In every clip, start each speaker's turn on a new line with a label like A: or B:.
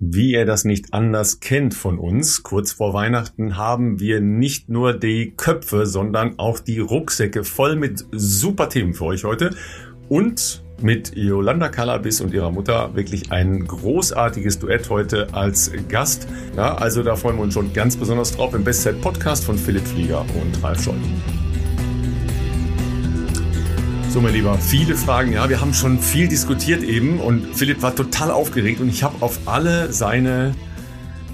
A: Wie ihr das nicht anders kennt von uns, kurz vor Weihnachten haben wir nicht nur die Köpfe, sondern auch die Rucksäcke voll mit super Themen für euch heute. Und mit Yolanda Kalabis und ihrer Mutter wirklich ein großartiges Duett heute als Gast. Ja, also da freuen wir uns schon ganz besonders drauf im Bestzeit Podcast von Philipp Flieger und Ralf Scholl. So, mein Lieber, viele Fragen. Ja, wir haben schon viel diskutiert eben und Philipp war total aufgeregt und ich habe auf alle seine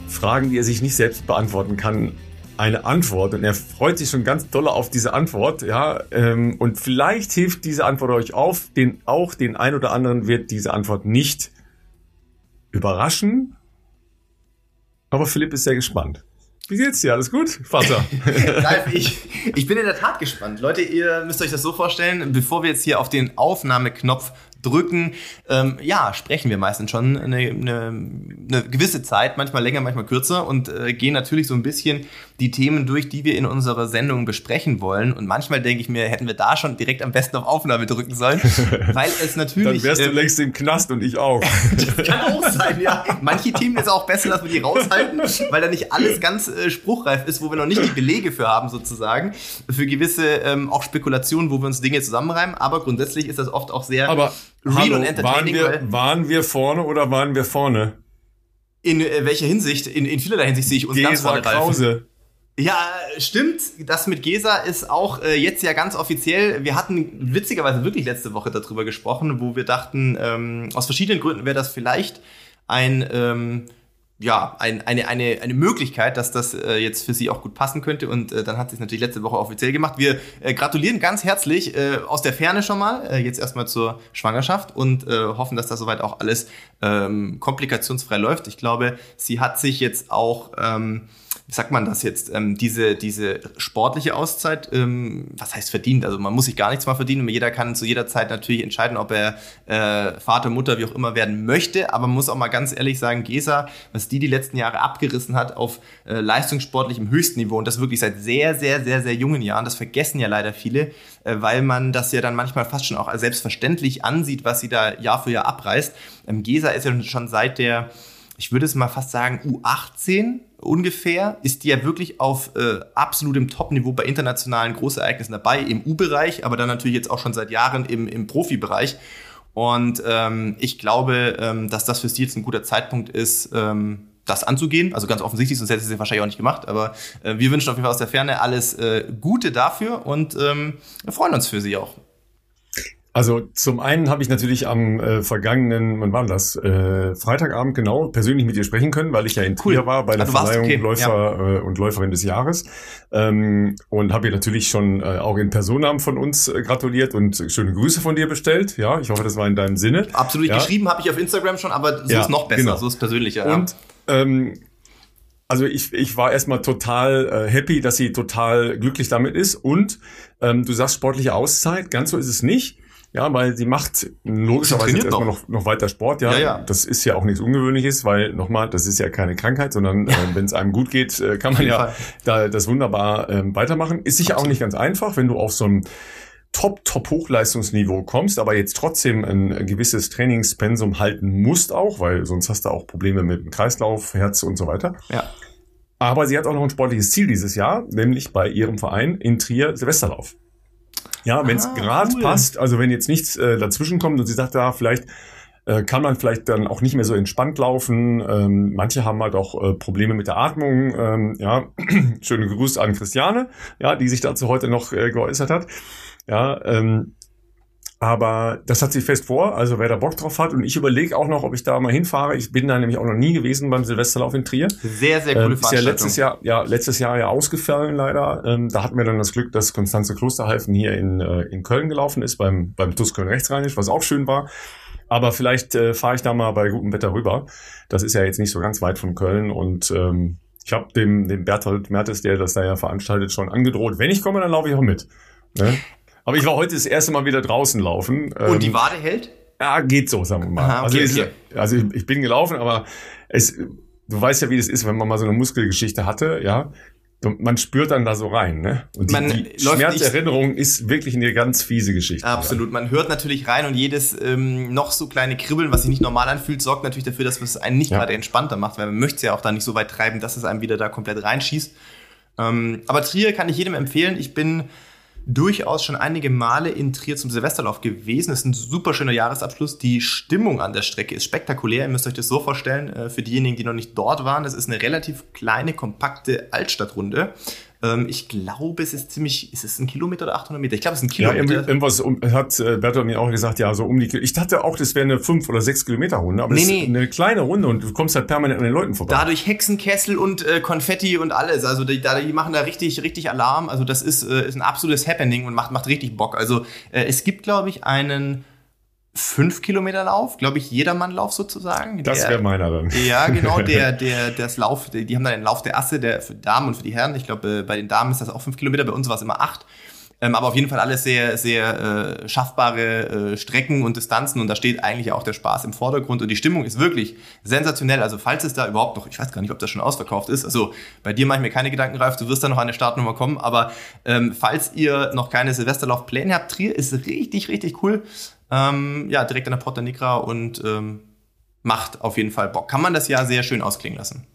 A: Fragen, die er sich nicht selbst beantworten kann, eine Antwort und er freut sich schon ganz doll auf diese Antwort, ja, ähm, und vielleicht hilft diese Antwort euch auf, den auch den ein oder anderen wird diese Antwort nicht überraschen, aber Philipp ist sehr gespannt. Wie geht's dir? Alles gut, Vater?
B: Ralf, ich, ich bin in der Tat gespannt. Leute, ihr müsst euch das so vorstellen, bevor wir jetzt hier auf den Aufnahmeknopf drücken. Ähm, ja, sprechen wir meistens schon eine, eine, eine, gewisse Zeit, manchmal länger, manchmal kürzer und äh, gehen natürlich so ein bisschen die Themen durch, die wir in unserer Sendung besprechen wollen. Und manchmal denke ich mir, hätten wir da schon direkt am besten auf Aufnahme drücken sollen, weil es natürlich...
A: Dann wärst du äh, längst im Knast und ich auch.
B: das kann auch sein, ja. Manche Themen ist auch besser, dass wir die raushalten, weil da nicht alles ganz äh, spruchreif ist, wo wir noch nicht die Belege für haben sozusagen, für gewisse ähm, auch Spekulationen, wo wir uns Dinge zusammenreimen. Aber grundsätzlich ist das oft auch sehr...
A: Aber real und entertaining. Waren wir, waren wir vorne oder waren wir vorne?
B: In äh, welcher Hinsicht? In, in vielerlei Hinsicht sehe ich uns
A: Gesa
B: ganz vorne,
A: Krause.
B: Ja, stimmt. Das mit Gesa ist auch äh, jetzt ja ganz offiziell. Wir hatten witzigerweise wirklich letzte Woche darüber gesprochen, wo wir dachten, ähm, aus verschiedenen Gründen wäre das vielleicht ein ähm, ja, ein, eine, eine, eine Möglichkeit, dass das äh, jetzt für sie auch gut passen könnte. Und äh, dann hat sie es natürlich letzte Woche offiziell gemacht. Wir äh, gratulieren ganz herzlich äh, aus der Ferne schon mal, äh, jetzt erstmal zur Schwangerschaft und äh, hoffen, dass das soweit auch alles ähm, komplikationsfrei läuft. Ich glaube, sie hat sich jetzt auch ähm, wie sagt man das jetzt, ähm, diese, diese sportliche Auszeit, ähm, was heißt verdient? Also man muss sich gar nichts mal verdienen. Jeder kann zu jeder Zeit natürlich entscheiden, ob er äh, Vater, Mutter, wie auch immer werden möchte. Aber man muss auch mal ganz ehrlich sagen, Gesa, was die die letzten Jahre abgerissen hat auf äh, leistungssportlichem Höchstniveau und das wirklich seit sehr, sehr, sehr, sehr jungen Jahren, das vergessen ja leider viele, äh, weil man das ja dann manchmal fast schon auch selbstverständlich ansieht, was sie da Jahr für Jahr abreißt. Ähm, Gesa ist ja schon seit der ich würde es mal fast sagen, U18 ungefähr, ist die ja wirklich auf äh, absolutem Top-Niveau bei internationalen Großereignissen dabei, im U-Bereich, aber dann natürlich jetzt auch schon seit Jahren im, im Profibereich. Und ähm, ich glaube, ähm, dass das für sie jetzt ein guter Zeitpunkt ist, ähm, das anzugehen. Also ganz offensichtlich, sonst hätte sie es wahrscheinlich auch nicht gemacht. Aber äh, wir wünschen auf jeden Fall aus der Ferne alles äh, Gute dafür und ähm, freuen uns für sie auch.
A: Also zum einen habe ich natürlich am äh, vergangenen, wann war das? Äh, Freitagabend genau persönlich mit dir sprechen können, weil ich ja in cool. Trier war bei der also Verleihung okay. Läufer ja. äh, und Läuferin des Jahres ähm, und habe ihr natürlich schon äh, auch in Personamen von uns äh, gratuliert und schöne Grüße von dir bestellt. Ja, ich hoffe, das war in deinem Sinne.
B: Absolut
A: ja.
B: geschrieben habe ich auf Instagram schon, aber so ja, ist noch besser, genau. so ist persönlicher.
A: Und ähm, also ich, ich war erstmal total äh, happy, dass sie total glücklich damit ist. Und ähm, du sagst sportliche Auszeit, ganz so ist es nicht. Ja, weil sie macht logischerweise jetzt erstmal noch. noch weiter Sport. Ja, ja, ja, das ist ja auch nichts Ungewöhnliches, weil nochmal, das ist ja keine Krankheit, sondern äh, wenn es einem gut geht, äh, kann man ja Fall. da das wunderbar ähm, weitermachen. Ist sicher Absolut. auch nicht ganz einfach, wenn du auf so einem Top, Top Hochleistungsniveau kommst, aber jetzt trotzdem ein, ein gewisses Trainingspensum halten musst auch, weil sonst hast du auch Probleme mit dem Kreislauf, Herz und so weiter.
B: Ja.
A: Aber sie hat auch noch ein sportliches Ziel dieses Jahr, nämlich bei ihrem Verein in Trier Silvesterlauf. Ja, wenn es ah, gerade cool. passt, also wenn jetzt nichts äh, dazwischen kommt und sie sagt, da ja, vielleicht äh, kann man vielleicht dann auch nicht mehr so entspannt laufen. Ähm, manche haben halt auch äh, Probleme mit der Atmung. Ähm, ja, schöne Grüße an Christiane, ja, die sich dazu heute noch äh, geäußert hat. Ja, ähm, aber das hat sie fest vor, also wer da Bock drauf hat. Und ich überlege auch noch, ob ich da mal hinfahre. Ich bin da nämlich auch noch nie gewesen beim Silvesterlauf in Trier.
B: Sehr, sehr coole
A: ähm, Veranstaltung. Ist ja letztes Jahr, ja, letztes Jahr ja ausgefallen leider. Ähm, da hatten wir dann das Glück, dass Konstanze Klosterhalfen hier in, äh, in Köln gelaufen ist, beim, beim TUS Köln Rechtsrheinisch, was auch schön war. Aber vielleicht äh, fahre ich da mal bei gutem Wetter rüber. Das ist ja jetzt nicht so ganz weit von Köln und ähm, ich habe dem, dem Berthold Mertes, der das da ja veranstaltet, schon angedroht. Wenn ich komme, dann laufe ich auch mit. Ne? Aber ich war heute das erste Mal wieder draußen laufen.
B: Und die ähm, Wade hält?
A: Ja, geht so, sagen wir mal. Aha, okay, also, okay. Ich, also ich, ich, bin gelaufen, aber es, du weißt ja, wie das ist, wenn man mal so eine Muskelgeschichte hatte, ja. man spürt dann da so rein, ne? Und die,
B: Man
A: die
B: läuft
A: Schmerzerinnerung ist wirklich eine ganz fiese Geschichte.
B: Absolut. Man hört natürlich rein und jedes ähm, noch so kleine Kribbeln, was sich nicht normal anfühlt, sorgt natürlich dafür, dass es einen nicht
A: Ja.
B: gerade entspannter macht, weil man möchte es ja auch da nicht so weit treiben, dass es einem wieder da komplett reinschießt. Ähm, aber Trier kann ich jedem empfehlen. Ich bin durchaus schon einige Male in Trier zum Silvesterlauf gewesen. Es ist ein super schöner Jahresabschluss. Die Stimmung an der Strecke ist spektakulär. Ihr müsst euch das so vorstellen, äh, für diejenigen, die noch nicht dort waren. Das ist eine relativ kleine, kompakte Altstadtrunde. Ähm, ich glaube, es ist ziemlich, ist es ein Kilometer oder 800 Meter? Ich glaube, es ist ein
A: Ja,
B: Kilometer.
A: irgendwie- irgendwas um, hat äh, Bertolt mir auch gesagt, ja, so um die Ich dachte auch, das wäre eine 5 oder 6 Kilometer Runde, aber
B: Nee,
A: es
B: nee.
A: ist eine kleine Runde und du kommst halt permanent an den Leuten vorbei.
B: Dadurch Hexenkessel und äh, Konfetti und alles. Also die, da- die machen da richtig, richtig Alarm. Also das ist, äh, ist ein absolutes Happening und macht, macht richtig Bock. Also äh, es gibt, glaube ich, einen 5 Kilometer Lauf, glaube ich, Jedermannlauf sozusagen.
A: das wäre meiner dann.
B: Ja, genau, der, der, das Lauf, die, die haben dann den Lauf der Asse, der für Damen und für die Herren. Ich glaube, äh, bei den Damen ist das auch fünf Kilometer, bei uns war es immer acht. Ähm, aber auf jeden Fall alles sehr, sehr äh, schaffbare äh, Strecken und Distanzen und da steht eigentlich auch der Spaß im Vordergrund und die Stimmung ist wirklich sensationell. Also falls es da überhaupt noch, ich weiß gar nicht, ob das schon ausverkauft ist, also bei dir mache ich mir keine Gedanken, Ralf, du wirst da noch an der Startnummer kommen, aber ähm, falls ihr noch keine Silvesterlaufpläne habt, Trier ist richtig, richtig cool. Ähm, ja, direkt an der Porta Nigra und ähm, macht auf jeden Fall Bock. Kann man das Jahr sehr schön ausklingen lassen.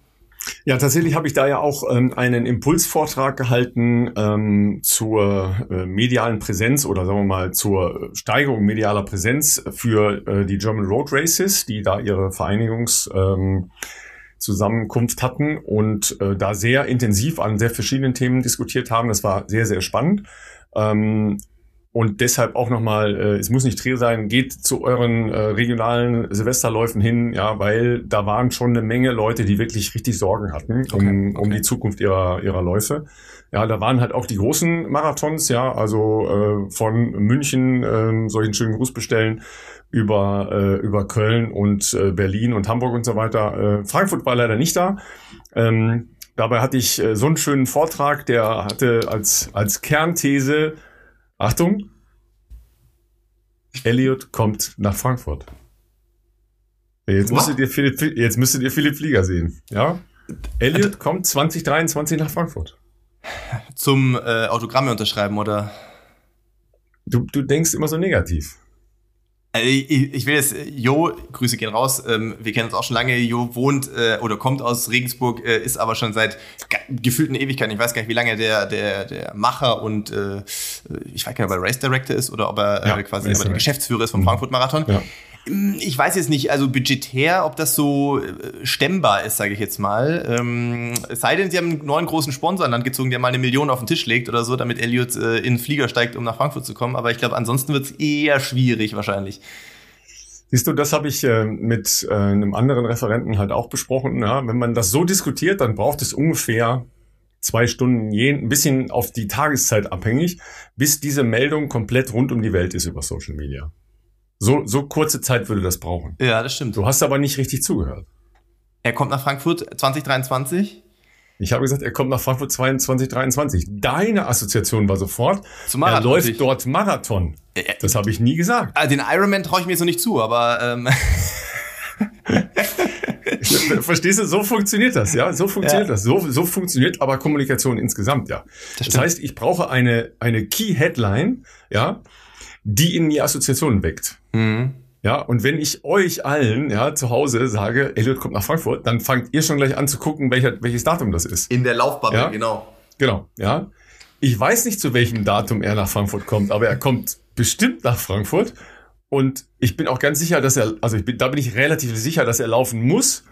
A: Ja, tatsächlich habe ich da ja auch ähm, einen Impulsvortrag gehalten ähm, zur äh, medialen Präsenz oder sagen wir mal zur Steigerung medialer Präsenz für äh, die German Road Races, die da ihre Vereinigungs ähm, Zusammenkunft hatten und äh, da sehr intensiv an sehr verschiedenen Themen diskutiert haben. Das war sehr, sehr spannend. Ähm, und deshalb auch nochmal, äh, es muss nicht Trier sein, geht zu euren äh, regionalen Silvesterläufen hin, ja, weil da waren schon eine Menge Leute, die wirklich richtig Sorgen hatten um,
B: Okay,
A: um die Zukunft ihrer, ihrer Läufe. Ja, da waren halt auch die großen Marathons, ja, also äh, von München, äh, solchen schönen Gruß bestellen, über, äh, über Köln und äh, Berlin und Hamburg und so weiter. Äh, Frankfurt war leider nicht da. Ähm, dabei hatte ich äh, so einen schönen Vortrag, der hatte als, als Kernthese, Achtung, Elliot kommt nach Frankfurt. Jetzt
B: What?
A: müsstet, ihr Philipp, jetzt müsstet ihr Philipp Flieger sehen. Ja? Elliot kommt 2023 nach Frankfurt.
B: Zum äh, Autogramme unterschreiben oder?
A: Du, du denkst immer so negativ.
B: Also ich, ich will jetzt, äh, Jo, Grüße gehen raus, ähm, wir kennen uns auch schon lange, Jo wohnt äh, oder kommt aus Regensburg, äh, ist aber schon seit ge- gefühlten Ewigkeiten, ich weiß gar nicht, wie lange der, der, der Macher und äh, ich weiß gar nicht, ob er Race Director ist oder ob er
A: Ja,
B: quasi der. Geschäftsführer ist vom Frankfurt Marathon.
A: Ja.
B: Ich weiß jetzt nicht, also budgetär, ob das so äh, stemmbar ist, sage ich jetzt mal. Ähm, es sei denn, sie haben einen neuen großen Sponsor an Land gezogen, der mal eine Million auf den Tisch legt oder so, damit Elliot äh, in den Flieger steigt, um nach Frankfurt zu kommen. Aber ich glaube, ansonsten wird es eher schwierig wahrscheinlich.
A: Siehst du, das habe ich äh, mit äh, einem anderen Referenten halt auch besprochen. Ja? Wenn man das so diskutiert, dann braucht es ungefähr zwei Stunden, je, ein bisschen auf die Tageszeit abhängig, bis diese Meldung komplett rund um die Welt ist über Social Media. So, so kurze Zeit würde das brauchen.
B: Ja, das stimmt.
A: Du hast aber nicht richtig zugehört.
B: Er kommt nach Frankfurt 2023
A: Ich habe gesagt, er kommt nach Frankfurt 2023. Deine Assoziation war sofort,
B: zum
A: er läuft
B: natürlich.
A: dort Marathon. Das habe ich nie gesagt.
B: Ah, Den Ironman traue ich mir so nicht zu, aber ähm,
A: Verstehst du, so funktioniert das, ja? So funktioniert
B: Ja.
A: das. So, so funktioniert aber Kommunikation insgesamt, ja. Das,
B: stimmt.
A: heißt, ich brauche eine, eine Key-Headline, ja, die in mir Assoziationen weckt.
B: mhm.
A: Ja, und wenn ich euch allen, ja, zu Hause sage, Elliot kommt nach Frankfurt, dann fangt ihr schon gleich an zu gucken, welcher, welches Datum das ist.
B: in der Laufbubble,
A: Ja.
B: genau.
A: Genau, ja. Ich weiß nicht, zu welchem Datum er nach Frankfurt kommt, aber er kommt bestimmt nach Frankfurt. Und ich bin auch ganz sicher, dass er, also ich bin, da bin ich relativ sicher, dass er laufen muss,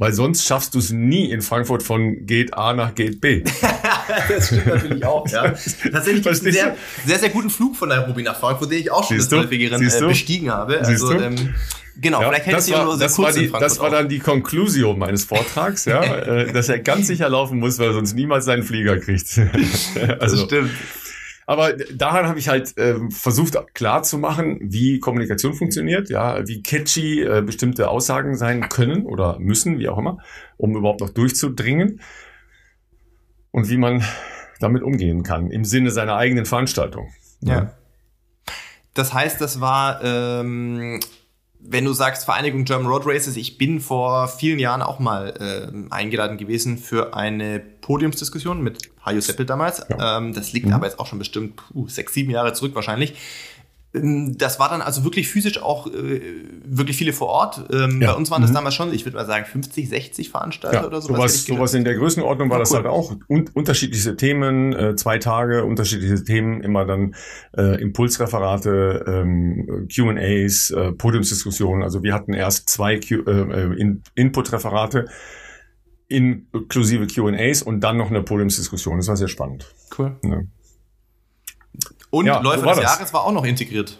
A: weil sonst schaffst du es nie in Frankfurt von Gate A nach Gate B.
B: das stimmt natürlich auch, ja. Tatsächlich gibt es einen sehr, sehr, sehr guten Flug von Nairobi nach Frankfurt, den ich auch schon des? Häufigeren äh, bestiegen habe.
A: Siehst
B: Also,
A: du?
B: ähm, genau,
A: Ja,
B: vielleicht
A: das
B: sich auch
A: war,
B: nur sehr
A: das, war
B: kurz in
A: die,
B: Frankfurt
A: das war
B: auf.
A: dann die Conclusio meines Vortrags, ja, äh, dass er ganz sicher laufen muss, weil er sonst niemals seinen Flieger kriegt.
B: Das
A: also,
B: stimmt.
A: Aber daran habe ich halt ähm, versucht klar zu machen, wie Kommunikation funktioniert, ja, wie catchy äh, bestimmte Aussagen sein können oder müssen, wie auch immer, um überhaupt noch durchzudringen und wie man damit umgehen kann im Sinne seiner eigenen Veranstaltung.
B: Ja. Das heißt, das war ähm, wenn du sagst Vereinigung German Road Races, ich bin vor vielen Jahren auch mal äh, eingeladen gewesen für eine Podiumsdiskussion mit Hajo Seppel damals. Ja. Ähm, das liegt mhm. aber jetzt auch schon bestimmt puh, sechs, sieben Jahre zurück wahrscheinlich. Ähm, das war dann also wirklich physisch auch äh, wirklich viele vor Ort. Ähm, ja. Bei uns waren das mhm. damals schon, ich würde mal sagen, 50, 60 Veranstalter ja, oder
A: sowas. Sowas, sowas in der Größenordnung war ja, das halt auch. Un unterschiedliche Themen, äh, zwei Tage, unterschiedliche Themen, immer dann äh, Impulsreferate, ähm, QAs, äh, Podiumsdiskussionen. Also wir hatten erst zwei Q äh, äh in Input-Referate inklusive QAs und dann noch eine Podiumsdiskussion. Das war sehr spannend.
B: Cool. Ja. Und ja, Läufer des das. Jahres war auch noch integriert.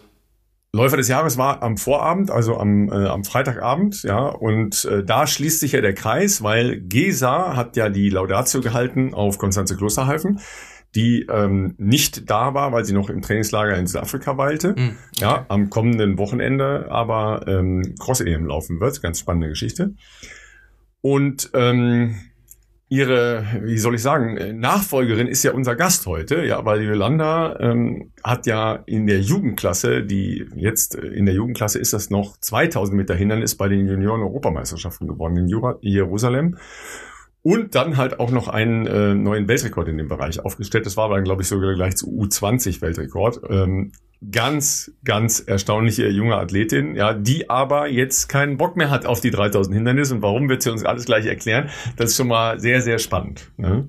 A: Läufer des Jahres war am Vorabend, also am, äh, am Freitagabend, ja, und äh, da schließt sich ja der Kreis, weil Gesa hat ja die Laudatio gehalten auf Konstanze Klosterhalfen, die ähm, nicht da war, weil sie noch im Trainingslager in Südafrika weilte, mm, okay. ja, am kommenden Wochenende aber ähm, Cross-EM laufen wird, ganz spannende Geschichte. Und ähm, ihre, wie soll ich sagen, Nachfolgerin ist ja unser Gast heute, ja, weil Yolanda ähm, hat ja in der Jugendklasse, die jetzt äh, in der Jugendklasse ist das noch 2000 Meter Hindernis bei den Junioren-Europameisterschaften gewonnen in Jerusalem und dann halt auch noch einen äh, neuen Weltrekord in dem Bereich aufgestellt. Das war dann, glaube ich, sogar gleich zu U20 Weltrekord. Ähm, ganz, ganz erstaunliche junge Athletin, ja, die aber jetzt keinen Bock mehr hat auf die 3000 Hindernisse. Und warum wird sie uns alles gleich erklären? Das ist schon mal sehr, sehr spannend. Ne?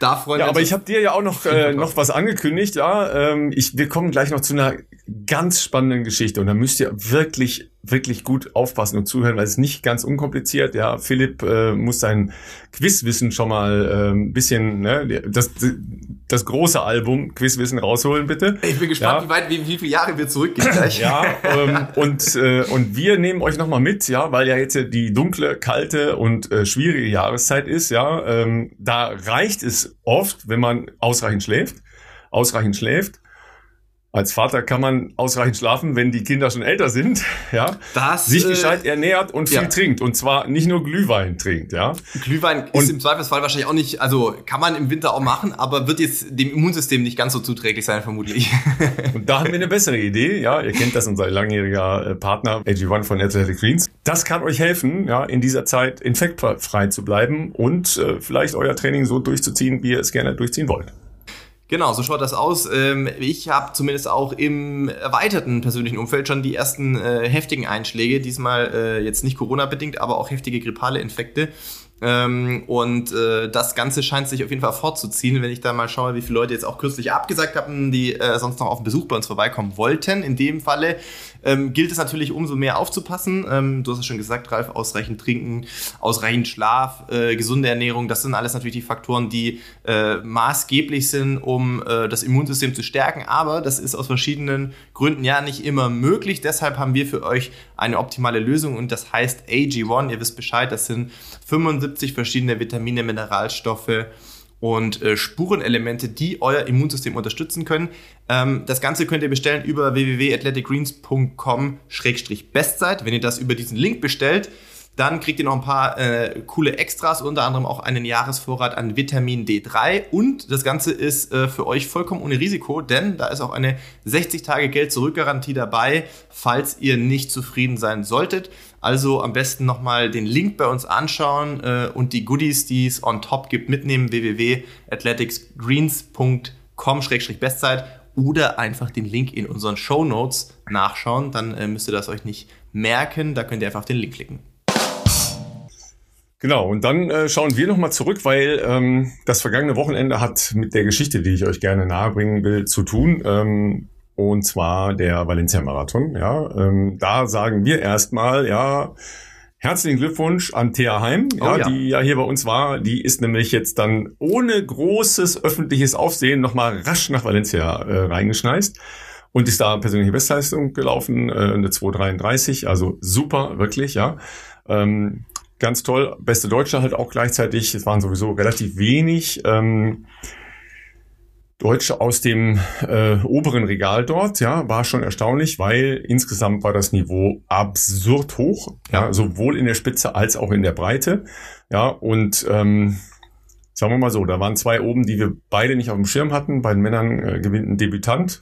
A: Da freuen ja, aber ich habe dir ja auch noch äh, noch was angekündigt. Ja, ähm, ich wir kommen gleich noch zu einer ganz spannenden Geschichte und da müsst ihr wirklich wirklich gut aufpassen und zuhören, weil es ist nicht ganz unkompliziert. Ja, Philipp äh, muss sein Quizwissen schon mal äh, ein bisschen, ne, das, das große Album Quizwissen rausholen, bitte.
B: Ich bin gespannt,
A: ja.
B: wie weit, wie, wie viele Jahre wir zurückgehen gleich.
A: ja, ähm, und, äh, und wir nehmen euch nochmal mit, ja, weil ja jetzt die dunkle, kalte und äh, schwierige Jahreszeit ist, ja. Ähm, da reicht es oft, wenn man ausreichend schläft, ausreichend schläft als Vater kann man ausreichend schlafen, wenn die Kinder schon älter sind, ja. Das, sich äh, gescheit ernährt und viel ja. trinkt. Und zwar nicht nur Glühwein trinkt, ja.
B: Glühwein und ist im Zweifelsfall wahrscheinlich auch nicht, also kann man im Winter auch machen, aber wird jetzt dem Immunsystem nicht ganz so zuträglich sein, vermutlich.
A: und da haben wir eine bessere Idee, ja. Ihr kennt das, unser langjähriger äh, Partner, AG1 von Athletic Greens. Das kann euch helfen, ja, in dieser Zeit infektfrei zu bleiben und äh, vielleicht euer Training so durchzuziehen, wie ihr es gerne durchziehen wollt.
B: Genau, so schaut das aus. Ähm, ich habe zumindest auch im erweiterten persönlichen Umfeld schon die ersten äh, heftigen Einschläge, diesmal äh, jetzt nicht Corona-bedingt, aber auch heftige grippale Infekte. Ähm, und äh, das Ganze scheint sich auf jeden Fall fortzuziehen, wenn ich da mal schaue, wie viele Leute jetzt auch kürzlich abgesagt haben, die sonst noch auf den Besuch bei uns vorbeikommen wollten. In dem Falle ähm, gilt es natürlich umso mehr aufzupassen. Ähm, du hast es schon gesagt, Ralf, ausreichend trinken, ausreichend Schlaf, äh, gesunde Ernährung, das sind alles natürlich die Faktoren, die äh, maßgeblich sind, um äh, das Immunsystem zu stärken. Aber das ist aus verschiedenen Gründen ja nicht immer möglich. Deshalb haben wir für euch eine optimale Lösung und das heißt AG1. Ihr wisst Bescheid, das sind 75 verschiedene Vitamine, Mineralstoffe und äh, Spurenelemente, die euer Immunsystem unterstützen können. Ähm, das Ganze könnt ihr bestellen über www.athleticgreens.com-bestzeit. Wenn ihr das über diesen Link bestellt, dann kriegt ihr noch ein paar äh, coole Extras, unter anderem auch einen Jahresvorrat an Vitamin D3. Und das Ganze ist äh, für euch vollkommen ohne Risiko, denn da ist auch eine 60-Tage-Geld-Zurück-Garantie dabei, falls ihr nicht zufrieden sein solltet. Also am besten nochmal den Link bei uns anschauen äh, und die Goodies, die es on top gibt, mitnehmen. www.athleticsgreens.com-bestzeit oder einfach den Link in unseren Show Notes nachschauen. Dann äh, müsst ihr das euch nicht merken. Da könnt ihr einfach auf den Link klicken.
A: Genau, und dann äh, schauen wir nochmal zurück, weil ähm, das vergangene Wochenende hat mit der Geschichte, die ich euch gerne nahebringen will, zu tun. Ähm, und zwar der Valencia-Marathon. Ja, ähm, da sagen wir erstmal, ja, herzlichen Glückwunsch an Thea Heim, ja, oh, ja, die ja hier bei uns war. Die ist nämlich jetzt dann ohne großes öffentliches Aufsehen nochmal rasch nach Valencia äh, reingeschneist und ist da persönliche Bestleistung gelaufen, äh, eine 2,33, also super, wirklich, ja. Ähm, ganz toll. Beste Deutsche halt auch gleichzeitig. Es waren sowieso relativ wenig ähm, Deutsche aus dem äh, oberen Regal dort. Ja, war schon erstaunlich, weil insgesamt war das Niveau absurd hoch. Ja, ja sowohl in der Spitze als auch in der Breite. Ja, und ähm, sagen wir mal so, da waren zwei oben, die wir beide nicht auf dem Schirm hatten. Bei den Männern äh, gewinnt ein Debütant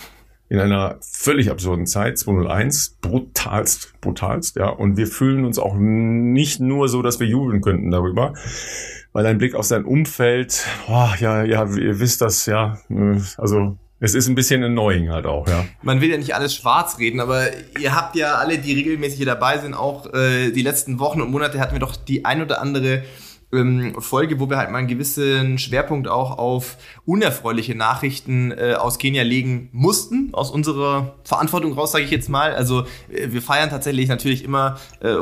A: in einer völlig absurden Zeit, 201, brutalst, brutalst, ja. Und wir fühlen uns auch nicht nur so, dass wir jubeln könnten darüber, weil ein Blick auf sein Umfeld, oh, ja, ja, ihr wisst das, ja, also es ist ein bisschen annoying halt auch, ja.
B: Man will ja nicht alles schwarz reden, aber ihr habt ja alle, die regelmäßig hier dabei sind, auch äh, die letzten Wochen und Monate hatten wir doch die ein oder andere ähm, Folge, wo wir halt mal einen gewissen Schwerpunkt auch auf unerfreuliche Nachrichten äh, aus Kenia legen mussten, aus unserer Verantwortung raus, sage ich jetzt mal. Also äh, wir feiern tatsächlich natürlich immer äh,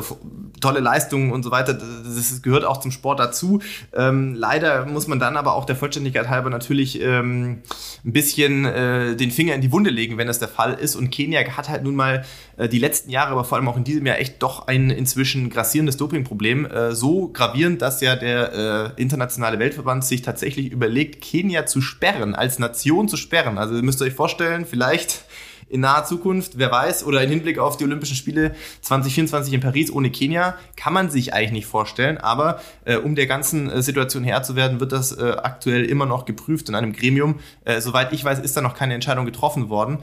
B: tolle Leistungen und so weiter. Das gehört auch zum Sport dazu. Ähm, leider muss man dann aber auch der Vollständigkeit halber natürlich ähm, ein bisschen äh, den Finger in die Wunde legen, wenn das der Fall ist. Und Kenia hat halt nun mal äh, die letzten Jahre, aber vor allem auch in diesem Jahr echt doch ein inzwischen grassierendes Dopingproblem. Äh, so gravierend, dass ja der äh, internationale Weltverband sich tatsächlich überlegt, Kenia zu sperren, als Nation zu sperren. Also ihr müsst euch vorstellen, vielleicht in naher Zukunft, wer weiß, oder im Hinblick auf die Olympischen Spiele 2024 in Paris ohne Kenia, kann man sich eigentlich nicht vorstellen. Aber äh, um der ganzen äh, Situation Herr zu werden, wird das äh, aktuell immer noch geprüft in einem Gremium. Äh, soweit ich weiß, ist da noch keine Entscheidung getroffen worden.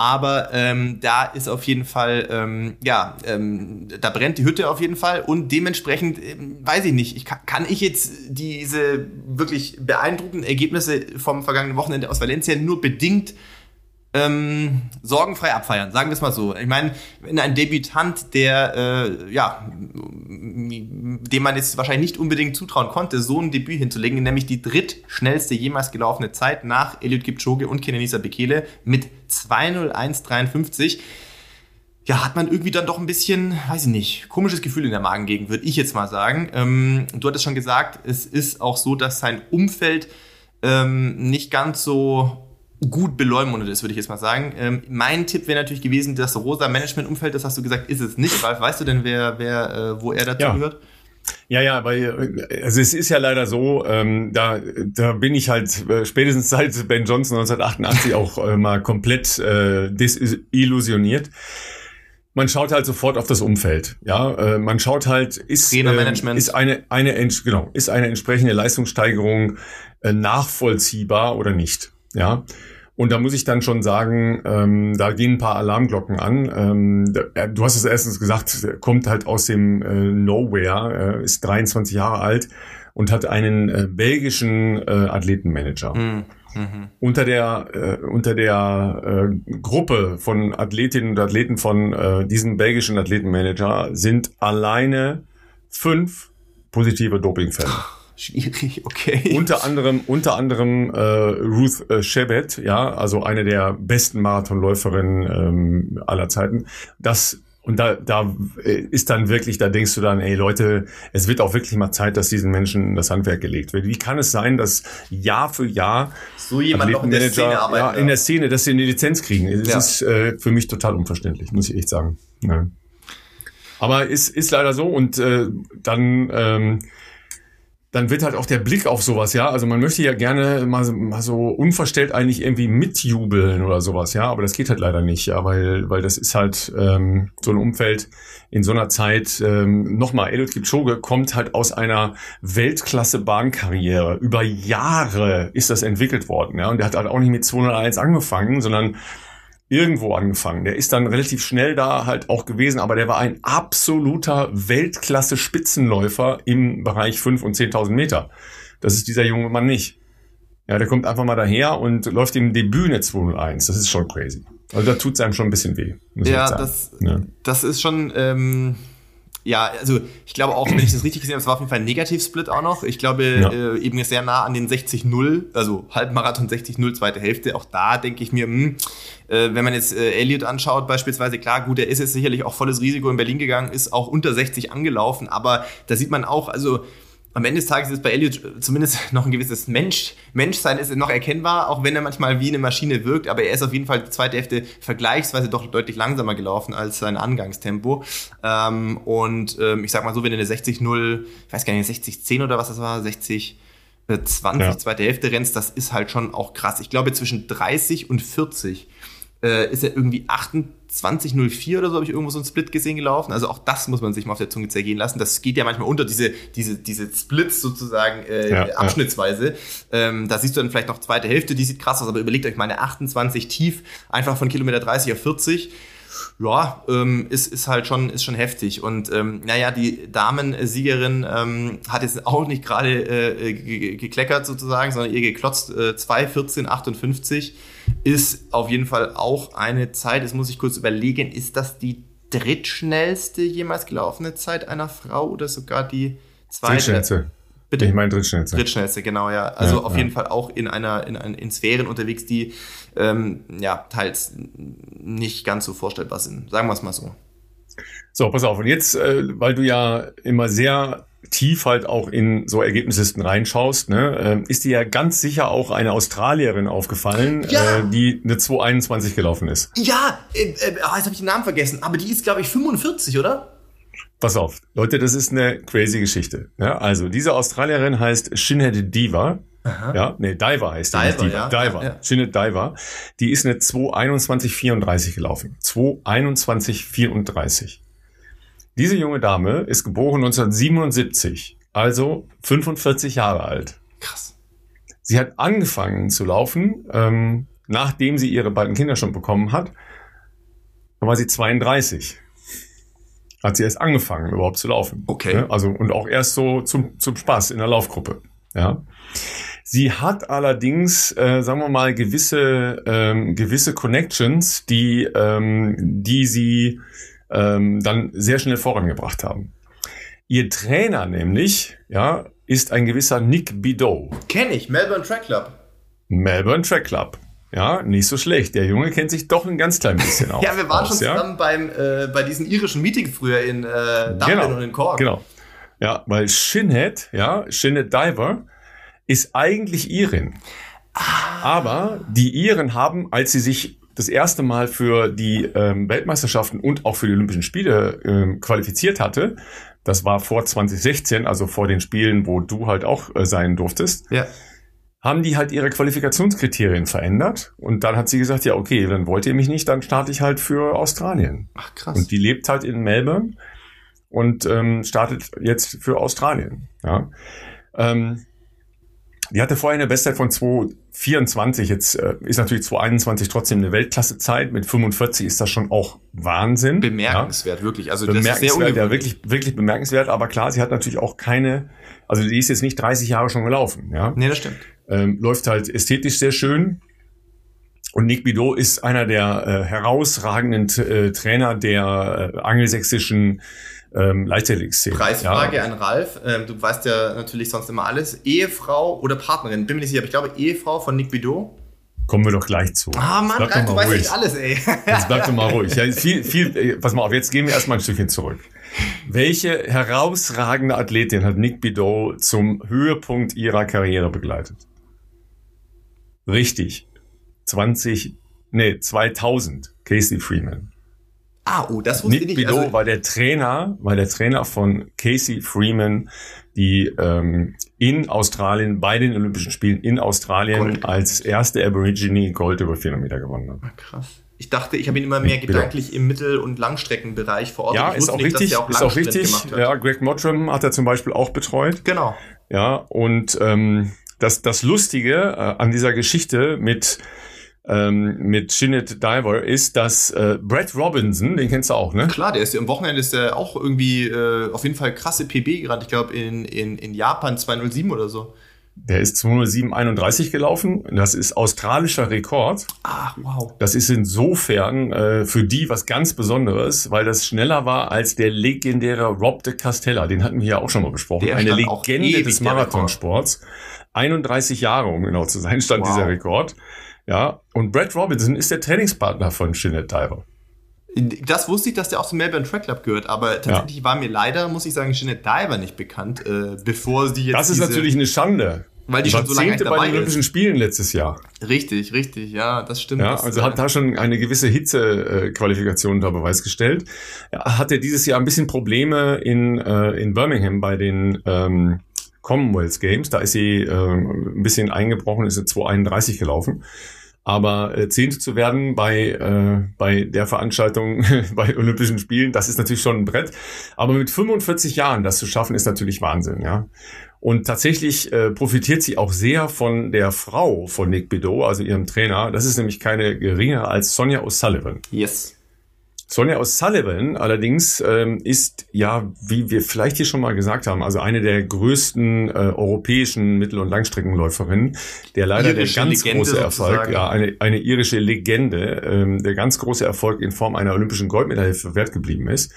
B: Aber ähm, da ist auf jeden Fall, ähm, ja, ähm, da brennt die Hütte auf jeden Fall. Und dementsprechend, ähm, weiß ich nicht, ich kann, kann ich jetzt diese wirklich beeindruckenden Ergebnisse vom vergangenen Wochenende aus Valencia nur bedingt ähm, sorgenfrei abfeiern, sagen wir es mal so. Ich meine, wenn ein Debütant, der, äh, ja, dem man jetzt wahrscheinlich nicht unbedingt zutrauen konnte, so ein Debüt hinzulegen, nämlich die drittschnellste jemals gelaufene Zeit nach Eliud Kipchoge und Kenenisa Bekele mit 2.01.53, ja, hat man irgendwie dann doch ein bisschen, weiß ich nicht, komisches Gefühl in der Magengegend, würde ich jetzt mal sagen. Ähm, du hattest schon gesagt, es ist auch so, dass sein Umfeld ähm, nicht ganz so gut beleumundet ist, würde ich jetzt mal sagen. Ähm, mein Tipp wäre natürlich gewesen, das rosa Management-Umfeld, das hast du gesagt, ist es nicht. Ralf, weißt du denn, wer, wer, äh, wo er dazu ja. gehört?
A: Ja, ja, weil also es ist ja leider so, ähm, da, da bin ich halt äh, spätestens seit Ben Johnson 1988 auch äh, mal komplett äh, desillusioniert. Man schaut halt sofort auf das Umfeld, ja. Äh, man schaut halt, ist, äh, ist eine eine genau ist eine entsprechende Leistungssteigerung äh, nachvollziehbar oder nicht, ja. Und da muss ich dann schon sagen, ähm, da gehen ein paar Alarmglocken an. Ähm, du hast es erstens gesagt, kommt halt aus dem äh, Nowhere, äh, ist 23 Jahre alt und hat einen äh, belgischen äh, Athletenmanager. Mhm. Mhm. Unter der äh, unter der äh, Gruppe von Athletinnen und Athleten von äh, diesem belgischen Athletenmanager sind alleine fünf positive Dopingfälle.
B: Schwierig, okay.
A: Unter anderem, unter anderem äh, Ruth äh, Shebet, ja, also eine der besten Marathonläuferinnen ähm, aller Zeiten. Das und da, da äh, ist dann wirklich, da denkst du dann, ey Leute, es wird auch wirklich mal Zeit, dass diesen Menschen das Handwerk gelegt wird. Wie kann es sein, dass Jahr für Jahr
B: so jemand noch in der Szene arbeitet?
A: Ja, in der Szene, dass sie eine Lizenz kriegen. Das ja. ist äh, für mich total unverständlich, muss ich echt sagen. Ja. Aber ist, ist leider so und äh, dann ähm, dann wird halt auch der Blick auf sowas, ja. Also man möchte ja gerne mal, mal so unverstellt eigentlich irgendwie mitjubeln oder sowas, ja. Aber das geht halt leider nicht, ja, weil, weil das ist halt ähm, so ein Umfeld in so einer Zeit. Ähm, Nochmal, Eliud Kipchoge kommt halt aus einer Weltklasse-Bahnkarriere. Über Jahre ist das entwickelt worden, ja. Und der hat halt auch nicht mit 201 angefangen, sondern irgendwo angefangen. Der ist dann relativ schnell da halt auch gewesen, aber der war ein absoluter Weltklasse-Spitzenläufer im Bereich 5 und 10.000 Meter. Das ist dieser junge Mann nicht. Ja, der kommt einfach mal daher und läuft im Debüt eine 201. Das ist schon crazy. Also da tut es einem schon ein bisschen weh.
B: Ja, das, ja. das ist schon, ähm, ja, also ich glaube auch, wenn ich das richtig gesehen habe, es war auf jeden Fall ein Negativ-Split auch noch. Ich glaube, ja. äh, eben sehr nah an den 60-0, also Halbmarathon 60-0, zweite Hälfte. Auch da denke ich mir, mh, hm, äh, wenn man jetzt äh, Elliot anschaut, beispielsweise, klar, gut, er ist jetzt sicherlich auch volles Risiko in Berlin gegangen, ist auch unter 60 angelaufen, aber da sieht man auch, also am Ende des Tages ist bei Elliot zumindest noch ein gewisses Mensch, Menschsein ist noch erkennbar, auch wenn er manchmal wie eine Maschine wirkt, aber er ist auf jeden Fall die zweite Hälfte vergleichsweise doch deutlich langsamer gelaufen als sein Angangstempo. Ähm, und ähm, ich sag mal so, wenn er eine 60-0, ich weiß gar nicht, 60-10 oder was das war, 60 20, ja. zweite Hälfte rennst, das ist halt schon auch krass. Ich glaube, zwischen 30 und 40 äh, ist er irgendwie 28,04 oder so, habe ich irgendwo so einen Split gesehen gelaufen. Also auch das muss man sich mal auf der Zunge zergehen lassen. Das geht ja manchmal unter diese, diese, diese Splits sozusagen äh, ja, abschnittsweise. Ja. Ähm, da siehst du dann vielleicht noch zweite Hälfte, die sieht krass aus, aber überlegt euch mal eine 28 tief, einfach von Kilometer 30 auf 40 ja, ähm, ist, ist halt schon, ist schon heftig. Und ähm, naja, die Damensiegerin ähm, hat jetzt auch nicht gerade äh, gekleckert sozusagen, sondern ihr geklotzt äh, 2,14,58 ist auf jeden Fall auch eine Zeit, das muss ich kurz überlegen, ist das die drittschnellste jemals gelaufene Zeit einer Frau oder sogar die zweite?
A: Drittschnellste. Bitte? Ich meine Drittschnellste.
B: Drittschnellste, genau, ja. Also ja, auf ja. jeden Fall auch in einer, in, in Sphären unterwegs, die ähm, ja teils nicht ganz so vorstellbar sind. Sagen wir es mal so.
A: So, pass auf. Und jetzt, äh, weil du ja immer sehr tief halt auch in so Ergebnislisten reinschaust, ne, äh, ist dir ja ganz sicher auch eine Australierin aufgefallen, ja. äh, die eine 221 gelaufen ist.
B: Ja, äh, äh, jetzt habe ich den Namen vergessen, aber die ist, glaube ich, 45, oder?
A: Pass auf, Leute, das ist eine crazy Geschichte. Ja, also diese Australierin heißt Shinhead Diva. Aha. Ja, nee, Diver heißt die. Diver, Diva. Ja. Diver. Ja, ja. Shinhead Diver. Die ist eine 221,34 gelaufen. 221,34. Diese junge Dame ist geboren 1977, also 45 Jahre alt.
B: Krass.
A: Sie hat angefangen zu laufen, ähm, nachdem sie ihre beiden Kinder schon bekommen hat. Da war sie 32 hat sie erst angefangen, überhaupt zu laufen.
B: Okay.
A: Also und auch erst so zum, zum Spaß in der Laufgruppe. Ja. Sie hat allerdings, äh, sagen wir mal, gewisse ähm, gewisse Connections, die ähm, die sie ähm, dann sehr schnell vorangebracht haben. Ihr Trainer nämlich, ja, ist ein gewisser Nick Bideau.
B: Kenne ich, Melbourne Track Club.
A: Melbourne Track Club. Ja, nicht so schlecht. Der Junge kennt sich doch ein ganz klein bisschen aus.
B: ja, wir waren aus, schon zusammen ja? beim, äh, bei diesen irischen Meetings früher in äh, Dublin
A: genau,
B: und in Cork.
A: Genau. Ja, weil Shinhead, ja, Shinhead Diver, ist eigentlich Irin. Ah. Aber die Iren haben, als sie sich das erste Mal für die ähm, Weltmeisterschaften und auch für die Olympischen Spiele ähm, qualifiziert hatte, das war vor 2016, also vor den Spielen, wo du halt auch äh, sein durftest.
B: Ja
A: haben die halt ihre Qualifikationskriterien verändert und dann hat sie gesagt, ja okay, dann wollt ihr mich nicht, dann starte ich halt für Australien.
B: Ach krass.
A: Und die lebt halt in Melbourne und ähm, startet jetzt für Australien. Ja. Ähm, die hatte vorher eine Bestzeit von 2,24. Jetzt äh, ist natürlich 2,21 trotzdem eine Weltklassezeit. Mit 45 ist das schon auch Wahnsinn.
B: Bemerkenswert, ja. wirklich.
A: Also bemerkenswert, das ist sehr ja, wirklich, wirklich bemerkenswert. Aber klar, sie hat natürlich auch keine, also die ist jetzt nicht 30 Jahre schon gelaufen. Ja.
B: Nee, das stimmt.
A: Ähm, läuft halt ästhetisch sehr schön. Und Nick Bidot ist einer der äh, herausragenden äh, Trainer der äh, angelsächsischen ähm, Leichtathletik-Szene.
B: Preisfrage ja. an Ralf. Ähm, du weißt ja natürlich sonst immer alles. Ehefrau oder Partnerin? Bin mir nicht sicher, aber ich glaube Ehefrau von Nick Bidot.
A: Kommen wir doch gleich zu.
B: Ah, Mann, Ralf, du weißt nicht alles, ey.
A: Jetzt bleib doch mal ruhig. Ja, viel, viel, pass mal auf, jetzt gehen wir erstmal ein Stückchen zurück. Welche herausragende Athletin hat Nick Bidot zum Höhepunkt ihrer Karriere begleitet? Richtig. 20, nee, 2000. Casey Freeman.
B: Ah, oh, das wusste
A: Nick
B: ich
A: nicht. Also war der Trainer, war der Trainer von Casey Freeman, die ähm, in Australien, bei den Olympischen Spielen in Australien Gold. als erste Aborigine Gold über 400 Meter gewonnen hat.
B: Ah, krass. Ich dachte, ich habe ihn immer mehr Nick gedanklich Biddle. im Mittel- und Langstreckenbereich vor Ort.
A: Ja, ist auch, nicht, richtig, auch ist auch richtig. Ja, Greg Mottram hat er zum Beispiel auch betreut.
B: Genau.
A: Ja, und ähm, das, das Lustige äh, an dieser Geschichte mit ähm, mit Shinnet Diver ist, dass äh, Brad Robinson, den kennst du auch, ne?
B: Klar, der ist ja am Wochenende ist der auch irgendwie äh, auf jeden Fall krasse PB gerade. Ich glaube in, in, in Japan 207 oder so.
A: Der ist 207,31 gelaufen. Das ist australischer Rekord.
B: Ah, wow.
A: Das ist insofern äh, für die was ganz Besonderes, weil das schneller war als der legendäre Rob de Castella. Den hatten wir ja auch schon mal besprochen. Der Eine Legende des Marathonsports. 31 Jahre, um genau zu sein, stand wow. dieser Rekord. Ja, und Brad Robinson ist der Trainingspartner von Jeanette Diver.
B: Das wusste ich, dass der auch zum Melbourne Track Club gehört, aber tatsächlich ja. war mir leider, muss ich sagen, Jeanette Diver nicht bekannt, äh, bevor sie jetzt.
A: Das ist natürlich eine Schande.
B: Weil die schon so lange dabei
A: bei den Olympischen Spielen letztes Jahr.
B: Richtig, richtig, ja, das stimmt.
A: Ja,
B: das,
A: also hat da schon eine gewisse Hitze-Qualifikation unter Beweis gestellt. Hat er dieses Jahr ein bisschen Probleme in, äh, in Birmingham bei den ähm, Commonwealth Games. Da ist sie äh, ein bisschen eingebrochen, ist sie 2,31 gelaufen. Aber äh, Zehnte zu werden bei, äh, bei der Veranstaltung, bei Olympischen Spielen, das ist natürlich schon ein Brett. Aber mit 45 Jahren das zu schaffen, ist natürlich Wahnsinn, ja. Und tatsächlich äh, profitiert sie auch sehr von der Frau von Nick Bedot, also ihrem Trainer. Das ist nämlich keine geringe als Sonja O'Sullivan.
B: Yes.
A: Sonja O'Sullivan allerdings ähm, ist ja, wie wir vielleicht hier schon mal gesagt haben, also eine der größten äh, europäischen Mittel- und Langstreckenläuferinnen, der leider irische der ganz Legende große Erfolg, sozusagen. ja, eine, eine irische Legende, ähm, der ganz große Erfolg in Form einer olympischen Goldmedaille verwehrt geblieben ist.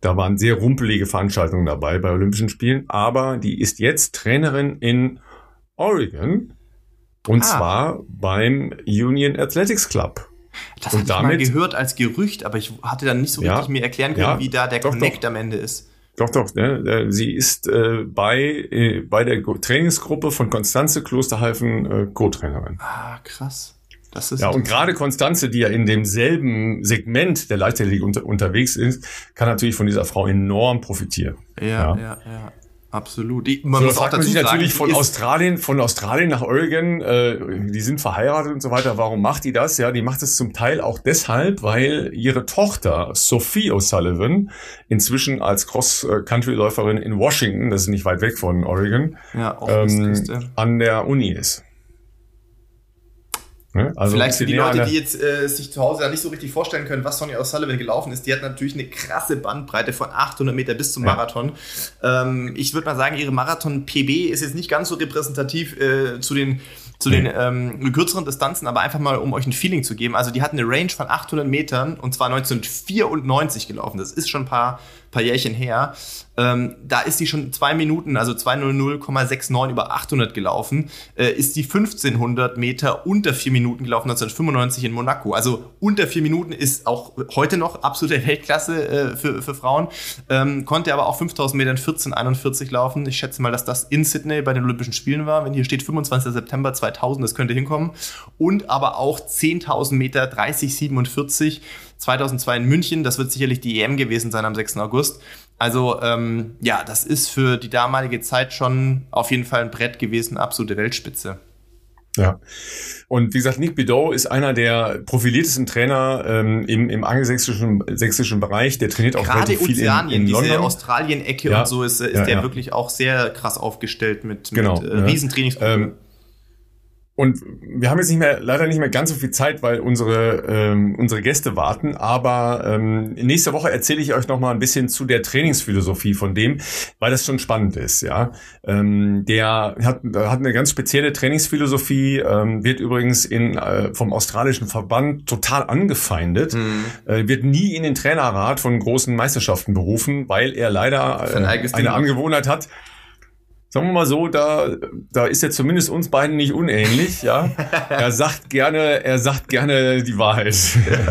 A: Da waren sehr rumpelige Veranstaltungen dabei bei Olympischen Spielen, aber die ist jetzt Trainerin in Oregon und ah. zwar beim Union Athletics Club.
B: Das hatte ich mal gehört als Gerücht, aber ich hatte dann nicht so ja, richtig mir erklären können, ja, wie da der doch, Connect doch. am Ende ist.
A: Doch, doch. Ne? Sie ist äh, bei, äh, bei der Trainingsgruppe von Konstanze Klosterhalfen äh, Co-Trainerin.
B: Ah, krass.
A: Das ist ja, und gerade Konstanze, die ja in demselben Segment der Leichtathletik unter, unterwegs ist, kann natürlich von dieser Frau enorm profitieren.
B: Ja, ja, ja. ja. Absolut.
A: Man so, muss auch dazu natürlich sagen, von Australien, von Australien nach Oregon, äh, die sind verheiratet und so weiter. Warum macht die das? Ja, die macht es zum Teil auch deshalb, weil ihre Tochter Sophie O'Sullivan inzwischen als Cross-Country-Läuferin in Washington, das ist nicht weit weg von Oregon, ja, ähm, an der Uni ist.
B: Ne? Also Vielleicht für die Leute, die jetzt äh, sich zu Hause da nicht so richtig vorstellen können, was Sonja O'Sullivan gelaufen ist, die hat natürlich eine krasse Bandbreite von 800 Meter bis zum ja. Marathon. Ähm, ich würde mal sagen, ihre Marathon-PB ist jetzt nicht ganz so repräsentativ äh, zu den zu den ähm, kürzeren Distanzen, aber einfach mal, um euch ein Feeling zu geben. Also die hat eine Range von 800 Metern und zwar 1994 gelaufen. Das ist schon ein paar, paar Jährchen her. Ähm, da ist die schon zwei Minuten, also 200,69 über 800 gelaufen. Äh, ist die 1500 Meter unter vier Minuten gelaufen, 1995 in Monaco. Also unter vier Minuten ist auch heute noch absolute Weltklasse äh, für, für Frauen. Ähm, konnte aber auch 5000 Meter in 1441 laufen. Ich schätze mal, dass das in Sydney bei den Olympischen Spielen war. Wenn hier steht 25. September 2000, das könnte hinkommen. Und aber auch 10.000 Meter 3047 2002 in München. Das wird sicherlich die EM gewesen sein am 6. August. Also ähm, ja, das ist für die damalige Zeit schon auf jeden Fall ein Brett gewesen, absolute Weltspitze.
A: Ja. Und wie gesagt, Nick Bedot ist einer der profiliertesten Trainer ähm, im, im angelsächsischen sächsischen Bereich. Der trainiert auch
B: Gerade relativ viel in, in diese London. Australien-Ecke ja. und so ist, ist ja, der ja. wirklich auch sehr krass aufgestellt mit,
A: genau,
B: mit äh, Riesentrainingsgruppen. Ähm,
A: und wir haben jetzt nicht mehr, leider nicht mehr ganz so viel Zeit, weil unsere, ähm, unsere Gäste warten. Aber ähm, nächste Woche erzähle ich euch noch mal ein bisschen zu der Trainingsphilosophie von dem, weil das schon spannend ist. Ja, ähm, der hat, hat eine ganz spezielle Trainingsphilosophie, ähm, wird übrigens in, äh, vom australischen Verband total angefeindet, mhm. äh, wird nie in den Trainerrat von großen Meisterschaften berufen, weil er leider äh, eine Angewohnheit hat sagen wir mal so, da, da ist er zumindest uns beiden nicht unähnlich, ja. er sagt gerne, er sagt gerne die Wahrheit.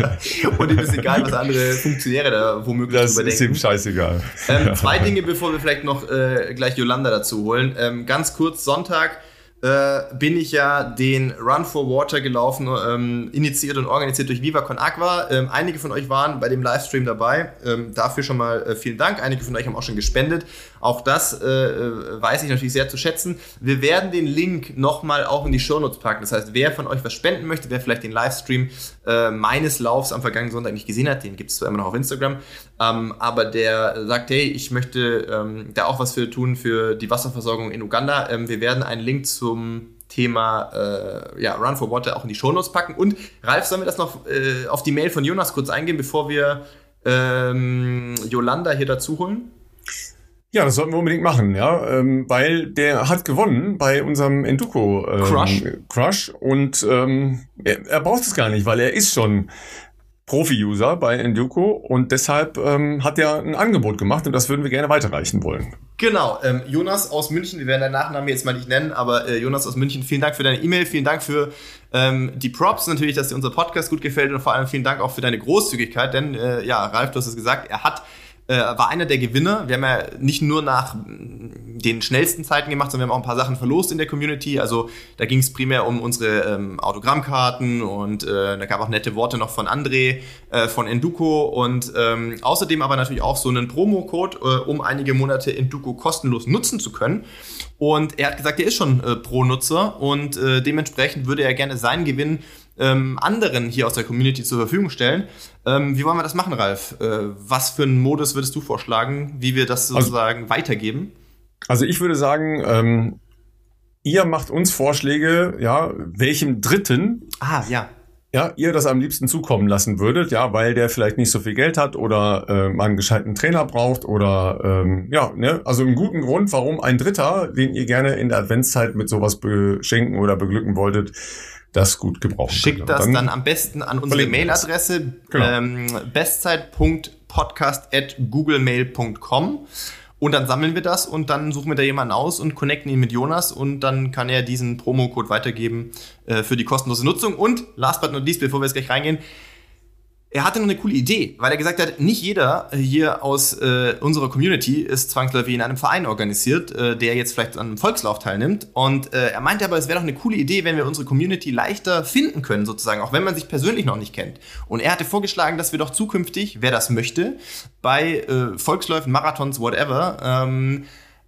B: Und ihm ist egal, was andere Funktionäre da womöglich
A: das überdenken. Das ist ihm scheißegal.
B: Ähm, zwei Dinge, bevor wir vielleicht noch äh, gleich Yolanda dazu holen. Ähm, ganz kurz, Sonntag äh, bin ich ja den Run for Water gelaufen, ähm, initiiert und organisiert durch Viva Con Aqua. Ähm, einige von euch waren bei dem Livestream dabei. Ähm, dafür schon mal äh, vielen Dank. Einige von euch haben auch schon gespendet. Auch das äh, äh weiß ich natürlich sehr zu schätzen. Wir werden den Link nochmal auch in die Shownotes packen. Das heißt, wer von euch was spenden möchte, wer vielleicht den Livestream äh, meines Laufs am vergangenen Sonntag nicht gesehen hat, den gibt es zwar immer noch auf Instagram, ähm, aber der sagt, hey, ich möchte ähm, da auch was für tun für die Wasserversorgung in Uganda. Ähm, wir werden einen Link zum Thema äh, ja, Run for Water auch in die Shownotes packen. Und Ralf, sollen wir das noch äh, auf die Mail von Jonas kurz eingehen, bevor wir ähm, Yolanda hier dazu holen?
A: Ja, das sollten wir unbedingt machen, ja, ähm, weil der hat gewonnen bei unserem Enduko ähm, Crush. Crush. Und ähm, er, er braucht es gar nicht, weil er ist schon Profi-User bei Enduko. Und deshalb ähm, hat er ein Angebot gemacht und das würden wir gerne weiterreichen wollen.
B: Genau, ähm, Jonas aus München, wir werden deinen Nachnamen jetzt mal nicht nennen, aber äh, Jonas aus München, vielen Dank für deine E-Mail, vielen Dank für ähm, die Props natürlich, dass dir unser Podcast gut gefällt. Und vor allem vielen Dank auch für deine Großzügigkeit, denn äh, ja, Ralf, du hast es gesagt, er hat äh, war einer der Gewinner. Wir haben ja nicht nur nach den schnellsten Zeiten gemacht, sondern wir haben auch ein paar Sachen verlost in der Community. Also da ging es primär um unsere ähm, Autogrammkarten und äh, da gab auch nette Worte noch von André äh, von Enduko und ähm, außerdem aber natürlich auch so einen Promo-Code, äh, um einige Monate Enduko kostenlos nutzen zu können. Und er hat gesagt, er ist schon äh, Pro-Nutzer und äh, dementsprechend würde er gerne seinen Gewinn ähm, anderen hier aus der Community zur Verfügung stellen. Ähm, wie wollen wir das machen, Ralf? Äh, was für einen Modus würdest du vorschlagen, wie wir das also sozusagen also, weitergeben?
A: Also ich würde sagen, ähm, ihr macht uns Vorschläge, ja, welchem Dritten.
B: Ah, ja
A: ja, ihr das am liebsten zukommen lassen würdet, ja, weil der vielleicht nicht so viel Geld hat oder äh, mal einen gescheiten Trainer braucht oder ähm, ja, ne, also einen guten Grund, warum ein Dritter, den ihr gerne in der Adventszeit mit sowas beschenken oder beglücken wolltet, das gut gebrauchen
B: Schickt könnt. das dann, dann, am besten an unsere Mailadresse genau. ähm, bestzeit.podcast@googlemail.com und dann sammeln wir das und dann suchen wir da jemanden aus und connecten ihn mit Jonas und dann kann er diesen Promocode weitergeben äh, für die kostenlose Nutzung. Und last but not least, bevor wir jetzt gleich reingehen, er hatte noch eine coole Idee, weil er gesagt hat, nicht jeder hier aus äh, unserer Community ist zwangsläufig in einem Verein organisiert, äh, der jetzt vielleicht an einem Volkslauf teilnimmt. Und äh, er meinte aber, es wäre doch eine coole Idee, wenn wir unsere Community leichter finden können, sozusagen, auch wenn man sich persönlich noch nicht kennt. Und er hatte vorgeschlagen, dass wir doch zukünftig, wer das möchte, bei äh, Volksläufen, Marathons, whatever, ähm,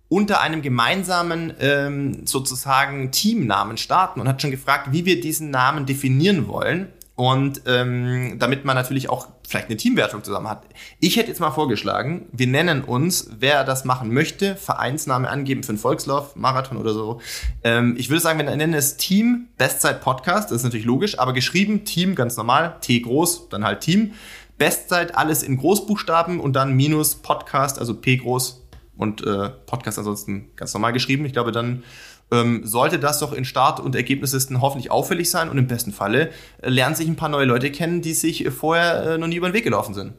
B: unter einem gemeinsamen ähm, sozusagen Teamnamen starten und hat schon gefragt, wie wir diesen Namen definieren wollen. Und ähm, damit man natürlich auch vielleicht eine Teamwertung zusammen hat. Ich hätte jetzt mal vorgeschlagen, wir nennen uns, wer das machen möchte, Vereinsname angeben für einen Volkslauf, Marathon oder so. Ähm, ich würde sagen, wir nennen es Team Bestzeit Podcast, das ist natürlich logisch, aber geschrieben Team ganz normal, T groß, dann halt Team. Bestzeit alles in Großbuchstaben und dann minus Podcast, also P groß und äh, Podcast ansonsten ganz normal geschrieben. Ich glaube, dann ähm, sollte das doch in Start- und Ergebnislisten hoffentlich auffällig sein und im besten Falle äh, lernen sich ein paar neue Leute kennen, die sich äh, vorher äh, noch nie über den Weg gelaufen sind.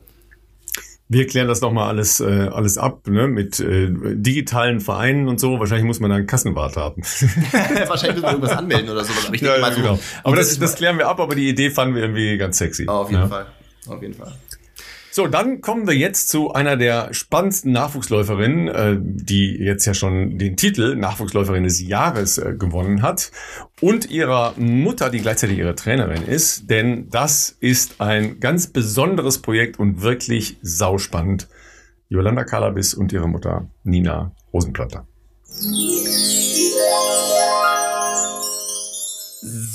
A: Wir klären das nochmal alles, äh, alles ab, ne, mit äh, digitalen Vereinen und so. Wahrscheinlich muss man da einen Kassenwart haben.
B: Wahrscheinlich muss man irgendwas anmelden oder so.
A: Aber ich ja, mal so. Genau. Aber das, das klären wir ab, aber die Idee fanden wir irgendwie ganz sexy.
B: Auf jeden ja. Fall. Auf jeden Fall.
A: So, dann kommen wir jetzt zu einer der spannendsten Nachwuchsläuferinnen, äh, die jetzt ja schon den Titel Nachwuchsläuferin des Jahres äh, gewonnen hat und ihrer Mutter, die gleichzeitig ihre Trainerin ist, denn das ist ein ganz besonderes Projekt und wirklich sauspannend. Yolanda Kalabis und ihre Mutter Nina Rosenplatter.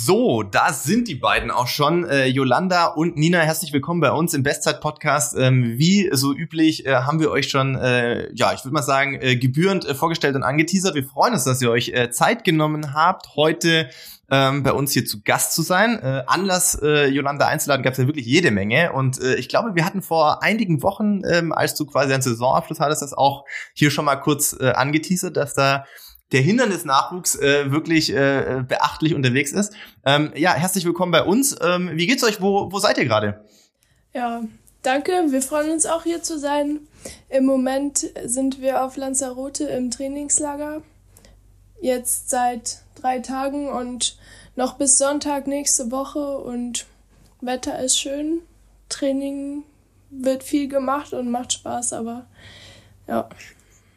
B: So, da sind die beiden auch schon. Äh, Yolanda und Nina, herzlich willkommen bei uns im Bestzeit-Podcast. Ähm, wie so üblich äh, haben wir euch schon, äh, ja, ich würde mal sagen, äh, gebührend äh, vorgestellt und angeteasert. Wir freuen uns, dass ihr euch äh, Zeit genommen habt, heute ähm, bei uns hier zu Gast zu sein. Äh, Anlass, äh, Yolanda einzuladen, gab es ja wirklich jede Menge. Und äh, ich glaube, wir hatten vor einigen Wochen, ähm, als du quasi einen Saisonabschluss hattest, das auch hier schon mal kurz äh, angeteasert, dass da der Hindernisnachwuchs äh, wirklich äh, beachtlich unterwegs ist. Ähm, ja, herzlich willkommen bei uns. Ähm, wie geht's euch? Wo, wo seid ihr gerade?
C: Ja, danke. Wir freuen uns auch hier zu sein. Im Moment sind wir auf Lanzarote im Trainingslager. Jetzt seit drei Tagen und noch bis Sonntag nächste Woche und Wetter ist schön. Training wird viel gemacht und macht Spaß, aber ja.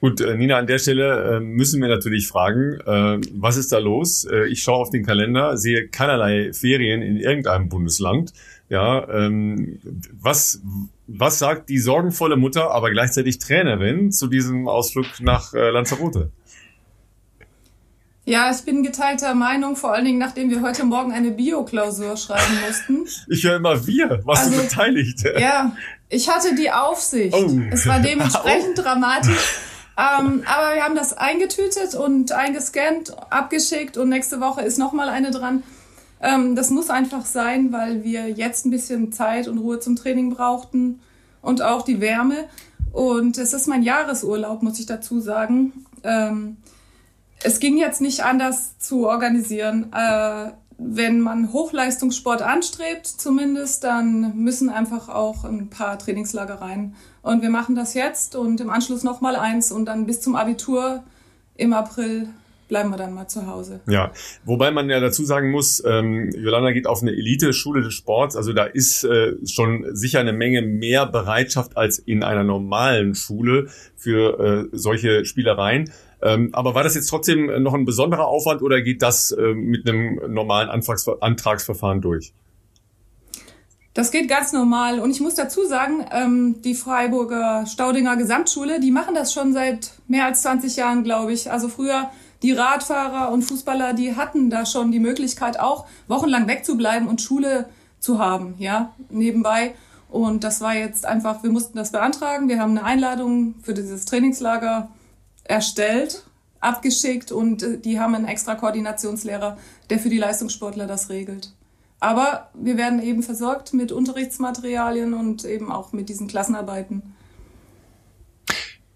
A: Gut, äh, Nina, an der Stelle äh, müssen wir natürlich fragen, äh, was ist da los? Äh, ich schaue auf den Kalender, sehe keinerlei Ferien in irgendeinem Bundesland. Ja, ähm, was, was sagt die sorgenvolle Mutter, aber gleichzeitig Trainerin zu diesem Ausflug nach Lanzarote?
D: Ja, ich bin geteilter Meinung, vor allen Dingen, nachdem wir heute Morgen eine Bio-Klausur schreiben mussten.
A: Ich höre immer wir. Warst also, du beteiligt?
D: Ja, ich hatte die Aufsicht. Oh. Es war dementsprechend oh. dramatisch. Ähm, aber wir haben das eingetütet und eingescannt, abgeschickt und nächste Woche ist nochmal eine dran. Ähm, das muss einfach sein, weil wir jetzt ein bisschen Zeit und Ruhe zum Training brauchten und auch die Wärme. Und es ist mein Jahresurlaub, muss ich dazu sagen. Ähm, es ging jetzt nicht anders zu organisieren. Äh, wenn man Hochleistungssport anstrebt, zumindest, dann müssen einfach auch ein paar Trainingslager rein. Und wir machen das jetzt und im Anschluss noch mal eins und dann bis zum Abitur im April bleiben wir dann mal zu Hause.
A: Ja, wobei man ja dazu sagen muss, ähm, Jolanda geht auf eine Elite-Schule des Sports, also da ist äh, schon sicher eine Menge mehr Bereitschaft als in einer normalen Schule für äh, solche Spielereien. Ähm, aber war das jetzt trotzdem noch ein besonderer Aufwand oder geht das äh, mit einem normalen Antrags Antragsverfahren durch?
D: Das geht ganz normal. Und ich muss dazu sagen, ähm, die Freiburger Staudinger Gesamtschule, die machen das schon seit mehr als 20 Jahren, glaube ich. Also früher die Radfahrer und Fußballer, die hatten da schon die Möglichkeit auch wochenlang wegzubleiben und Schule zu haben, ja, nebenbei. Und das war jetzt einfach, wir mussten das beantragen. Wir haben eine Einladung für dieses Trainingslager erstellt, abgeschickt und äh, die haben einen extra Koordinationslehrer, der für die Leistungssportler das regelt. Aber wir werden eben versorgt mit Unterrichtsmaterialien und eben auch mit diesen Klassenarbeiten.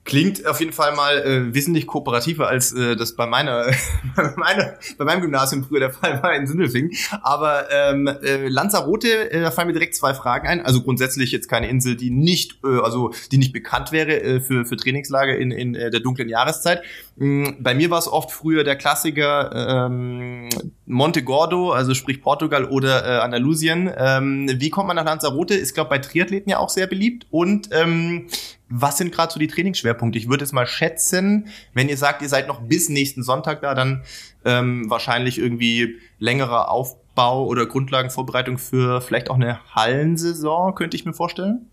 B: Klingt auf jeden Fall mal äh, wesentlich kooperativer, als äh, das bei meiner, bei meiner, bei meinem Gymnasium früher der Fall war in Sindelfing. Aber ähm, äh, Lanzarote, äh, da fallen mir direkt zwei Fragen ein. Also grundsätzlich jetzt keine Insel, die nicht, äh, also die nicht bekannt wäre äh, für, für Trainingslager in, in äh, der dunklen Jahreszeit. Ähm, bei mir war es oft früher der Klassiker ähm, Monte Gordo, also sprich Portugal oder äh, Andalusien. Ähm, wie kommt man nach Lanzarote? Ist glaube bei Triathleten ja auch sehr beliebt. Und ähm, was sind gerade so die Trainingsschwerpunkte? Ich würde es mal schätzen, wenn ihr sagt, ihr seid noch bis nächsten Sonntag da, dann ähm, wahrscheinlich irgendwie längerer Aufbau oder Grundlagenvorbereitung für vielleicht auch eine Hallensaison, könnte ich mir vorstellen.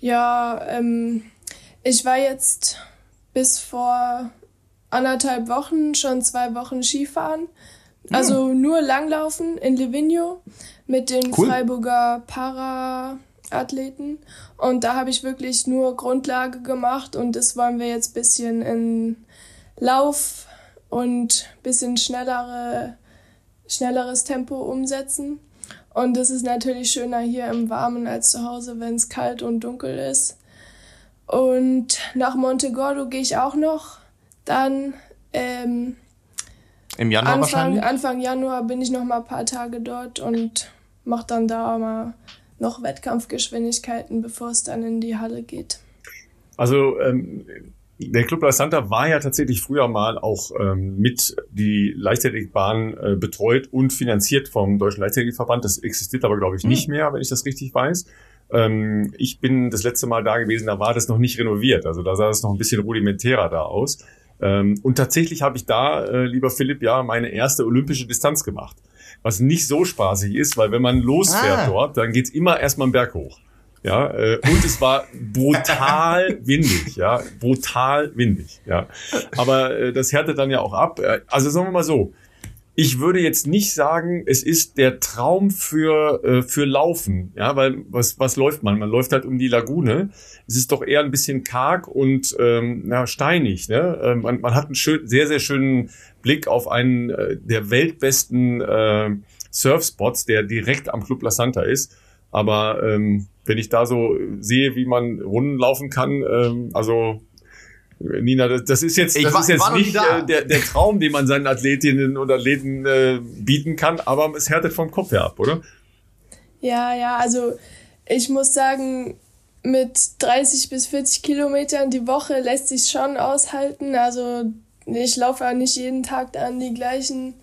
C: Ja, ähm, ich war jetzt bis vor anderthalb Wochen schon zwei Wochen Skifahren. Also hm. nur Langlaufen in Livigno mit den cool. Freiburger Para Athleten. Und da habe ich wirklich nur Grundlage gemacht und das wollen wir jetzt bisschen in Lauf und bisschen schnellere, schnelleres Tempo umsetzen. Und das ist natürlich schöner hier im Warmen als zu Hause, wenn es kalt und dunkel ist. Und nach Montegordo gehe ich auch noch. Dann ähm,
B: im Januar
C: Anfang,
B: wahrscheinlich?
C: Anfang Januar bin ich noch mal ein paar Tage dort und mache dann da mal noch Wettkampfgeschwindigkeiten, bevor es dann in die Halle geht.
A: Also ähm, der Club La Santa war ja tatsächlich früher mal auch ähm, mit die Leichtathletikbahn äh, betreut und finanziert vom Deutschen Leichtathletikverband. Das existiert aber, glaube ich, hm. nicht mehr, wenn ich das richtig weiß. Ähm, ich bin das letzte Mal da gewesen, da war das noch nicht renoviert. Also da sah es noch ein bisschen rudimentärer da aus. Ähm, und tatsächlich habe ich da, äh, lieber Philipp, ja meine erste olympische Distanz gemacht was nicht so spaßig ist, weil wenn man losfährt ah. dort, dann geht's immer erstmal einen Berg hoch. Ja, äh, und es war brutal windig, ja, brutal windig, ja. Aber äh, das härtet dann ja auch ab. Äh, also sagen wir mal so, ich würde jetzt nicht sagen, es ist der Traum für äh, für Laufen, ja, weil was was läuft man? Man läuft halt um die Lagune. Es ist doch eher ein bisschen karg und ähm, ja, steinig, ne? Ähm, man, man hat einen schön, sehr sehr schönen Blick auf einen äh, der weltbesten äh, Surfspots, der direkt am Club La Santa ist. Aber ähm, wenn ich da so sehe, wie man Runden laufen kann, ähm, also Nina, das, das ist jetzt, das war, ist jetzt nicht äh, der, der Traum, den man seinen Athletinnen und Athleten äh, bieten kann, aber es härtet vom Kopf her ab, oder?
C: Ja, ja, also ich muss sagen, mit 30 bis 40 Kilometern die Woche lässt sich schon aushalten. Also ich laufe ja nicht jeden Tag an die gleichen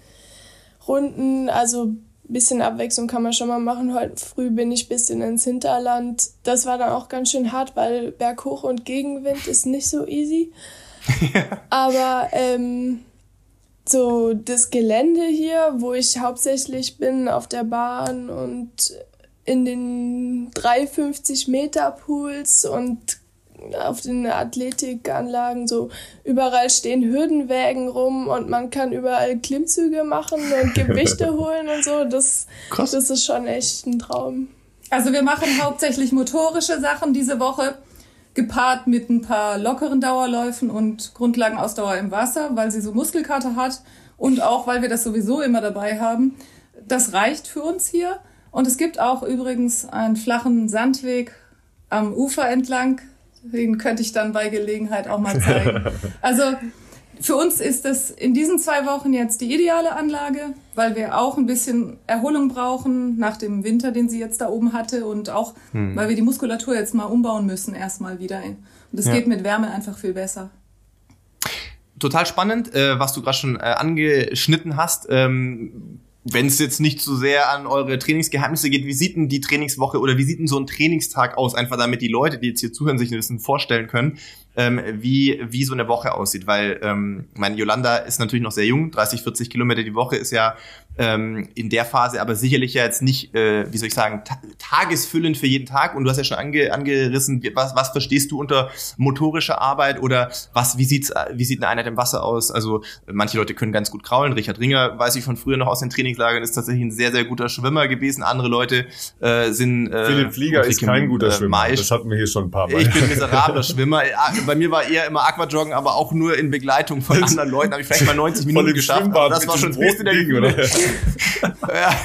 C: Runden. Also ein bisschen Abwechslung kann man schon mal machen. Heute früh bin ich bisschen ins Hinterland. Das war dann auch ganz schön hart, weil Berghoch und Gegenwind ist nicht so easy. Aber ähm, so das Gelände hier, wo ich hauptsächlich bin auf der Bahn und in den 350 Meter Pools und auf den Athletikanlagen so überall stehen Hürdenwägen rum und man kann überall Klimmzüge machen und Gewichte holen und so. Das, Krass. das ist schon echt ein Traum.
D: Also wir machen hauptsächlich motorische Sachen diese Woche, gepaart mit ein paar lockeren Dauerläufen und Grundlagenausdauer im Wasser, weil sie so Muskelkater hat und auch weil wir das sowieso immer dabei haben. Das reicht für uns hier. Und es gibt auch übrigens einen flachen Sandweg am Ufer entlang, den könnte ich dann bei Gelegenheit auch mal zeigen. Also für uns ist das in diesen zwei Wochen jetzt die ideale Anlage, weil wir auch ein bisschen Erholung brauchen nach dem Winter, den sie jetzt da oben hatte und auch, hm. weil wir die Muskulatur jetzt mal umbauen müssen, erstmal wieder. Und das ja. geht mit Wärme einfach viel besser.
B: Total spannend, äh, was du gerade schon äh, angeschnitten hast. Ähm, wenn es jetzt nicht so sehr an eure Trainingsgeheimnisse geht, wie sieht denn die Trainingswoche oder wie sieht denn so ein Trainingstag aus? Einfach damit die Leute, die jetzt hier zuhören, sich ein bisschen vorstellen können. Ähm, wie, wie so eine Woche aussieht. Weil ähm, meine Yolanda ist natürlich noch sehr jung, 30, 40 Kilometer die Woche ist ja ähm, in der Phase aber sicherlich ja jetzt nicht, äh, wie soll ich sagen, ta tagesfüllend für jeden Tag. Und du hast ja schon ange angerissen, was, was verstehst du unter motorischer Arbeit oder was, wie sieht's, wie sieht eine Einheit im Wasser aus? Also manche Leute können ganz gut kraulen. Richard Ringer, weiß ich von früher noch aus den Trainingslagern, ist tatsächlich ein sehr, sehr guter Schwimmer gewesen. Andere Leute äh, sind
A: äh, Philipp Flieger ist kein guter äh, Schwimmer. Maisch. Das hatten wir hier schon ein paar Mal.
B: Ich bin miserabler Schwimmer. Bei mir war eher immer Aquajoggen, aber auch nur in Begleitung von anderen Leuten. Habe ich vielleicht mal 90 Minuten geschafft. Aber das war schon das höchste der Gefühle. ja.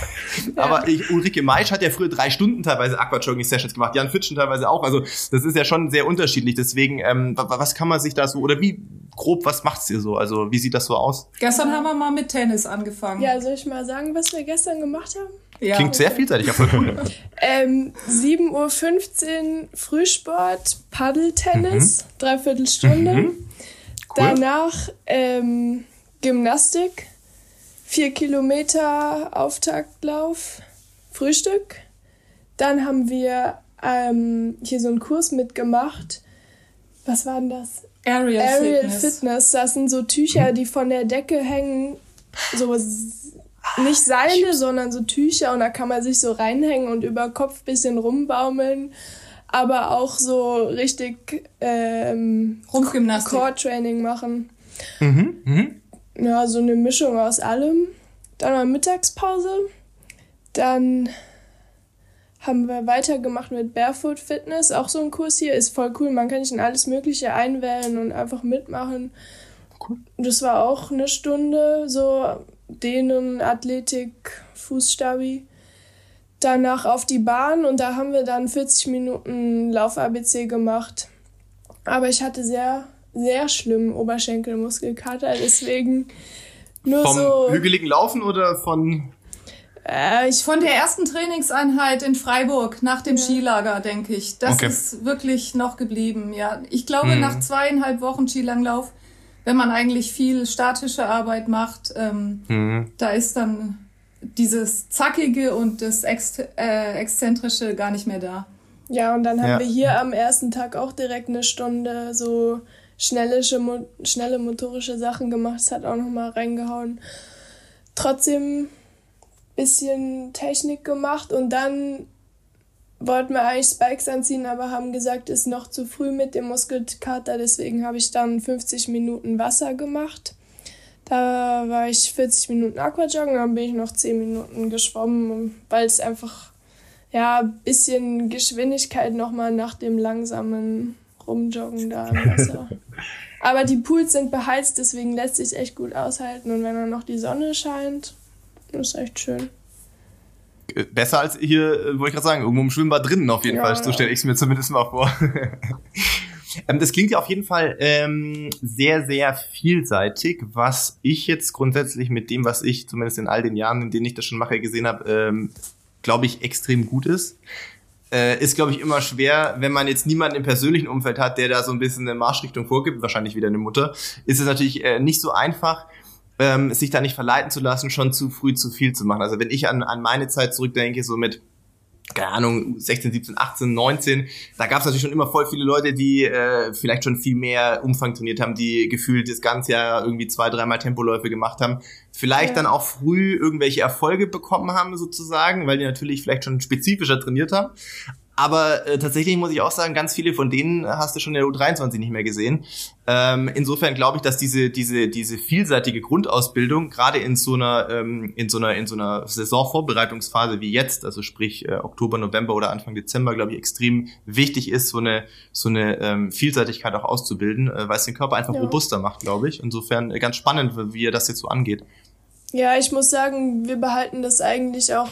B: Aber ich, Ulrike Maisch hat ja früher drei Stunden teilweise Aquajogging-Sessions gemacht, Jan Fitschen teilweise auch. Also das ist ja schon sehr unterschiedlich. Deswegen, ähm, was kann man sich da so, oder wie grob, was macht's ihr so? Also wie sieht das so aus?
D: Gestern haben wir mal mit Tennis angefangen.
C: Ja, soll ich mal sagen, was wir gestern gemacht haben?
B: Ja. Klingt sehr vielseitig, ja voll cool.
C: ähm, 7.15 Uhr Frühsport, Paddeltennis, mhm. dreiviertel Stunde. Mhm. Cool. Danach ähm, Gymnastik, vier Kilometer Auftaktlauf, Frühstück. Dann haben wir ähm, hier so einen Kurs mitgemacht. Was war denn das?
D: Aerial, Aerial Fitness.
C: Fitness. Das sind so Tücher, die von der Decke hängen. So nicht Seile, sondern so Tücher und da kann man sich so reinhängen und über Kopf bisschen rumbaumeln. Aber auch so richtig ähm,
D: Rumpfgymnastik.
C: Core-Training machen. Mhm. Mhm ja, so eine Mischung aus allem. Dann war Mittagspause. Dann haben wir weitergemacht mit Barefoot Fitness. Auch so ein Kurs hier ist voll cool. Man kann sich in alles Mögliche einwählen und einfach mitmachen. Cool. Das war auch eine Stunde, so Dehnen, Athletik, Fußstabi. Danach auf die Bahn und da haben wir dann 40 Minuten Lauf-ABC gemacht. Aber ich hatte sehr sehr schlimmen Oberschenkelmuskelkater, deswegen nur
B: Vom
C: so.
B: hügeligen Laufen oder von
D: äh, ich von der ersten Trainingseinheit in Freiburg nach dem ja. Skilager, denke ich. Das okay. ist wirklich noch geblieben, ja. Ich glaube, mhm. nach zweieinhalb Wochen Skilanglauf, wenn man eigentlich viel statische Arbeit macht, ähm, mhm. da ist dann dieses Zackige und das Ex äh, Exzentrische gar nicht mehr da.
C: Ja, und dann haben ja. wir hier am ersten Tag auch direkt eine Stunde so schnelle, schnelle motorische Sachen gemacht. Das hat auch nochmal reingehauen. Trotzdem bisschen Technik gemacht und dann wollten wir eigentlich Spikes anziehen, aber haben gesagt, ist noch zu früh mit dem Muskelkater. Deswegen habe ich dann 50 Minuten Wasser gemacht. Da war ich 40 Minuten Aquajoggen, dann bin ich noch 10 Minuten geschwommen, weil es einfach ja ein bisschen Geschwindigkeit nochmal nach dem langsamen rumjoggen da im Wasser. Aber die Pools sind beheizt, deswegen lässt sich echt gut aushalten. Und wenn dann noch die Sonne scheint, ist echt schön.
B: Besser als hier, äh, wollte ich gerade sagen, irgendwo im Schwimmbad drinnen auf jeden ja, Fall. So stelle ich es mir zumindest mal vor. ähm, das klingt ja auf jeden Fall ähm, sehr, sehr vielseitig, was ich jetzt grundsätzlich mit dem, was ich zumindest in all den Jahren, in denen ich das schon mache, gesehen habe, ähm, glaube ich, extrem gut ist äh, ist, glaube ich, immer schwer, wenn man jetzt niemanden im persönlichen Umfeld hat, der da so ein bisschen eine Marschrichtung vorgibt, wahrscheinlich wieder eine Mutter, ist es natürlich äh, nicht so einfach, ähm, sich da nicht verleiten zu lassen, schon zu früh zu viel zu machen. Also wenn ich an, an meine Zeit zurückdenke, so mit keine Ahnung, 16, 17, 18, 19, da gab es natürlich schon immer voll viele Leute, die äh, vielleicht schon viel mehr Umfang trainiert haben, die gefühlt das ganze Jahr irgendwie zwei, dreimal Tempoläufe gemacht haben, vielleicht ja. dann auch früh irgendwelche Erfolge bekommen haben sozusagen, weil die natürlich vielleicht schon spezifischer trainiert haben. Aber äh, tatsächlich muss ich auch sagen, ganz viele von denen hast du schon in der U23 nicht mehr gesehen. Ähm, insofern glaube ich, dass diese diese diese vielseitige Grundausbildung gerade in so einer ähm, in so einer in so einer Saisonvorbereitungsphase wie jetzt, also sprich äh, Oktober, November oder Anfang Dezember, glaube ich, extrem wichtig ist, so eine so eine ähm, Vielseitigkeit auch auszubilden, äh, weil es den Körper einfach ja. robuster macht, glaube ich. Insofern äh, ganz spannend, wie er das jetzt so angeht.
C: Ja, ich muss sagen, wir behalten das eigentlich auch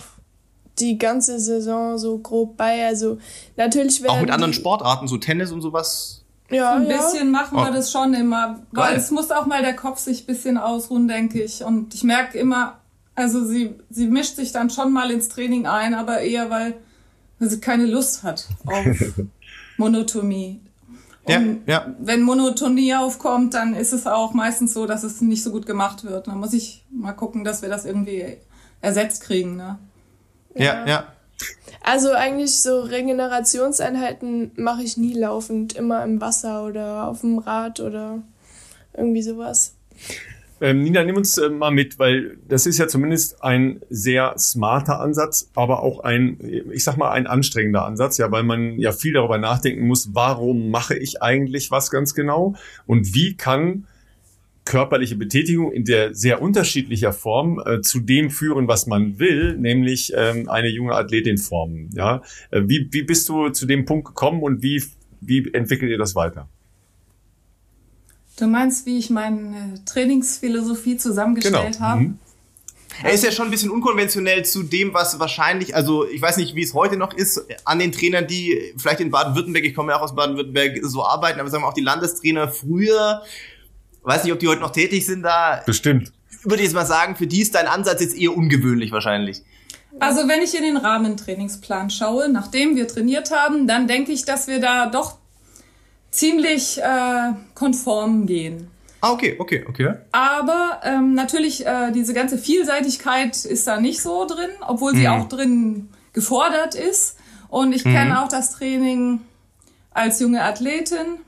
C: die ganze Saison so grob bei. Also natürlich
B: werden Auch mit anderen Sportarten, so Tennis und sowas.
D: Ja, so ein ja. bisschen machen wir oh. das schon immer. Weil Geil. es muss auch mal der Kopf sich ein bisschen ausruhen, denke ich. Und ich merke immer, also sie, sie mischt sich dann schon mal ins Training ein, aber eher, weil, weil sie keine Lust hat auf Monotonie. Und ja, ja. wenn Monotonie aufkommt, dann ist es auch meistens so, dass es nicht so gut gemacht wird. Dann muss ich mal gucken, dass wir das irgendwie ersetzt kriegen. Ne?
B: Ja, ja.
C: Also eigentlich so Regenerationseinheiten mache ich nie laufend, immer im Wasser oder auf dem Rad oder irgendwie sowas.
A: Ähm, Nina, nimm uns äh, mal mit, weil das ist ja zumindest ein sehr smarter Ansatz, aber auch ein, ich sag mal, ein anstrengender Ansatz, ja, weil man ja viel darüber nachdenken muss, warum mache ich eigentlich was ganz genau und wie kann körperliche Betätigung in der sehr unterschiedlicher Form äh, zu dem führen, was man will, nämlich ähm, eine junge Athletin formen. Ja, äh, wie, wie bist du zu dem Punkt gekommen und wie wie entwickelt ihr das weiter?
D: Du meinst, wie ich meine Trainingsphilosophie zusammengestellt genau. habe? Mhm.
B: Er ist ja schon ein bisschen unkonventionell zu dem, was wahrscheinlich, also ich weiß nicht, wie es heute noch ist, an den Trainern, die vielleicht in Baden-Württemberg, ich komme ja auch aus Baden-Württemberg, so arbeiten, aber sagen wir auch die Landestrainer früher weiß nicht, ob die heute noch tätig sind da.
A: Bestimmt.
B: Würde ich jetzt mal sagen, für die ist dein Ansatz jetzt eher ungewöhnlich wahrscheinlich.
D: Also wenn ich in den Rahmentrainingsplan schaue, nachdem wir trainiert haben, dann denke ich, dass wir da doch ziemlich äh, konform gehen.
B: Ah, okay, okay, okay.
D: Aber ähm, natürlich, äh, diese ganze Vielseitigkeit ist da nicht so drin, obwohl sie mhm. auch drin gefordert ist. Und ich mhm. kenne auch das Training als junge Athletin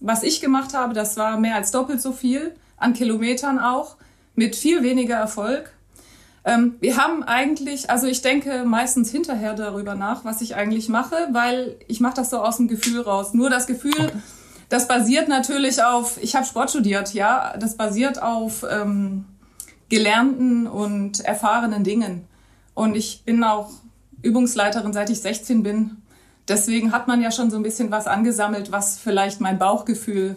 D: was ich gemacht habe, das war mehr als doppelt so viel, an Kilometern auch, mit viel weniger Erfolg. Ähm, wir haben eigentlich, also ich denke meistens hinterher darüber nach, was ich eigentlich mache, weil ich mache das so aus dem Gefühl raus. Nur das Gefühl, okay. das basiert natürlich auf, ich habe Sport studiert, ja, das basiert auf ähm, gelernten und erfahrenen Dingen. Und ich bin auch Übungsleiterin, seit ich 16 bin deswegen hat man ja schon so ein bisschen was angesammelt, was vielleicht mein Bauchgefühl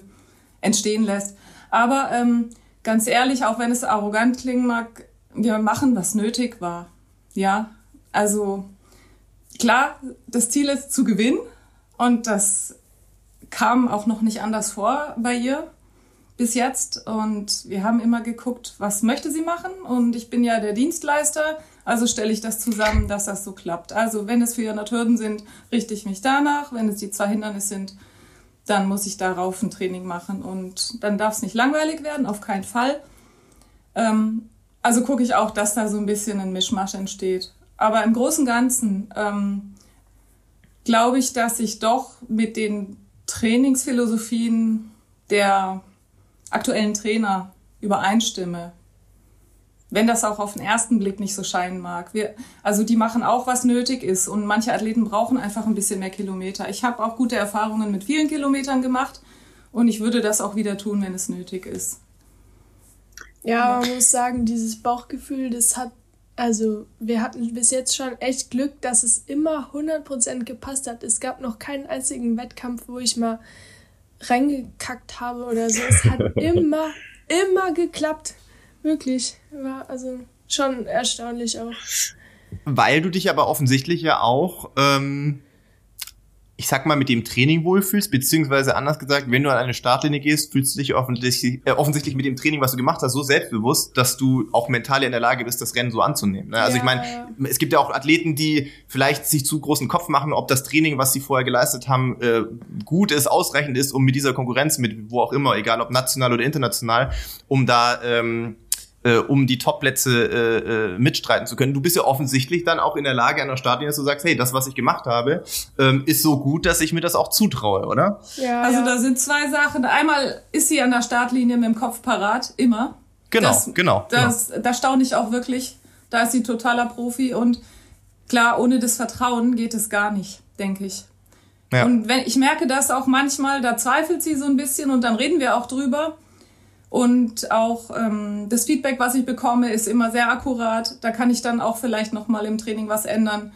D: entstehen lässt. Aber ähm, ganz ehrlich, auch wenn es arrogant klingen mag, wir machen, was nötig war. Ja, also klar, das Ziel ist zu gewinnen und das kam auch noch nicht anders vor bei ihr bis jetzt. Und wir haben immer geguckt, was möchte sie machen. Und ich bin ja der Dienstleister. Also stelle ich das zusammen, dass das so klappt. Also wenn es 400 Hürden sind, richte ich mich danach. Wenn es die zwei Hindernisse sind, dann muss ich darauf ein Training machen. Und dann darf es nicht langweilig werden, auf keinen Fall. Ähm, also gucke ich auch, dass da so ein bisschen ein Mischmasch entsteht. Aber im Großen und Ganzen ähm, glaube ich, dass ich doch mit den Trainingsphilosophien der aktuellen Trainer übereinstimme wenn das auch auf den ersten Blick nicht so scheinen mag. Wir, also die machen auch, was nötig ist und manche Athleten brauchen einfach ein bisschen mehr Kilometer. Ich habe auch gute Erfahrungen mit vielen Kilometern gemacht und ich würde das auch wieder tun, wenn es nötig ist.
C: Ja, man muss sagen, dieses Bauchgefühl, das hat, also wir hatten bis jetzt schon echt Glück, dass es immer 100% gepasst hat. Es gab noch keinen einzigen Wettkampf, wo ich mal reingekackt habe oder so. Es hat immer, immer geklappt. Wirklich. War also schon erstaunlich auch.
B: Weil du dich aber offensichtlich ja auch, ähm, ich sag mal, mit dem Training wohlfühlst, beziehungsweise anders gesagt, wenn du an eine Startlinie gehst, fühlst du dich offensichtlich, äh, offensichtlich mit dem Training, was du gemacht hast, so selbstbewusst, dass du auch mental in der Lage bist, das Rennen so anzunehmen. Ne? Also ja, ich meine, ja. es gibt ja auch Athleten, die vielleicht sich zu großen Kopf machen, ob das Training, was sie vorher geleistet haben, äh, gut ist, ausreichend ist, um mit dieser Konkurrenz, mit wo auch immer, egal ob national oder international, um da ähm, äh, um die Topplätze äh, äh, mitstreiten zu können. Du bist ja offensichtlich dann auch in der Lage, an der Startlinie, dass du sagst, hey, das, was ich gemacht habe, ähm, ist so gut, dass ich mir das auch zutraue, oder?
D: Ja. Also ja. da sind zwei Sachen. Einmal ist sie an der Startlinie mit dem Kopf parat, immer.
B: Genau, das, genau.
D: Das,
B: genau.
D: Da staune ich auch wirklich. Da ist sie totaler Profi und klar, ohne das Vertrauen geht es gar nicht, denke ich. Ja. Und wenn ich merke das auch manchmal, da zweifelt sie so ein bisschen und dann reden wir auch drüber. Und auch ähm, das Feedback, was ich bekomme, ist immer sehr akkurat. Da kann ich dann auch vielleicht nochmal im Training was ändern.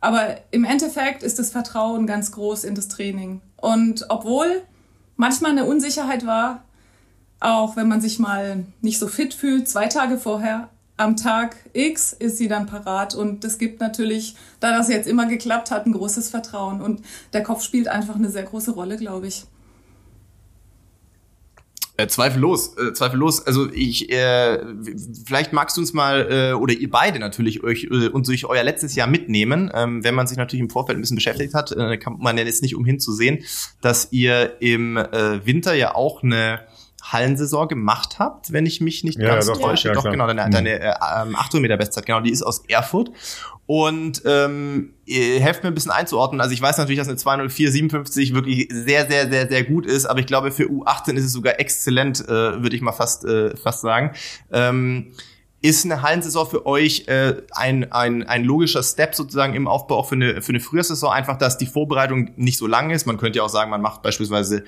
D: Aber im Endeffekt ist das Vertrauen ganz groß in das Training. Und obwohl manchmal eine Unsicherheit war, auch wenn man sich mal nicht so fit fühlt, zwei Tage vorher, am Tag X ist sie dann parat. Und das gibt natürlich, da das jetzt immer geklappt hat, ein großes Vertrauen. Und der Kopf spielt einfach eine sehr große Rolle, glaube ich.
B: Äh, zweifellos, äh, zweifellos. Also ich, äh, vielleicht magst du uns mal äh, oder ihr beide natürlich euch äh, und durch euer letztes Jahr mitnehmen, ähm, wenn man sich natürlich im Vorfeld ein bisschen beschäftigt hat, äh, kann man ja jetzt nicht umhin zu sehen, dass ihr im äh, Winter ja auch eine Hallensaison gemacht habt, wenn ich mich nicht
A: Ja,
B: ganz
A: doch,
B: täusche.
A: ja,
B: doch, genau, deine,
A: Mhm.
B: deine äh, ähm, 800 Meter Bestzeit, genau, die ist aus Erfurt. Und ähm, helft mir ein bisschen einzuordnen. Also ich weiß natürlich, dass eine 204,57 wirklich sehr, sehr, sehr, sehr gut ist, aber ich glaube, für U18 ist es sogar exzellent, äh, würde ich mal fast, äh, fast sagen. Ähm, ist eine Hallensaison für euch äh, ein, ein, ein logischer Step sozusagen im Aufbau auch für eine, für eine Frühjahrssaison? Einfach, dass die Vorbereitung nicht so lang ist. Man könnte ja auch sagen, man macht beispielsweise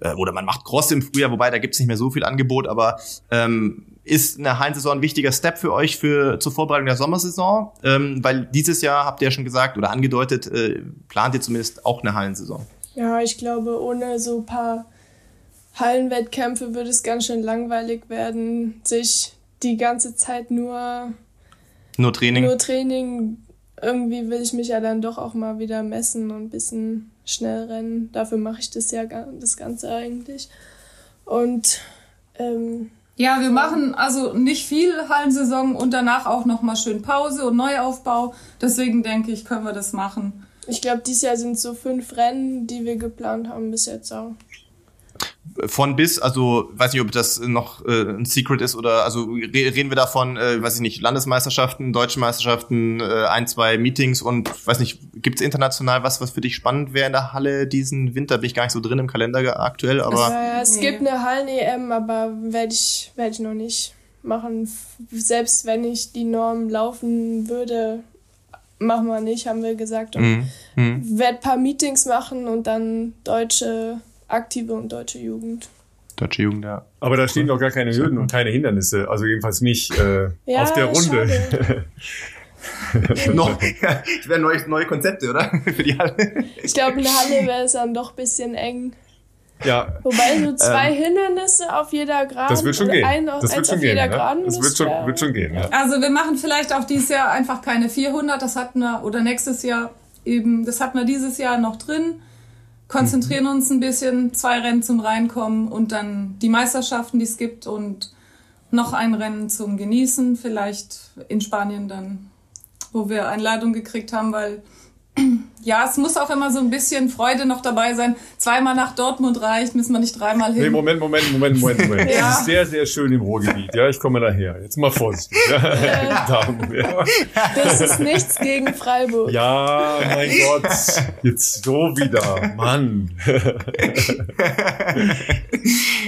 B: äh, oder man macht Cross im Frühjahr, wobei da gibt's nicht mehr so viel Angebot, aber ähm, ist eine Hallensaison ein wichtiger Step für euch für zur Vorbereitung der Sommersaison? Ähm, weil dieses Jahr habt ihr ja schon gesagt oder angedeutet, äh, plant ihr zumindest auch eine Hallensaison.
C: Ja, ich glaube, ohne so ein paar Hallenwettkämpfe würde es ganz schön langweilig werden, sich die ganze Zeit nur,
B: Nur Training.
C: nur Training. Irgendwie will ich mich ja dann doch auch mal wieder messen und ein bisschen schnell rennen. Dafür mache ich das ja das Ganze eigentlich. Und ähm,
D: Ja, wir machen also nicht viel Hallensaison und danach auch nochmal schön Pause und Neuaufbau. Deswegen denke ich, können wir das machen.
C: ich glaube, dieses Jahr sind so fünf Rennen, die wir geplant haben bis jetzt auch.
B: Von bis, also weiß nicht, ob das noch äh, ein Secret ist oder also re reden wir davon, äh, weiß ich nicht, Landesmeisterschaften, deutsche Meisterschaften, äh, ein, zwei Meetings und weiß nicht, gibt's international was, was für dich spannend wäre in der Halle diesen Winter? Bin ich gar nicht so drin im Kalender aktuell, aber
C: Ja, es
D: Nee.
C: gibt eine Hallen-EM, aber werde ich, werd ich noch nicht machen. Selbst wenn ich die Norm laufen würde, machen wir nicht, haben wir gesagt. Und
B: Mhm. Mhm.
C: werde ein paar Meetings machen und dann deutsche Aktive und deutsche Jugend.
B: Deutsche Jugend, ja.
A: Aber da stehen doch gar keine Hürden und keine Hindernisse. Also jedenfalls nicht äh,
C: Ja,
A: auf der Runde.
C: schade.
B: no, ich wäre neue, neue Konzepte, oder? für die Halle.
C: Ich glaube, in der Halle wäre es dann doch ein bisschen eng.
A: ja,
C: Wobei so zwei Hindernisse auf jeder Geraden.
A: das wird schon
C: oder
A: gehen.
C: Ein,
A: Das wird schon gehen. Ja?
C: Geraden.
A: Das wird schon,
C: wär-
A: wird schon gehen. Ja.
D: Also wir machen vielleicht auch dieses Jahr einfach keine 400, das hatten wir, oder nächstes Jahr eben, das hatten wir dieses Jahr noch drin. Konzentrieren uns ein bisschen, zwei Rennen zum Reinkommen und dann die Meisterschaften, die es gibt und noch ein Rennen zum Genießen, vielleicht in Spanien dann, wo wir Einladung gekriegt haben, weil ja, es muss auch immer so ein bisschen Freude noch dabei sein. Zweimal nach Dortmund reicht, müssen wir nicht dreimal hin.
A: Nee, Moment, Moment, Moment, Moment, Moment.
D: Ja.
A: Das ist sehr, sehr schön im Ruhrgebiet. Ja, ich komme daher. Jetzt mal vorsichtig. Ja.
C: Das ist nichts gegen Freiburg.
A: ja, mein Gott. Jetzt so wieder. Mann.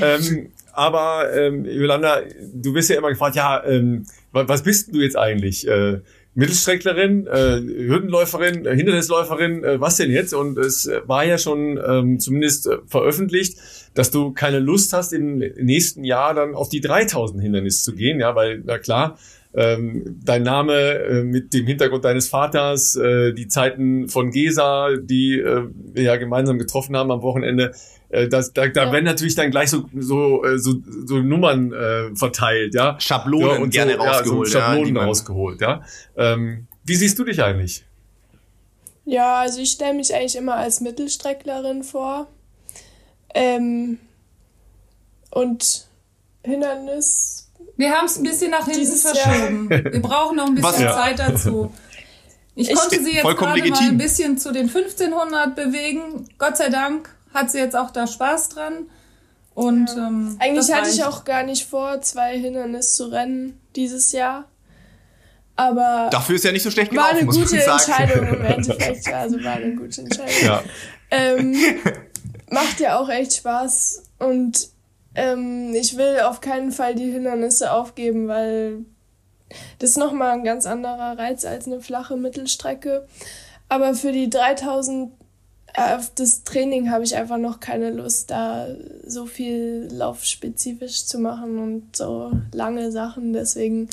A: ähm, aber ähm, Yolanda, du wirst ja immer gefragt, ja, ähm, wa- was bist du jetzt eigentlich? Äh, Mittelstrecklerin, äh, Hürdenläuferin, äh, Hindernisläuferin, äh, was denn jetzt? Und es äh, war ja schon ähm, zumindest äh, veröffentlicht, dass du keine Lust hast, im nächsten Jahr dann auf die 3000 Hindernis zu gehen, ja, weil, na klar, ähm, dein Name äh, mit dem Hintergrund deines Vaters, äh, die Zeiten von Gesa, die äh, wir ja gemeinsam getroffen haben am Wochenende, das, da, da
C: Ja.
A: werden natürlich dann gleich so so äh, so, so Nummern äh, verteilt, ja.
B: Schablonen
A: ja, und
B: gerne
A: so,
B: rausgeholt.
A: Ja, so Schablonen
B: ja,
A: rausgeholt, ja. Ähm, wie siehst du dich eigentlich?
C: Ja, also ich stelle mich eigentlich immer als Mittelstrecklerin vor. Ähm, und Hindernis.
D: Wir haben es ein bisschen nach hinten
C: Dieses Jahr.
D: verschoben. Wir brauchen noch ein bisschen
B: Was-.
D: Zeit dazu. Ich
C: Ich-
D: konnte sie jetzt gerade mal ein bisschen zu den 1500 bewegen. Gott sei Dank hat sie jetzt auch da Spaß dran. Und ähm,
C: Eigentlich hatte ich auch gar nicht vor, zwei Hindernis zu rennen dieses Jahr. Aber
B: Dafür ist ja nicht so schlecht
C: war
B: gelaufen,
C: eine
B: muss man
C: gute
B: sagen.
C: Entscheidung im Endeffekt. Also war eine gute Entscheidung.
A: Ja.
C: Ähm, macht ja auch echt Spaß und ähm, ich will auf keinen Fall die Hindernisse aufgeben, weil das ist nochmal ein ganz anderer Reiz als eine flache Mittelstrecke. Aber für die 3000 äh, auf das Training habe ich einfach noch keine Lust, da so viel laufspezifisch zu machen und so lange Sachen. Deswegen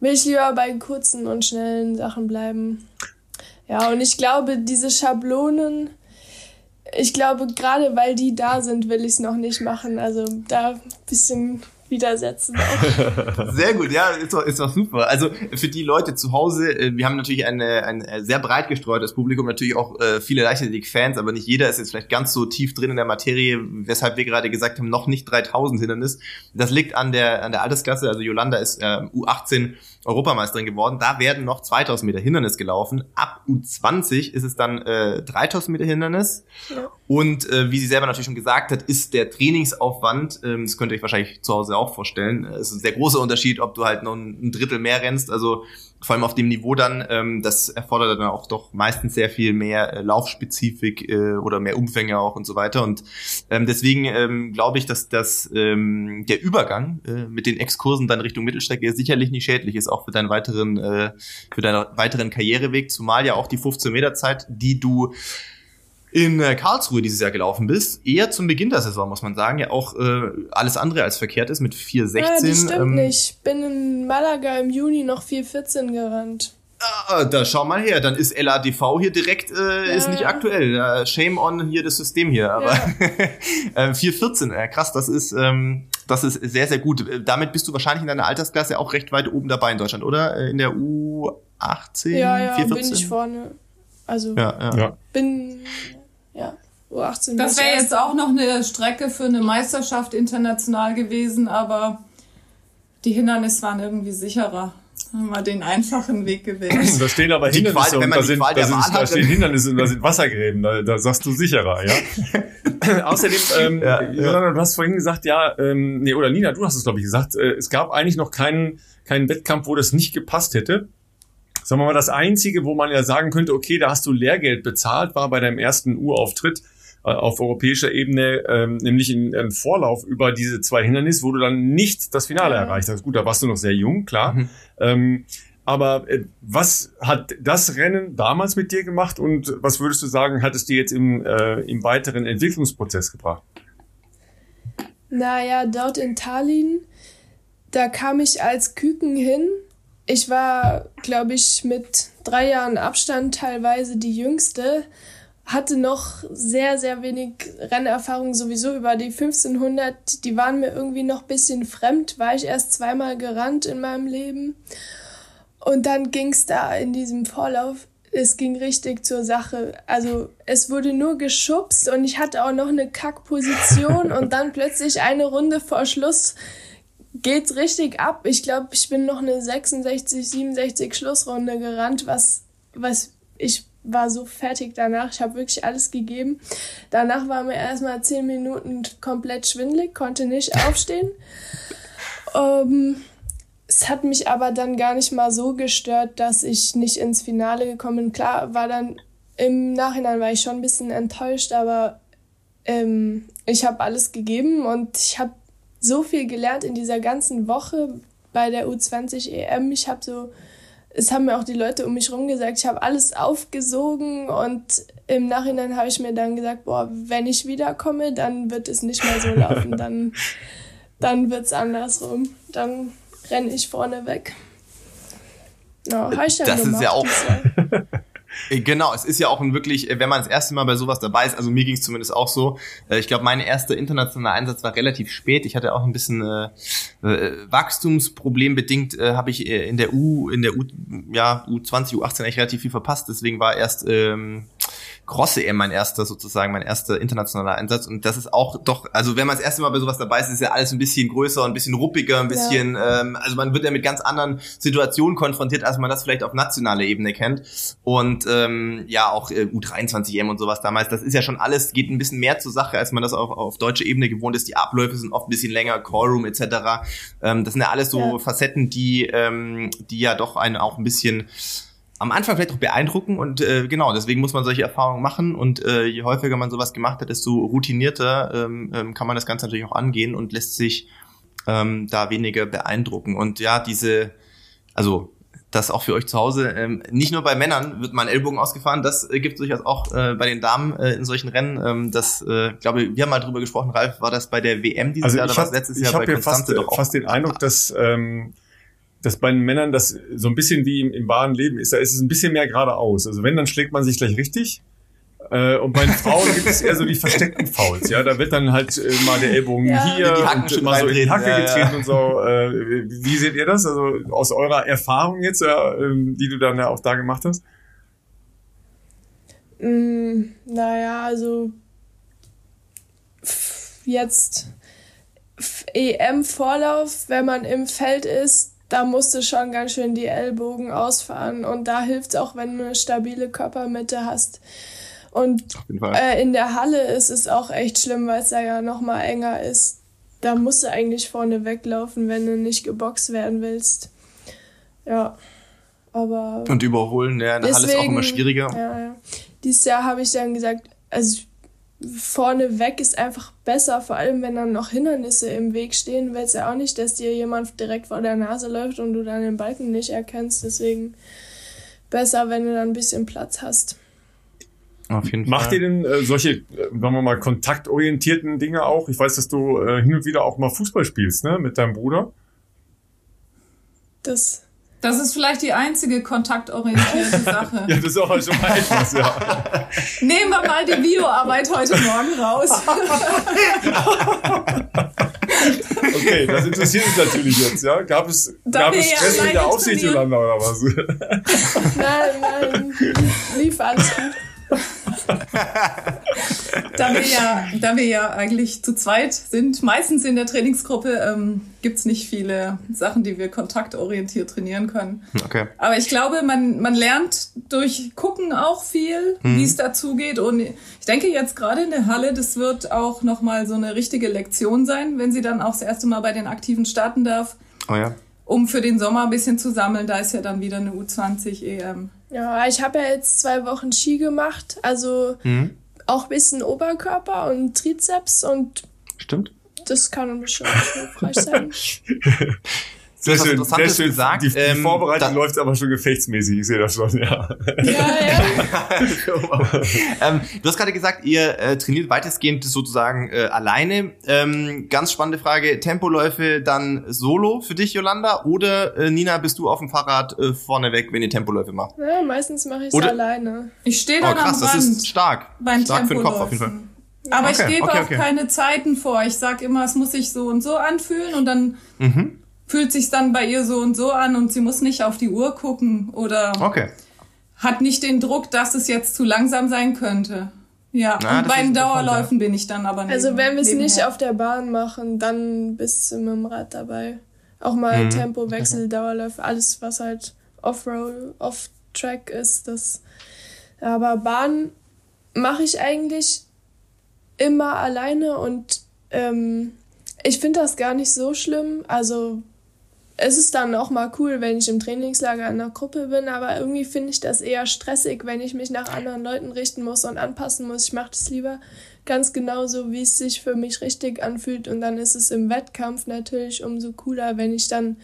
C: will ich lieber bei kurzen und schnellen Sachen bleiben. Ja, und ich glaube, diese Schablonen, ich glaube, gerade weil die da sind, will ich es noch nicht machen. Also da ein bisschen widersetzen.
B: Sehr gut, ja, ist doch, ist doch super. Also für die Leute zu Hause, äh, wir haben natürlich eine, ein sehr breit gestreutes Publikum, natürlich auch äh, viele Leichtathletik-Fans, aber nicht jeder ist jetzt vielleicht ganz so tief drin in der Materie, weshalb wir gerade gesagt haben, noch nicht 3000 Hindernis. Das liegt an der, an der Altersklasse, also Yolanda ist äh, U18 Europameisterin geworden. Da werden noch 2000 Meter Hindernis gelaufen. Ab U20 ist es dann äh, 3000 Meter Hindernis. Ja. Und äh, wie sie selber natürlich schon gesagt hat, ist der Trainingsaufwand, ähm, das könnt ihr euch wahrscheinlich zu Hause auch vorstellen, äh, es ist ein sehr großer Unterschied, ob du halt noch ein Drittel mehr rennst. Also vor allem auf dem Niveau dann, ähm, das erfordert dann auch doch meistens sehr viel mehr äh, Laufspezifik äh, oder mehr Umfänge auch und so weiter. Und ähm, deswegen ähm, glaube ich, dass das ähm, der Übergang äh, mit den Exkursen dann Richtung Mittelstrecke sicherlich nicht schädlich ist, auch für deinen weiteren, äh, für deinen weiteren Karriereweg, zumal ja auch die 15 Meter Zeit, die du in äh, Karlsruhe dieses Jahr gelaufen bist, eher zum Beginn der Saison, muss man sagen, ja auch äh, alles andere als verkehrt ist mit 4,16. Ja,
C: das stimmt ähm, nicht. Bin in Malaga im Juni noch 4,14 gerannt.
B: Ah, da schau mal her, dann ist LADV hier direkt, äh, ja. ist nicht aktuell. Shame on hier das System hier, aber ja. 4,14, äh, krass, das ist, ähm, das ist sehr, sehr gut. Damit bist du wahrscheinlich in deiner Altersklasse auch recht weit oben dabei in Deutschland, oder? Äh, in der U18?
C: Ja, ja, 4, bin ich vorne. Also
B: ja, ja.
C: bin. U18.
D: Das wäre jetzt auch noch eine Strecke für eine Meisterschaft international gewesen, aber die Hindernisse waren irgendwie sicherer. Haben wir den einfachen Weg gewählt.
A: Da stehen aber Hindernisse und da sind, da, sind, da stehen Hindernisse und da sind Wassergräben, da, da sagst du sicherer, ja. Außerdem, ähm, ja, ja. du hast vorhin gesagt, ja, ähm, nee, oder Nina, du hast es glaube ich gesagt, äh, es gab eigentlich noch keinen, keinen Wettkampf, wo das nicht gepasst hätte. Sagen wir mal, das Einzige, wo man ja sagen könnte, okay, da hast du Lehrgeld bezahlt, war bei deinem ersten Urauftritt äh, auf europäischer Ebene, ähm, nämlich in, in Vorlauf über diese zwei Hindernisse, wo du dann nicht das Finale ja. erreicht hast. Gut, da warst du noch sehr jung, klar. Mhm. Ähm, aber äh, was hat das Rennen damals mit dir gemacht und was würdest du sagen, hat es dir jetzt im, äh, im weiteren Entwicklungsprozess gebracht?
C: Naja, dort in Tallinn, da kam ich als Küken hin ich war, glaube ich, mit drei Jahren Abstand teilweise die jüngste, hatte noch sehr, sehr wenig Rennerfahrung sowieso über die 1500. Die waren mir irgendwie noch bisschen fremd, war ich erst zweimal gerannt in meinem Leben. Und dann ging's da in diesem Vorlauf, es ging richtig zur Sache. Also es wurde nur geschubst und ich hatte auch noch eine Kackposition und dann plötzlich eine Runde vor Schluss geht's richtig ab. Ich glaube, ich bin noch eine 66, 67 Schlussrunde gerannt, was, was ich war so fertig danach. Ich habe wirklich alles gegeben. Danach war mir erstmal zehn Minuten komplett schwindlig, konnte nicht aufstehen. ähm, es hat mich aber dann gar nicht mal so gestört, dass ich nicht ins Finale gekommen bin. Klar, war dann im Nachhinein war ich schon ein bisschen enttäuscht, aber ähm, ich habe alles gegeben und ich habe so viel gelernt in dieser ganzen Woche bei der U20 EM. Ich habe so, es haben mir auch die Leute um mich herum gesagt, ich habe alles aufgesogen und im Nachhinein habe ich mir dann gesagt, boah, wenn ich wiederkomme, dann wird es nicht mehr so laufen, dann, dann wird es andersrum. Dann renne ich vorne weg.
B: No, das ist ja auch. Äh, genau, es ist ja auch ein wirklich, äh, wenn man das erste Mal bei sowas dabei ist, also mir ging es zumindest auch so. Äh, ich glaube, mein erster internationaler Einsatz war relativ spät. Ich hatte auch ein bisschen äh, Wachstumsproblem bedingt, äh, habe ich in der U, in der U, ja, U20, U18 eigentlich relativ viel verpasst. Deswegen war erst ähm, Cross-EM mein erster sozusagen, mein erster internationaler Einsatz. Und das ist auch doch, also wenn man das erste Mal bei sowas dabei ist, ist ja alles ein bisschen größer, ein bisschen ruppiger, ein bisschen, ja. ähm, also man wird ja mit ganz anderen Situationen konfrontiert, als man das vielleicht auf nationaler Ebene kennt. Und ähm, ja, auch äh, U23-EM und sowas damals, das ist ja schon alles, geht ein bisschen mehr zur Sache, als man das auf, auf deutsche Ebene gewohnt ist. Die Abläufe sind oft ein bisschen länger, Callroom etc. Ähm, das sind ja alles so ja. Facetten, die, ähm, die ja doch einen auch ein bisschen am Anfang vielleicht auch beeindrucken und äh, genau, deswegen muss man solche Erfahrungen machen und äh, je häufiger man sowas gemacht hat, desto routinierter ähm, ähm, kann man das Ganze natürlich auch angehen und lässt sich ähm, da weniger beeindrucken. Und ja, diese, also das auch für euch zu Hause, ähm, nicht nur bei Männern wird mal ein Ellbogen ausgefahren, das äh, gibt es durchaus auch äh, bei den Damen äh, in solchen Rennen. Ähm, das, äh, glaube wir haben mal drüber gesprochen, Ralf, war das bei der WM dieses
A: also
B: Jahr
A: oder was letztes Jahr bei Konstanze fast, doch auch? fast den Eindruck, dass ähm, dass bei den Männern das so ein bisschen wie im, im wahren Leben ist, da ist es ein bisschen mehr geradeaus. Also wenn, dann schlägt man sich gleich richtig. Äh, und bei den Frauen gibt es eher so die versteckten Fouls. Ja, da wird dann halt äh, mal der Ellbogen
C: Ja.
A: hier und mal so in die Hacke
B: ja,
A: getreten
B: ja.
A: und so. Äh, wie seht ihr das? Also aus eurer Erfahrung jetzt, ja, ähm, die du dann ja auch da gemacht hast?
C: Mm, naja, also jetzt EM-Vorlauf, wenn man im Feld ist, da musst du schon ganz schön die Ellbogen ausfahren. Und da hilft es auch, wenn du eine stabile Körpermitte hast. Und äh, in der Halle ist es auch echt schlimm, weil es da ja noch mal enger ist. Da musst du eigentlich vorne weglaufen, wenn du nicht geboxt werden willst. Ja, aber
B: Und überholen, ja, in der Halle ist auch immer schwieriger.
C: ja, ja. Dieses Jahr habe ich dann gesagt, also vorne weg ist einfach besser, vor allem wenn dann noch Hindernisse im Weg stehen, willst du ja auch nicht, dass dir jemand direkt vor der Nase läuft und du dann den Balken nicht erkennst. Deswegen besser, wenn du dann ein bisschen Platz hast.
B: Auf jeden Fall.
A: Macht ihr denn äh, solche, äh, sagen wir mal, kontaktorientierten Dinge auch? Ich weiß, dass du äh, hin und wieder auch mal Fußball spielst, ne, mit deinem Bruder.
C: Das
D: Das ist vielleicht die einzige kontaktorientierte Sache.
A: Ja, das ist auch schon mal etwas, ja.
D: Nehmen wir mal die Bioarbeit heute Morgen raus.
A: Okay, das interessiert uns natürlich jetzt, ja. Gab es,
D: Da
A: gab es Stress mit der Aufsicht, oder was?
C: nein, nein, lief alles gut.
D: Da wir ja, da wir ja eigentlich zu zweit sind, meistens in der Trainingsgruppe, ähm, gibt's nicht viele Sachen, die wir kontaktorientiert trainieren können.
B: Okay.
D: Aber ich glaube, man, man lernt durch Gucken auch viel, wie es dazu geht. Und ich denke jetzt gerade in der Halle, das wird auch nochmal so eine richtige Lektion sein, wenn sie dann auch das erste Mal bei den Aktiven starten darf,
B: Oh ja.
D: Um für den Sommer ein bisschen zu sammeln. Da ist ja dann wieder eine U20 EM.
C: Ja, ich habe ja jetzt zwei Wochen Ski gemacht, also
B: Mhm.
C: auch ein bisschen Oberkörper und Trizeps und
B: Stimmt.
C: das kann bestimmt hilfreich sein.
A: Sehr schön, sehr
B: Interessantes
A: schön.
B: gesagt.
A: Die, die
B: Ähm,
A: Vorbereitung
B: da-
A: läuft aber schon gefechtsmäßig, ich sehe das schon, ja.
C: ja, ja.
B: ähm, du hast gerade gesagt, ihr äh, trainiert weitestgehend sozusagen äh, alleine. Ähm, ganz spannende Frage. Tempoläufe dann solo für dich, Yolanda? Oder äh, Nina, bist du auf dem Fahrrad äh, vorneweg, wenn ihr Tempoläufe macht?
C: ja meistens mache ich es alleine.
D: Ich stehe
B: Oh
D: dann
B: krass,
D: am
B: das
D: Rand.
B: ist stark.
D: beim
B: stark für den Kopf auf jeden Fall.
D: Aber ich
B: Okay,
D: gebe
B: okay,
D: auch
B: okay.
D: keine Zeiten vor. Ich sag immer, es muss sich so und so anfühlen und dann
B: Mhm.
D: Fühlt sich dann bei ihr so und so an und sie muss nicht auf die Uhr gucken oder
B: Okay.
D: hat nicht den Druck, dass es jetzt zu langsam sein könnte. Ja,
B: Na,
D: und bei den Dauerläufen bin ich dann aber neben,
C: Also wenn wir es nicht auf der Bahn machen, dann bist du mit dem Rad dabei. Auch mal
B: Mhm.
C: Tempowechsel, Dauerläufe, alles was halt Offroad, Off-Track ist, das. Aber Bahn mache ich eigentlich immer alleine und ähm, ich finde das gar nicht so schlimm. Also es ist dann auch mal cool, wenn ich im Trainingslager in einer Gruppe bin, aber irgendwie finde ich das eher stressig, wenn ich mich nach anderen Leuten richten muss und anpassen muss. Ich mache das lieber ganz genauso, wie es sich für mich richtig anfühlt. Und dann ist es im Wettkampf natürlich umso cooler, wenn ich dann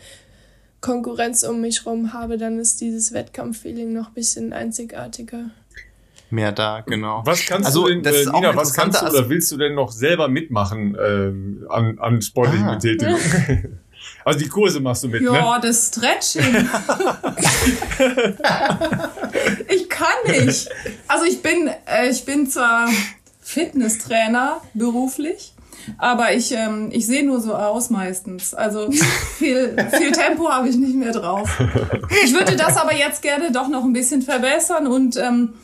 C: Konkurrenz um mich rum habe, dann ist dieses Wettkampffeeling noch ein bisschen einzigartiger.
B: Mehr da, genau.
A: Was kannst
B: Also,
A: du denn,
B: das
A: äh, Nina, was kannst du oder willst du denn noch selber mitmachen ähm, an, an sportlichen
B: Ah.
A: Betätigungen? also die Kurse machst du mit, ne?
D: Ja, das Stretching. ich kann nicht. Also ich bin, äh, ich bin zwar Fitnesstrainer beruflich, aber ich, ähm, ich sehe nur so aus meistens. Also viel, viel Tempo habe ich nicht mehr drauf. Ich würde das aber jetzt gerne doch noch ein bisschen verbessern und ähm,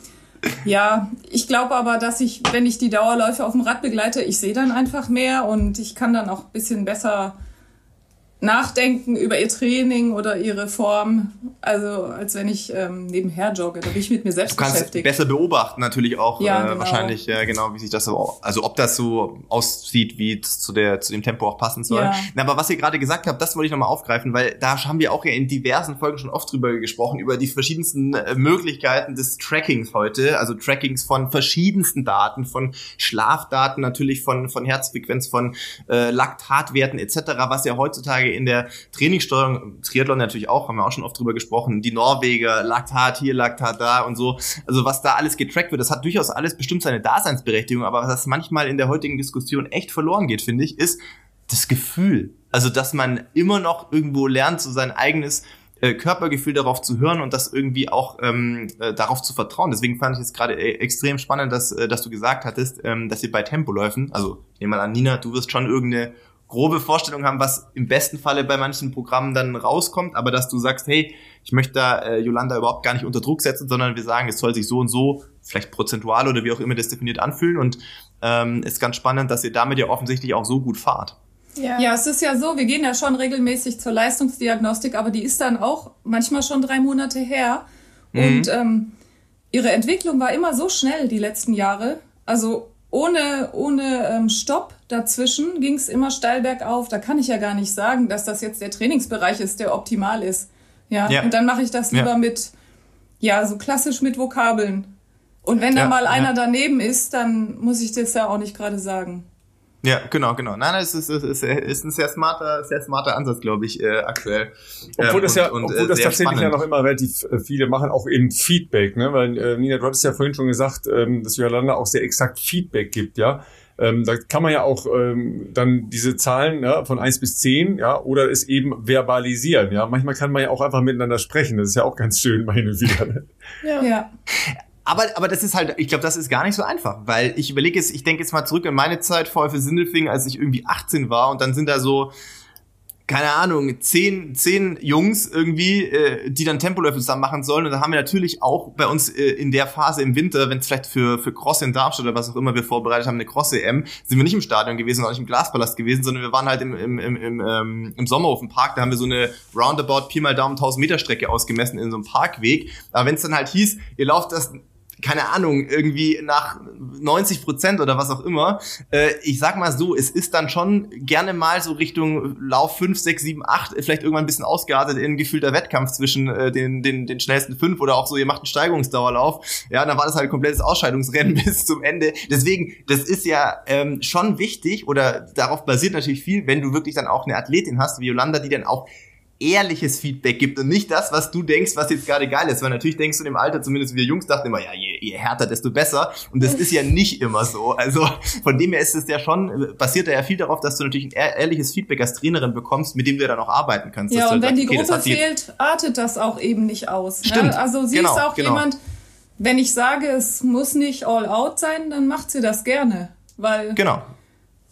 D: ja, ich glaube aber, dass ich, wenn ich die Dauerläufe auf dem Rad begleite, ich sehe dann einfach mehr und ich kann dann auch ein bisschen besser nachdenken über ihr Training oder ihre Form, also als wenn ich ähm, nebenher jogge. Da bin ich mit mir
B: Du
D: selbst
B: kannst
D: beschäftigt.
B: besser beobachten natürlich auch
D: Ja,
B: äh,
D: genau.
B: wahrscheinlich ja genau wie sich das so also ob das so aussieht wie es zu der zu dem Tempo auch passen soll.
D: Ja.
B: Na, aber was ihr gerade gesagt habt, das wollte ich nochmal aufgreifen, weil da haben wir auch ja in diversen Folgen schon oft drüber gesprochen über die verschiedensten äh, Möglichkeiten des Trackings heute, also Trackings von verschiedensten Daten, von Schlafdaten natürlich von von Herzfrequenz, von äh, Laktatwerten etc., was ja heutzutage in der Trainingssteuerung Triathlon natürlich auch, haben wir auch schon oft drüber gesprochen, die Norweger, Laktat hier, Laktat da und so. Also was da alles getrackt wird, das hat durchaus alles bestimmt seine Daseinsberechtigung, aber was manchmal in der heutigen Diskussion echt verloren geht, finde ich, ist das Gefühl. Also, dass man immer noch irgendwo lernt, so sein eigenes äh, Körpergefühl darauf zu hören und das irgendwie auch ähm, äh, darauf zu vertrauen. Deswegen fand ich es gerade äh, extrem spannend, dass, dass du gesagt hattest, ähm, dass ihr bei Tempoläufen, also ich nehme mal an, Nina, du wirst schon irgendeine grobe Vorstellung haben, was im besten Falle bei manchen Programmen dann rauskommt, aber dass du sagst, hey, ich möchte da äh, Yolanda überhaupt gar nicht unter Druck setzen, sondern wir sagen, es soll sich so und so, vielleicht prozentual oder wie auch immer das definiert anfühlen und ähm, ist ganz spannend, dass ihr damit ja offensichtlich auch so gut fahrt.
D: Ja. ja, es ist ja so, wir gehen ja schon regelmäßig zur Leistungsdiagnostik, aber die ist dann auch manchmal schon drei Monate her. Mhm. Und ähm, ihre Entwicklung war immer so schnell die letzten Jahre. Also ohne, ohne ähm, Stopp dazwischen ging es immer steil bergauf. Da kann ich ja gar nicht sagen, dass das jetzt der Trainingsbereich ist, der optimal ist. Ja, ja. und dann mache ich das lieber ja. mit, ja, so klassisch mit Vokabeln. Und wenn da mal einer daneben ist, dann muss ich das ja auch nicht gerade sagen.
B: Ja, genau, genau. Nein, nein, es ist, es ist, ist ein sehr smarter, sehr smarter Ansatz, glaube ich, äh, aktuell.
A: Obwohl das ja, und, und, obwohl das tatsächlich spannend. ja noch immer relativ äh, viele machen, auch eben Feedback, ne? Weil äh, Nina, du hattest ja vorhin schon gesagt, ähm, dass Jolanda auch sehr exakt Feedback gibt, ja. Ähm, da kann man ja auch ähm, dann diese Zahlen ja, von eins bis zehn, ja, oder es eben verbalisieren, ja. Manchmal kann man ja auch einfach miteinander sprechen. Das ist ja auch ganz schön, meine wieder. Ne?
B: Ja. ja. Aber, aber das ist halt, ich glaube, das ist gar nicht so einfach, weil ich überlege jetzt, ich denke jetzt mal zurück in meine Zeit vor für Sindelfingen, als ich irgendwie 18 war und dann sind da so, keine Ahnung, zehn, zehn Jungs irgendwie, äh, die dann Tempoläufe zusammen machen sollen. Und da haben wir natürlich auch bei uns äh, in der Phase im Winter, wenn es vielleicht für, für Cross in Darmstadt oder was auch immer wir vorbereitet haben, eine Cross-EM, sind wir nicht im Stadion gewesen, auch nicht im Glaspalast gewesen, sondern wir waren halt im, im, im, im, ähm, im Sommerhofenpark. Da haben wir so eine Roundabout Pi mal Daumen 1000 Meter Strecke ausgemessen in so einem Parkweg. Aber wenn es dann halt hieß, ihr lauft das keine Ahnung, irgendwie nach 90 Prozent oder was auch immer. Äh, ich sag mal so, es ist dann schon gerne mal so Richtung Lauf 5, 6, 7, 8, vielleicht irgendwann ein bisschen ausgeartet in gefühlter Wettkampf zwischen äh, den, den, den schnellsten fünf oder auch so, ihr macht einen Steigerungsdauerlauf. Ja, dann war das halt ein komplettes Ausscheidungsrennen bis zum Ende. Deswegen, das ist ja ähm, schon wichtig oder darauf basiert natürlich viel, wenn du wirklich dann auch eine Athletin hast wie Yolanda, die dann auch ehrliches Feedback gibt und nicht das, was du denkst, was jetzt gerade geil ist. Weil natürlich denkst du im Alter, zumindest wir Jungs dachten immer, ja, je, je härter, desto besser. Und das ist ja nicht immer so. Also von dem her ist es ja schon, basiert da ja viel darauf, dass du natürlich ein ehrliches Feedback als Trainerin bekommst, mit dem du ja dann auch arbeiten kannst.
D: Ja, und wenn
B: sagst,
D: die okay, Gruppe fehlt, artet das auch eben nicht aus.
B: Ne? Stimmt.
D: Also sie genau, ist auch genau. jemand, wenn ich sage, es muss nicht all out sein, dann macht sie das gerne. Weil
B: genau.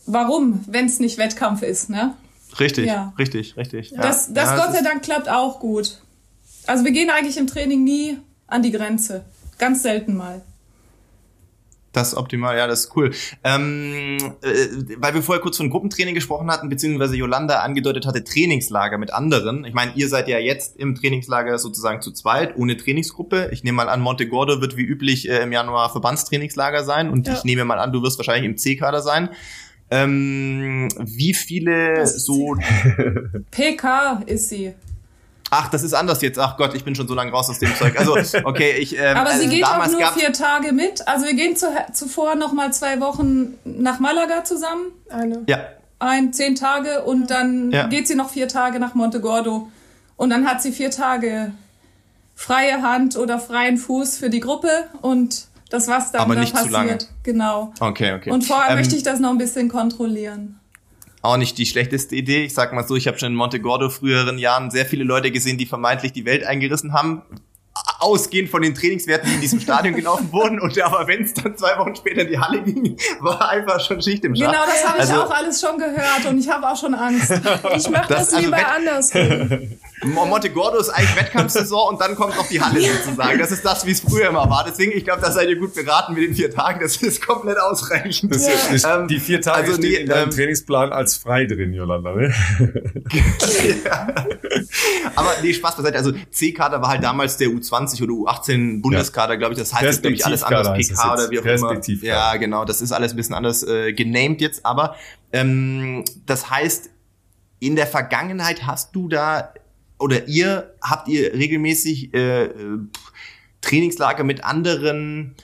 D: Warum, wenn es nicht Wettkampf ist, ne?
B: Richtig, ja. richtig, richtig.
D: Ja. Das, das ja, Gott sei Dank klappt auch gut. Also wir gehen eigentlich im Training nie an die Grenze. Ganz selten mal.
B: Das ist optimal, ja, das ist cool. Ähm, äh, weil wir vorher kurz von Gruppentraining gesprochen hatten, beziehungsweise Yolanda angedeutet hatte, Trainingslager mit anderen. Ich meine, ihr seid ja jetzt im Trainingslager sozusagen zu zweit, ohne Trainingsgruppe. Ich nehme mal an, Monte Gordo wird wie üblich äh, im Januar Verbandstrainingslager sein und ja. ich nehme mal an, du wirst wahrscheinlich im C-Kader sein. Ähm, wie viele so.
D: PK ist sie.
B: Ach, das ist anders jetzt. Ach Gott, ich bin schon so lange raus aus dem Zeug. Also, okay, ich.
D: Ähm, Aber sie also geht auch nur vier Tage mit. Also wir gehen zu, zuvor noch mal zwei Wochen nach Malaga zusammen.
B: Eine. Ja.
D: Ein, zehn Tage und dann ja. geht sie noch vier Tage nach Montegordo. Und dann hat sie vier Tage freie Hand oder freien Fuß für die Gruppe und das, was dann
B: Aber
D: da
B: nicht
D: passiert.
B: Zu lange.
D: Genau.
B: Okay, okay.
D: Und vorher ähm, möchte ich das noch ein bisschen kontrollieren.
B: Auch nicht die schlechteste Idee. Ich sag mal so, ich habe schon in Monte Gordo früheren Jahren sehr viele Leute gesehen, die vermeintlich die Welt eingerissen haben ausgehend von den Trainingswerten, die in diesem Stadion gelaufen wurden. Und aber wenn es dann zwei Wochen später in die Halle ging, war einfach schon Schicht im Schacht.
D: Genau, das habe ich also, auch alles schon gehört und ich habe auch schon Angst. Ich mache das, das, lieber also anders.
B: Monte Gordo ist eigentlich Wettkampfsaison und dann kommt noch die Halle sozusagen. Das ist das, wie es früher immer war. Deswegen, ich glaube, da seid ihr gut beraten mit den vier Tagen. Das ist komplett ausreichend. Das
A: ist, ja. ähm, die vier Tage also stehen nee, in deinem ähm, Trainingsplan als frei drin, Jolanda. Ne?
B: ja. Aber nee, Spaß beiseite. Also C-Kader war halt damals der U20 oder U18 Bundeskader, glaube ich. Das heißt glaube ich, alles anders. PK oder wie auch immer. Ja, genau. Das ist alles ein bisschen anders äh, genamed jetzt. Aber ähm, das heißt, in der Vergangenheit hast du da oder ihr habt ihr regelmäßig äh, äh Trainingslager mit anderen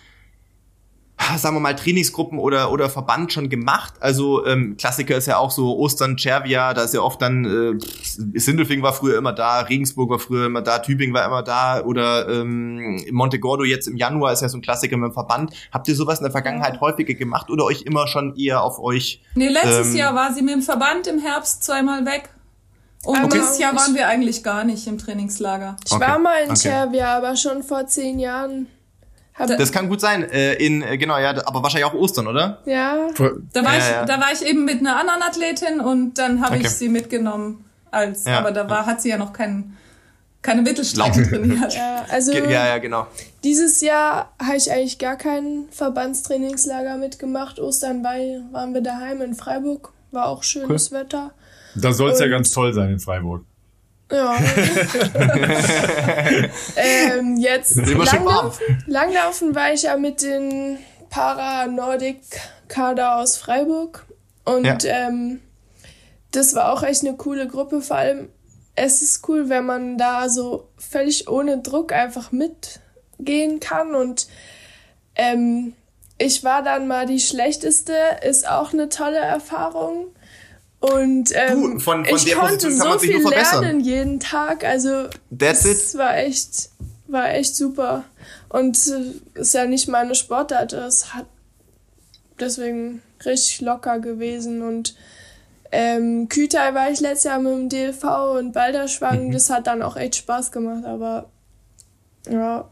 B: sagen wir mal, Trainingsgruppen oder, oder Verband schon gemacht. Also ähm, Klassiker ist ja auch so Ostern, Cervia, da ist ja oft dann, äh, Sindelfing war früher immer da, Regensburg war früher immer da, Tübingen war immer da oder ähm, Montegordo jetzt im Januar ist ja so ein Klassiker mit dem Verband. Habt ihr sowas in der Vergangenheit häufiger gemacht oder euch immer schon eher auf euch?
D: Nee, letztes ähm, Jahr war sie mit dem Verband im Herbst zweimal weg. Und okay. dieses Jahr waren wir eigentlich gar nicht im Trainingslager.
C: Ich okay. war mal in okay. Serbia, aber schon vor zehn Jahren.
B: Das kann gut sein. Äh, in äh, genau, ja, aber wahrscheinlich auch Ostern, oder?
C: Ja.
D: Da war, ja, ich, ja. da war ich eben mit einer anderen Athletin und dann habe ich sie mitgenommen. Als, ja. aber da war, hat sie ja noch keinen keine Mittelstrecke trainiert.
C: Ja, also
B: ja, ja, genau.
C: Dieses Jahr habe ich eigentlich gar kein Verbandstrainingslager mitgemacht. Ostern war, waren wir daheim in Freiburg. War auch schönes cool. Wetter.
A: Da soll es ja ganz toll sein in Freiburg.
C: Ja. ähm, jetzt Langlaufen. Langlaufen war ich ja mit den Para-Nordic-Kader aus Freiburg. Und ja. ähm, das war auch echt eine coole Gruppe. Vor allem, es ist cool, wenn man da so völlig ohne Druck einfach mitgehen kann. Und ähm, ich war dann mal die schlechteste, ist auch eine tolle Erfahrung. Und ähm,
B: du, von, von
C: ich der konnte so sich viel nur verbessern. lernen jeden Tag. Also
B: That's
C: das
B: it.
C: war echt, war echt super. Und äh, ist ja nicht meine Sportart. Es hat deswegen richtig locker gewesen. Und ähm, Kütai war ich letztes Jahr mit dem DLV und Balderschwang. Mhm. Das hat dann auch echt Spaß gemacht. Aber ja,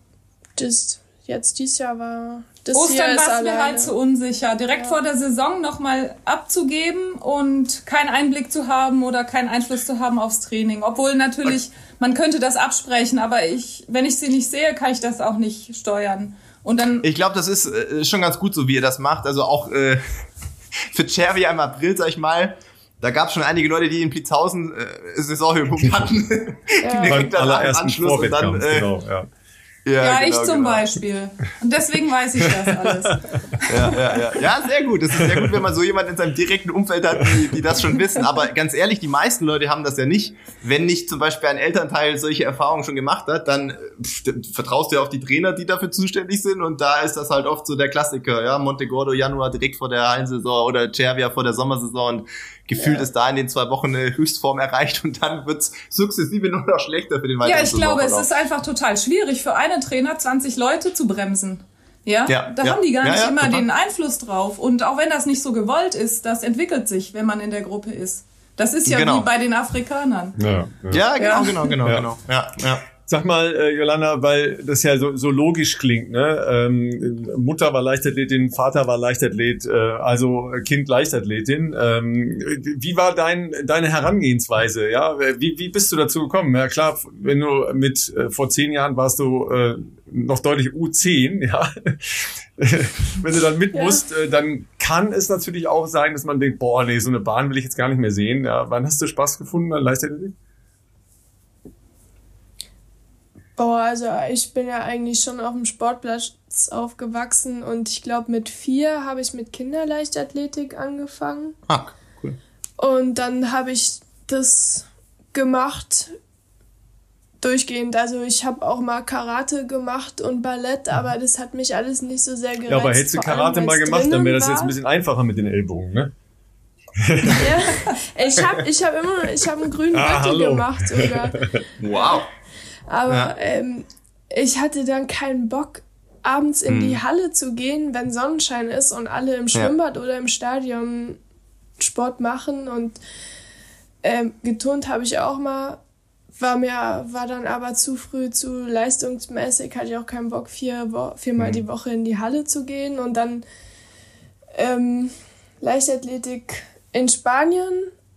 C: das jetzt dieses Jahr war das
D: Ostern war es mir halt zu unsicher, direkt ja. vor der Saison nochmal abzugeben und keinen Einblick zu haben oder keinen Einfluss zu haben aufs Training. Obwohl natürlich, man könnte das absprechen, aber ich, wenn ich sie nicht sehe, kann ich das auch nicht steuern. Und dann.
B: Ich glaube, das ist äh, schon ganz gut so, wie ihr das macht. Also auch äh, für Cherry im April, sag ich mal, da gab es schon einige Leute, die in Plitzhausen äh, Saisonhöhepunkt hatten.
A: ja. Beim allerersten Anschluss und dann, äh, genau, ja.
D: Ja, ja genau, ich zum genau. Beispiel. Und deswegen weiß ich das alles.
B: ja, ja, ja. ja, sehr gut. Es ist sehr gut, wenn man so jemanden in seinem direkten Umfeld hat, die, die das schon wissen. Aber ganz ehrlich, die meisten Leute haben das ja nicht. Wenn nicht zum Beispiel ein Elternteil solche Erfahrungen schon gemacht hat, dann pff, vertraust du ja auf die Trainer, die dafür zuständig sind. Und da ist das halt oft so der Klassiker. Ja, Montegordo Januar direkt vor der Hallensaison oder Cervia vor der Sommersaison. Und gefühlt ja. ist da in den zwei Wochen eine Höchstform erreicht und dann wird's sukzessive nur noch schlechter für den
D: weiteren Ja, ich glaube, es ist einfach total schwierig für einen Trainer 20 Leute zu bremsen. Ja, ja da ja. haben die gar nicht immer total. den Einfluss drauf. Und auch wenn das nicht so gewollt ist, das entwickelt sich, wenn man in der Gruppe ist. Das ist ja genau. wie bei den Afrikanern.
B: Ja, ja. genau, genau, genau, genau. Ja, ja.
A: Sag mal, äh, Jolanda, weil das ja so, so logisch klingt, ne? Ähm, Mutter war Leichtathletin, Vater war Leichtathlet, äh, also Kind Leichtathletin. Ähm, wie war dein, deine Herangehensweise? Ja, wie, wie bist du dazu gekommen? Ja klar, wenn du mit äh, vor zehn Jahren warst du äh, noch deutlich U10, ja. wenn du dann mit ja. musst, äh, dann kann es natürlich auch sein, dass man denkt, boah, nee, so eine Bahn will ich jetzt gar nicht mehr sehen. Ja, wann hast du Spaß gefunden an Leichtathletik?
C: Boah, also ich bin ja eigentlich schon auf dem Sportplatz aufgewachsen und ich glaube mit vier habe ich mit Kinderleichtathletik angefangen.
B: Ah, cool.
C: Und dann habe ich das gemacht durchgehend. Also ich habe auch mal Karate gemacht und Ballett, aber das hat mich alles nicht so sehr gereizt.
A: Ja, aber hättest du Karate mal gemacht, dann wäre das jetzt ein bisschen einfacher mit den Ellbogen, ne?
C: ja, ich habe ich hab immer ich hab einen grünen ah, Gürtel gemacht sogar.
B: Wow.
C: Aber ja. ähm, ich hatte dann keinen Bock, abends in hm. die Halle zu gehen, wenn Sonnenschein ist und alle im Schwimmbad ja. oder im Stadion Sport machen. Und ähm, geturnt habe ich auch mal, war mir, war dann aber zu früh, zu leistungsmäßig, hatte ich auch keinen Bock, vier, viermal hm. die Woche in die Halle zu gehen. Und dann ähm, Leichtathletik in Spanien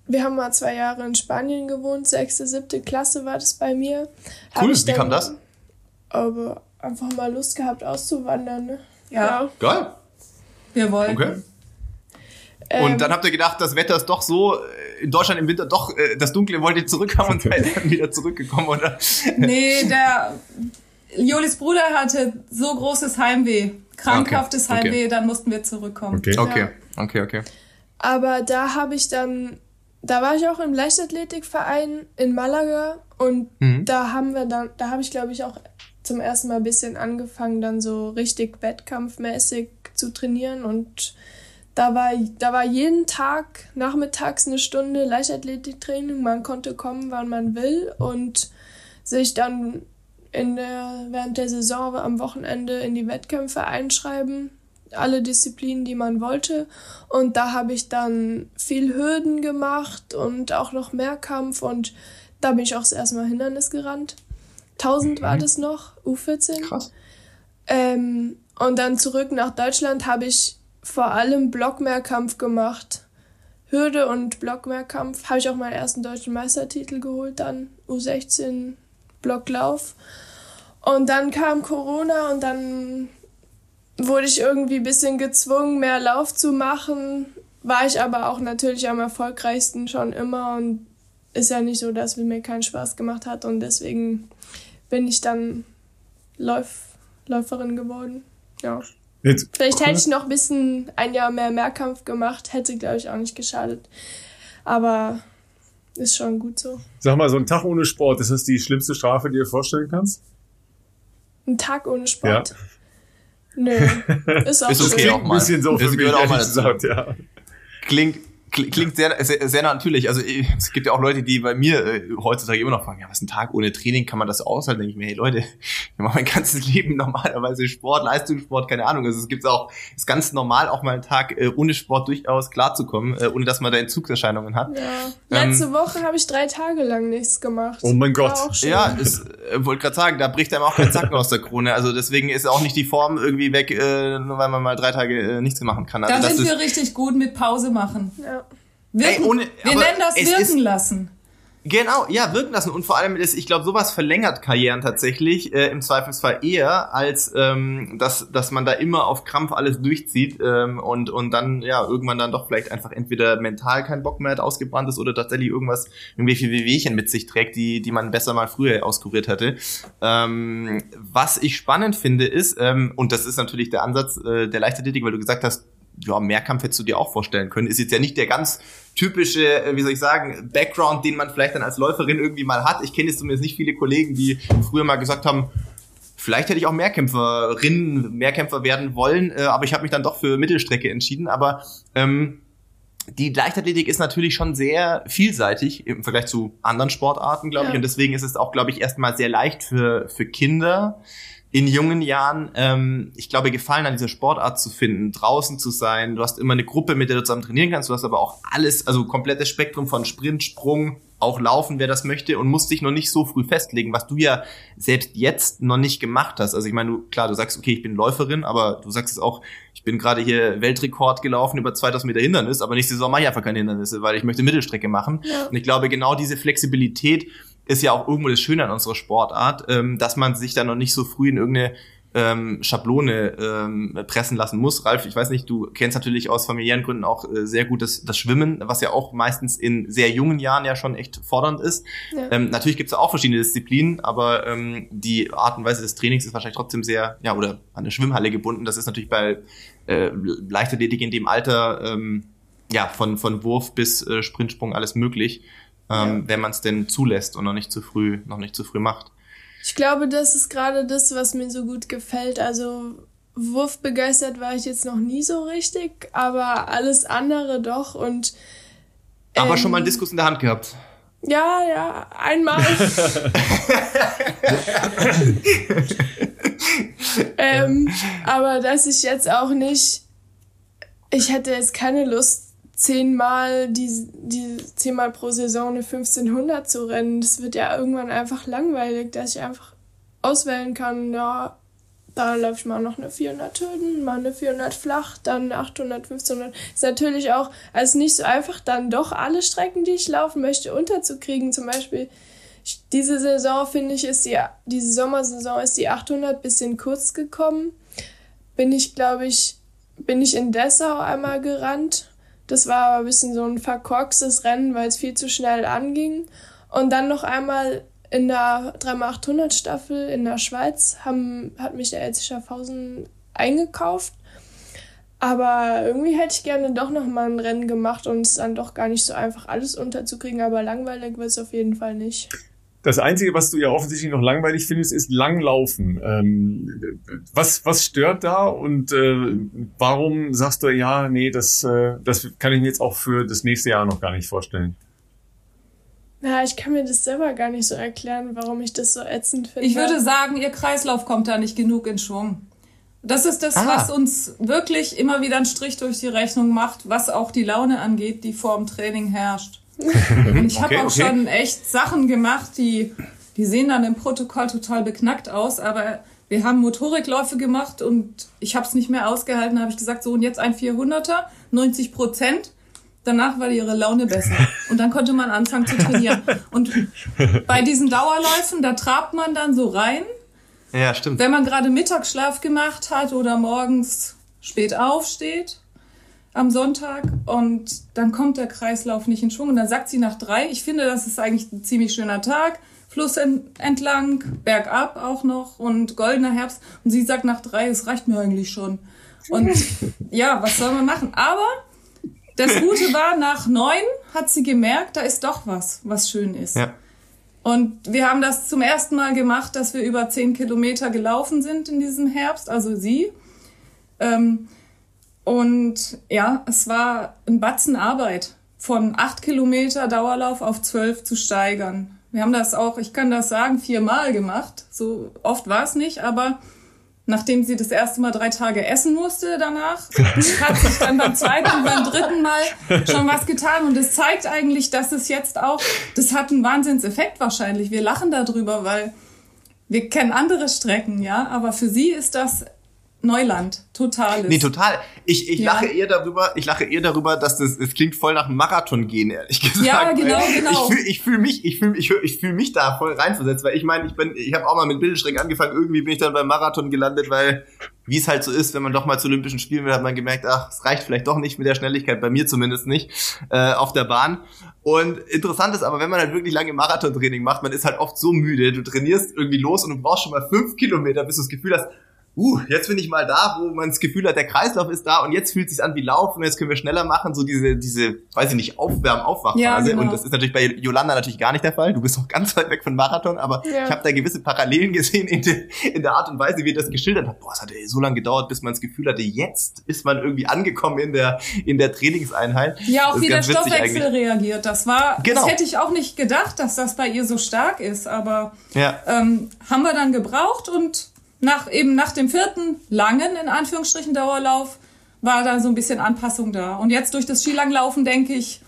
C: wir haben mal zwei Jahre in Spanien gewohnt, sechste, siebte Klasse war das bei mir.
B: Cool, wie kam das?
C: Aber einfach mal Lust gehabt auszuwandern, ne?
D: Ja. ja.
B: Geil.
D: Wir wollen.
B: Okay. Ähm, und dann habt ihr gedacht, das Wetter ist doch so, äh, in Deutschland im Winter doch, äh, das Dunkle wollt ihr zurückhaben und seid dann wieder zurückgekommen, oder?
D: Nee, der Jolis Bruder hatte so großes Heimweh, krankhaftes okay. Heimweh, okay. dann mussten wir zurückkommen.
B: Okay, okay, okay, okay.
C: Aber da habe ich dann da war ich auch im Leichtathletikverein in Malaga und mhm. da haben wir dann, da habe ich glaube ich auch zum ersten Mal ein bisschen angefangen, dann so richtig wettkampfmäßig zu trainieren und da war, da war jeden Tag nachmittags eine Stunde Leichtathletiktraining. Man konnte kommen, wann man will und sich dann in der, während der Saison am Wochenende in die Wettkämpfe einschreiben. Alle Disziplinen, die man wollte. Und da habe ich dann viel Hürden gemacht und auch noch Mehrkampf und da bin ich auch das erste Mal Hindernis gerannt. 1000 war mhm. das noch, U14. Krass. Ähm, und dann zurück nach Deutschland habe ich vor allem Blockmehrkampf gemacht. Hürde und Blockmehrkampf. Habe ich auch meinen ersten deutschen Meistertitel geholt, dann U16 Blocklauf. Und dann kam Corona und dann wurde ich irgendwie ein bisschen gezwungen, mehr Lauf zu machen. War ich aber auch natürlich am erfolgreichsten schon immer und ist ja nicht so, dass es mir keinen Spaß gemacht hat und deswegen bin ich dann Läuf Läuferin geworden. Ja. Jetzt, Vielleicht hätte ich noch ein bisschen ein Jahr mehr Mehrkampf gemacht, hätte glaube ich auch nicht geschadet. Aber ist schon gut so.
A: Sag mal, so ein Tag ohne Sport, ist das die schlimmste Strafe, die du dir vorstellen kannst?
C: Ein Tag ohne Sport? Ja. Nö, ist auch
B: ist okay auch mal. Ein bisschen so das für mich, auch mal gesagt, ja. Klingt, klingt sehr, sehr, sehr natürlich. Also es gibt ja auch Leute, die bei mir äh, heutzutage immer noch fragen, ja, was ist ein Tag ohne Training, kann man das aushalten? Denke ich mir, hey Leute, ich mache mein ganzes Leben normalerweise Sport, Leistungssport, keine Ahnung. Also es gibt auch, ist ganz normal, auch mal einen Tag äh, ohne Sport durchaus klarzukommen, äh, ohne dass man da Entzugserscheinungen hat.
C: Ja. Ähm, Letzte Woche habe ich drei Tage lang nichts gemacht.
A: Oh mein Gott.
B: Ja, ist, äh, wollte gerade sagen, da bricht einem auch kein Zacken aus der Krone. Also deswegen ist auch nicht die Form irgendwie weg, äh, nur weil man mal drei Tage äh, nichts machen kann. Also
D: da sind wir richtig gut mit Pause machen. Ja. Wirken, Ey, ohne, wir nennen das wirken lassen.
B: Genau, ja, wirken lassen. Und vor allem ist, ich glaube, sowas verlängert Karrieren tatsächlich äh, im Zweifelsfall eher, als ähm, dass, dass man da immer auf Krampf alles durchzieht ähm, und, und dann ja irgendwann dann doch vielleicht einfach entweder mental keinen Bock mehr hat, ausgebrannt ist oder tatsächlich irgendwas, irgendwelche Wehwehchen mit sich trägt, die, die man besser mal früher auskuriert hätte. Ähm, was ich spannend finde ist, ähm, und das ist natürlich der Ansatz äh, der Leichtathletik, weil du gesagt hast, ja, Mehrkampf hättest du dir auch vorstellen können. Ist jetzt ja nicht der ganz typische, äh, wie soll ich sagen, Background, den man vielleicht dann als Läuferin irgendwie mal hat. Ich kenne jetzt zumindest nicht viele Kollegen, die früher mal gesagt haben, vielleicht hätte ich auch Mehrkämpferin, Mehrkämpfer werden wollen, äh, aber ich habe mich dann doch für Mittelstrecke entschieden. Aber ähm, die Leichtathletik ist natürlich schon sehr vielseitig im Vergleich zu anderen Sportarten, glaube ja. ich. Und deswegen ist es auch, glaube ich, erstmal sehr leicht für, für Kinder in jungen Jahren, ähm, ich glaube, Gefallen an dieser Sportart zu finden, draußen zu sein. Du hast immer eine Gruppe, mit der du zusammen trainieren kannst. Du hast aber auch alles, also komplettes Spektrum von Sprint, Sprung, auch Laufen, wer das möchte, und musst dich noch nicht so früh festlegen, was du ja selbst jetzt noch nicht gemacht hast. Also ich meine, du, klar, du sagst, okay, ich bin Läuferin, aber du sagst es auch, ich bin gerade hier Weltrekord gelaufen über 2000 Meter Hindernis, aber nächste Saison mache ich einfach keine Hindernisse, weil ich möchte Mittelstrecke machen. Ja. Und ich glaube, genau diese Flexibilität, ist ja auch irgendwo das Schöne an unserer Sportart, ähm, dass man sich da noch nicht so früh in irgendeine ähm, Schablone ähm, pressen lassen muss. Ralf, ich weiß nicht, du kennst natürlich aus familiären Gründen auch äh, sehr gut das, das Schwimmen, was ja auch meistens in sehr jungen Jahren ja schon echt fordernd ist. Ja. Ähm, natürlich gibt es auch verschiedene Disziplinen, aber ähm, die Art und Weise des Trainings ist wahrscheinlich trotzdem sehr, ja, oder an eine Schwimmhalle gebunden. Das ist natürlich bei äh, Leichtathletik in dem Alter, ähm, ja, von, von Wurf bis äh, Sprintsprung alles möglich ähm, ja. wenn man es denn zulässt und noch nicht zu früh, noch nicht zu früh macht.
C: Ich glaube, das ist gerade das, was mir so gut gefällt. Also wurfbegeistert war ich jetzt noch nie so richtig, aber alles andere doch und
B: ähm, aber schon mal einen Diskus in der Hand gehabt.
C: Ja, ja, einmal. ähm, aber dass ich jetzt auch nicht, ich hätte jetzt keine Lust, zehnmal die, die zehnmal pro Saison eine 1500 zu rennen. Das wird ja irgendwann einfach langweilig, dass ich einfach auswählen kann, ja, da läuft ich mal noch eine 400 Hürden, mal eine 400 flach, dann 800, 1500. Ist natürlich auch, also nicht so einfach, dann doch alle Strecken, die ich laufen möchte, unterzukriegen. Zum Beispiel, diese Saison finde ich, ist die, diese Sommersaison ist die 800 bisschen kurz gekommen. Bin ich, glaube ich, bin ich in Dessau einmal gerannt das war aber ein bisschen so ein verkorkstes Rennen, weil es viel zu schnell anging. Und dann noch einmal in der 3x800 Staffel in der Schweiz haben, hat mich der LC Schaffhausen eingekauft. Aber irgendwie hätte ich gerne doch noch mal ein Rennen gemacht und es dann doch gar nicht so einfach, alles unterzukriegen. Aber langweilig wird es auf jeden Fall nicht.
A: Das Einzige, was du ja offensichtlich noch langweilig findest, ist Langlaufen. Ähm, was, was stört da und äh, warum sagst du, ja, nee, das, äh, das kann ich mir jetzt auch für das nächste Jahr noch gar nicht vorstellen?
C: Na, ich kann mir das selber gar nicht so erklären, warum ich das so ätzend finde.
D: Ich würde sagen, ihr Kreislauf kommt da nicht genug in Schwung. Das ist das, ah. was uns wirklich immer wieder einen Strich durch die Rechnung macht, was auch die Laune angeht, die vor dem Training herrscht. Und ich habe okay, auch okay. schon echt Sachen gemacht, die, die sehen dann im Protokoll total beknackt aus, aber wir haben Motorikläufe gemacht und ich habe es nicht mehr ausgehalten, habe ich gesagt, so und jetzt ein 400er, 90 Prozent. Danach war ihre Laune besser und dann konnte man anfangen zu trainieren. Und bei diesen Dauerläufen, da trabt man dann so rein.
B: Ja, stimmt.
D: Wenn man gerade Mittagsschlaf gemacht hat oder morgens spät aufsteht am Sonntag und dann kommt der Kreislauf nicht in Schwung und dann sagt sie nach drei, ich finde, das ist eigentlich ein ziemlich schöner Tag, Fluss entlang, bergab auch noch und goldener Herbst und sie sagt nach drei, es reicht mir eigentlich schon. Und ja, was soll man machen? Aber das Gute war, nach neun hat sie gemerkt, da ist doch was, was schön ist. Ja. Und wir haben das zum ersten Mal gemacht, dass wir über zehn Kilometer gelaufen sind in diesem Herbst, also sie. Ähm, und ja, es war ein Batzen Arbeit, von acht Kilometer Dauerlauf auf zwölf zu steigern. Wir haben das auch, ich kann das sagen, viermal gemacht. So oft war es nicht, aber nachdem sie das erste Mal drei Tage essen musste danach, hat sich dann beim zweiten und beim dritten Mal schon was getan. Und es zeigt eigentlich, dass es jetzt auch, das hat einen Wahnsinnseffekt wahrscheinlich. Wir lachen darüber, weil wir kennen andere Strecken, ja, aber für sie ist das Neuland, totales.
B: Nee, total. Ich, ich ja. lache eher darüber, ich lache eher darüber, dass das, es klingt voll nach einem Marathon gehen, ehrlich gesagt.
D: Ja, genau, genau.
B: Ich fühle ich fühl mich, ich fühle ich ich fühl mich da voll reinversetzt, weil ich meine, ich bin, ich habe auch mal mit Bildstrecken angefangen, irgendwie bin ich dann beim Marathon gelandet, weil, wie es halt so ist, wenn man doch mal zu Olympischen Spielen will, hat man gemerkt, ach, es reicht vielleicht doch nicht mit der Schnelligkeit, bei mir zumindest nicht, äh, auf der Bahn. Und interessant ist aber, wenn man halt wirklich lange Marathontraining macht, man ist halt oft so müde, du trainierst irgendwie los und du brauchst schon mal fünf Kilometer, bis du das Gefühl hast, uh, jetzt bin ich mal da, wo man das Gefühl hat, der Kreislauf ist da und jetzt fühlt es sich an wie Laufen und jetzt können wir schneller machen, so diese, diese, weiß ich nicht, Aufwärm, Aufwachphase. Ja, genau. Und das ist natürlich bei Yolanda natürlich gar nicht der Fall. Du bist noch ganz weit weg von Marathon, aber ja. ich habe da gewisse Parallelen gesehen in, de, in der Art und Weise, wie er das geschildert hat. Boah, es hat ey, so lange gedauert, bis man das Gefühl hatte, jetzt ist man irgendwie angekommen in der, in der Trainingseinheit.
D: Ja, auch wie der Stoffwechsel reagiert. Das war, genau. das hätte ich auch nicht gedacht, dass das bei ihr so stark ist, aber ja. ähm, haben wir dann gebraucht und nach, eben nach dem vierten langen, in Anführungsstrichen, Dauerlauf war da so ein bisschen Anpassung da. Und jetzt durch das Skilanglaufen, denke ich,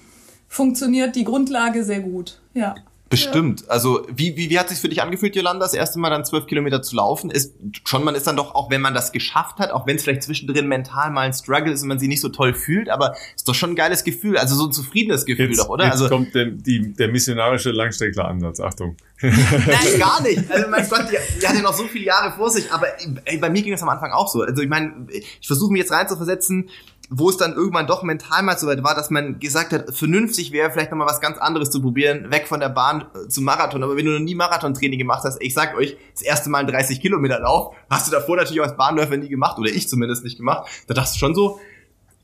D: funktioniert die Grundlage sehr gut. Ja.
B: Bestimmt. Ja. Also wie, wie, wie hat sich für dich angefühlt, Jolanda, das erste Mal dann zwölf Kilometer zu laufen? Ist schon, man ist dann doch, auch wenn man das geschafft hat, auch wenn es vielleicht zwischendrin mental mal ein Struggle ist und man sich nicht so toll fühlt, aber ist doch schon ein geiles Gefühl, also so ein zufriedenes Gefühl
A: jetzt,
B: doch, oder?
A: Jetzt
B: also
A: kommt der, die, der missionarische Langstreckler-Ansatz, Achtung.
B: Nein, gar nicht. Also mein Gott, die, die hatte noch so viele Jahre vor sich, aber ey, bei mir ging das am Anfang auch so. Also ich meine, ich versuche mich jetzt reinzuversetzen, wo es dann irgendwann doch mental mal so weit war, dass man gesagt hat, vernünftig wäre vielleicht nochmal was ganz anderes zu probieren, weg von der Bahn äh, zum Marathon. Aber wenn du noch nie Marathontraining gemacht hast, ich sag euch, das erste Mal ein 30 Kilometer Lauf, hast du davor natürlich auch als Bahnläufer nie gemacht, oder ich zumindest nicht gemacht. Da dachte ich schon so,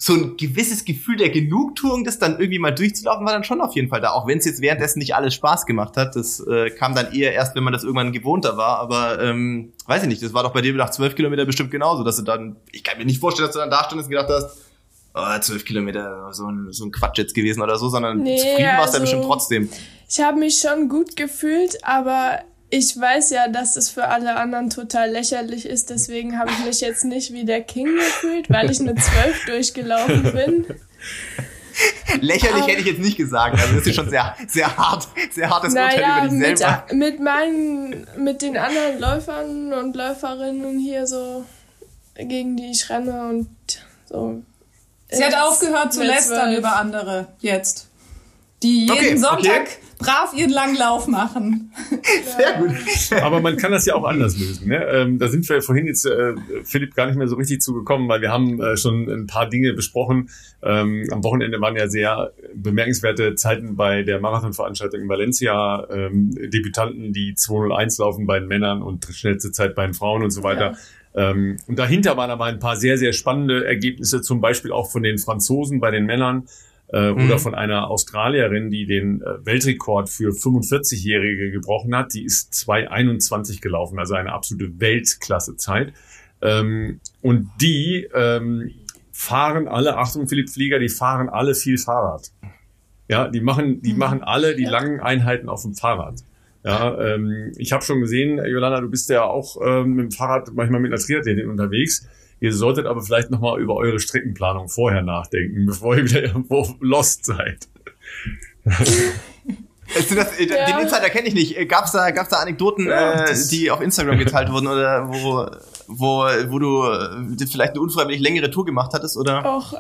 B: so ein gewisses Gefühl der Genugtuung, das dann irgendwie mal durchzulaufen, war dann schon auf jeden Fall da. Auch wenn es jetzt währenddessen nicht alles Spaß gemacht hat. Das äh, kam dann eher erst, wenn man das irgendwann gewohnter war. Aber ähm, weiß ich nicht, das war doch bei dir nach zwölf Kilometer bestimmt genauso, dass du dann, ich kann mir nicht vorstellen, dass du dann da standest und gedacht hast, oh, zwölf Kilometer, so ein, so ein Quatsch jetzt gewesen oder so, sondern nee, zufrieden warst also, du ja bestimmt trotzdem.
C: Ich habe mich schon gut gefühlt, aber ich weiß ja, dass es für alle anderen total lächerlich ist, deswegen habe ich mich jetzt nicht wie der King gefühlt, weil ich eine 12 durchgelaufen bin.
B: Lächerlich hätte ich jetzt nicht gesagt. Also das ist schon sehr, sehr hart, sehr hartes naja, Urteil über dich selber.
C: Mit, mit meinen, mit den anderen Läufern und Läuferinnen hier so, gegen die ich renne und so.
D: Sie hat aufgehört zu lästern über andere jetzt. Die jeden okay, Sonntag okay brav ihren Langlauf machen.
B: Sehr gut.
A: Aber man kann das ja auch anders lösen. Ne? Ähm, da sind wir vorhin jetzt, äh, Philipp, gar nicht mehr so richtig zugekommen, weil wir haben äh, schon ein paar Dinge besprochen. Ähm, am Wochenende waren ja sehr bemerkenswerte Zeiten bei der Marathonveranstaltung in Valencia. Ähm, Debütanten, die 201 laufen bei den Männern und schnellste Zeit bei den Frauen und so weiter. Ja. Ähm, und dahinter waren aber ein paar sehr, sehr spannende Ergebnisse, zum Beispiel auch von den Franzosen bei den Männern äh, mhm. oder von einer Australierin, die den äh, Weltrekord für 45-Jährige gebrochen hat. Die ist 2,21 gelaufen, also eine absolute Weltklassezeit. Ähm, und die ähm, fahren alle, Achtung Philipp Flieger, die fahren alle viel Fahrrad. Ja, die machen, die mhm. machen alle die ja. langen Einheiten auf dem Fahrrad. Ja, ähm, ich habe schon gesehen, Jolanda, du bist ja auch ähm, mit dem Fahrrad manchmal mit einer Triathletin unterwegs Ihr solltet aber vielleicht nochmal über eure Streckenplanung vorher nachdenken, bevor ihr wieder irgendwo lost seid.
B: Das, ja. Den Insider kenne ich nicht. Gab's da, gab's da Anekdoten, ja, äh, die auf Instagram geteilt wurden oder wo, wo, wo du äh, vielleicht eine unfreiwillig längere Tour gemacht hattest, oder?
C: Auch,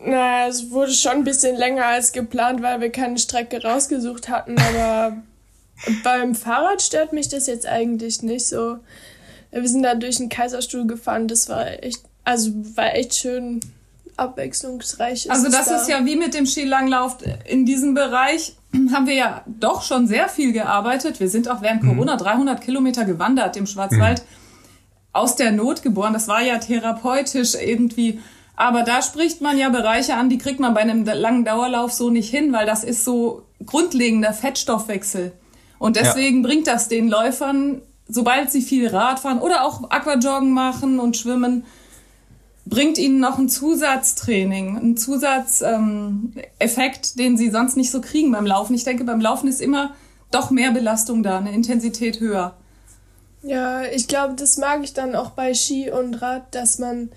C: naja, es wurde schon ein bisschen länger als geplant, weil wir keine Strecke rausgesucht hatten, aber beim Fahrrad stört mich das jetzt eigentlich nicht so. Wir sind da durch den Kaiserstuhl gefahren, das war echt, also war echt schön abwechslungsreich.
D: Also das da. ist ja wie mit dem Skilanglauf in diesem Bereich haben wir ja doch schon sehr viel gearbeitet. Wir sind auch während mhm. Corona 300 Kilometer gewandert im Schwarzwald. Mhm. Aus der Not geboren. Das war ja therapeutisch irgendwie. Aber da spricht man ja Bereiche an, die kriegt man bei einem langen Dauerlauf so nicht hin, weil das ist so grundlegender Fettstoffwechsel. Und deswegen ja. bringt das den Läufern, sobald sie viel Rad fahren oder auch Aquajoggen machen und schwimmen, bringt ihnen noch ein Zusatztraining, ein Zusatzeffekt, ähm, den sie sonst nicht so kriegen beim Laufen. Ich denke, beim Laufen ist immer doch mehr Belastung da, eine Intensität höher.
C: Ja, ich glaube, das mag ich dann auch bei Ski und Rad, dass man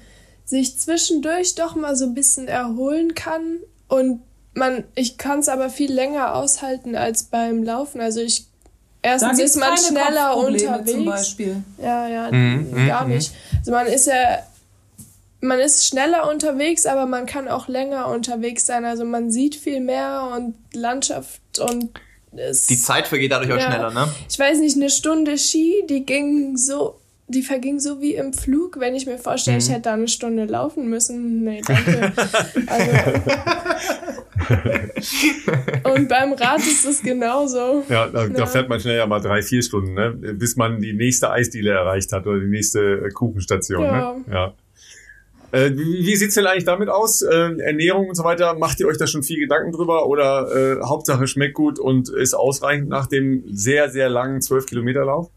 C: sich zwischendurch doch mal so ein bisschen erholen kann und man, ich kann es aber viel länger aushalten als beim Laufen. Also ich erstens ist man schneller unterwegs. Zum Beispiel. Ja, ja, mhm, gar mhm. nicht. Also man ist ja man ist schneller unterwegs, aber man kann auch länger unterwegs sein. Also man sieht viel mehr und Landschaft und
B: es, die Zeit vergeht dadurch auch schneller, ne?
C: Ich weiß nicht, eine Stunde Ski, die ging so, die verging so wie im Flug, wenn ich mir vorstelle, mhm. ich hätte da eine Stunde laufen müssen. Nee, danke. also, und beim Rad ist es genauso.
A: Ja, da, ja. da, fährt man schnell ja mal drei, vier Stunden, ne? bis man die nächste Eisdiele erreicht hat oder die nächste Kuchenstation. Ja. Ne? ja. Äh, wie, wie sieht's denn eigentlich damit aus? Äh, Ernährung und so weiter, macht ihr euch da schon viel Gedanken drüber oder äh, Hauptsache schmeckt gut und ist ausreichend nach dem sehr, sehr langen 12 Kilometer Lauf?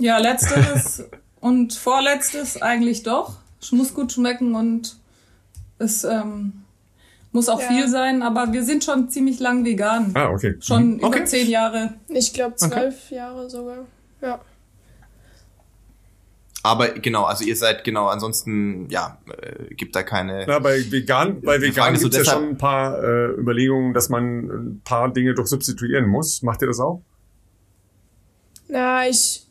D: Ja, letzteres und vorletztes eigentlich doch. Es muss gut schmecken und es ähm, muss auch ja. viel sein, aber wir sind schon ziemlich lang vegan.
A: Ah, okay.
D: Schon mhm. okay. über zehn Jahre.
C: Ich glaube zwölf okay. Jahre sogar. Ja.
B: Aber genau, also ihr seid genau, ansonsten, ja, äh, gibt da keine.
A: Na, bei vegan, bei vegan gibt es ja schon ein paar äh, Überlegungen, dass man ein paar Dinge doch substituieren muss. Macht ihr das auch?
C: Na, ich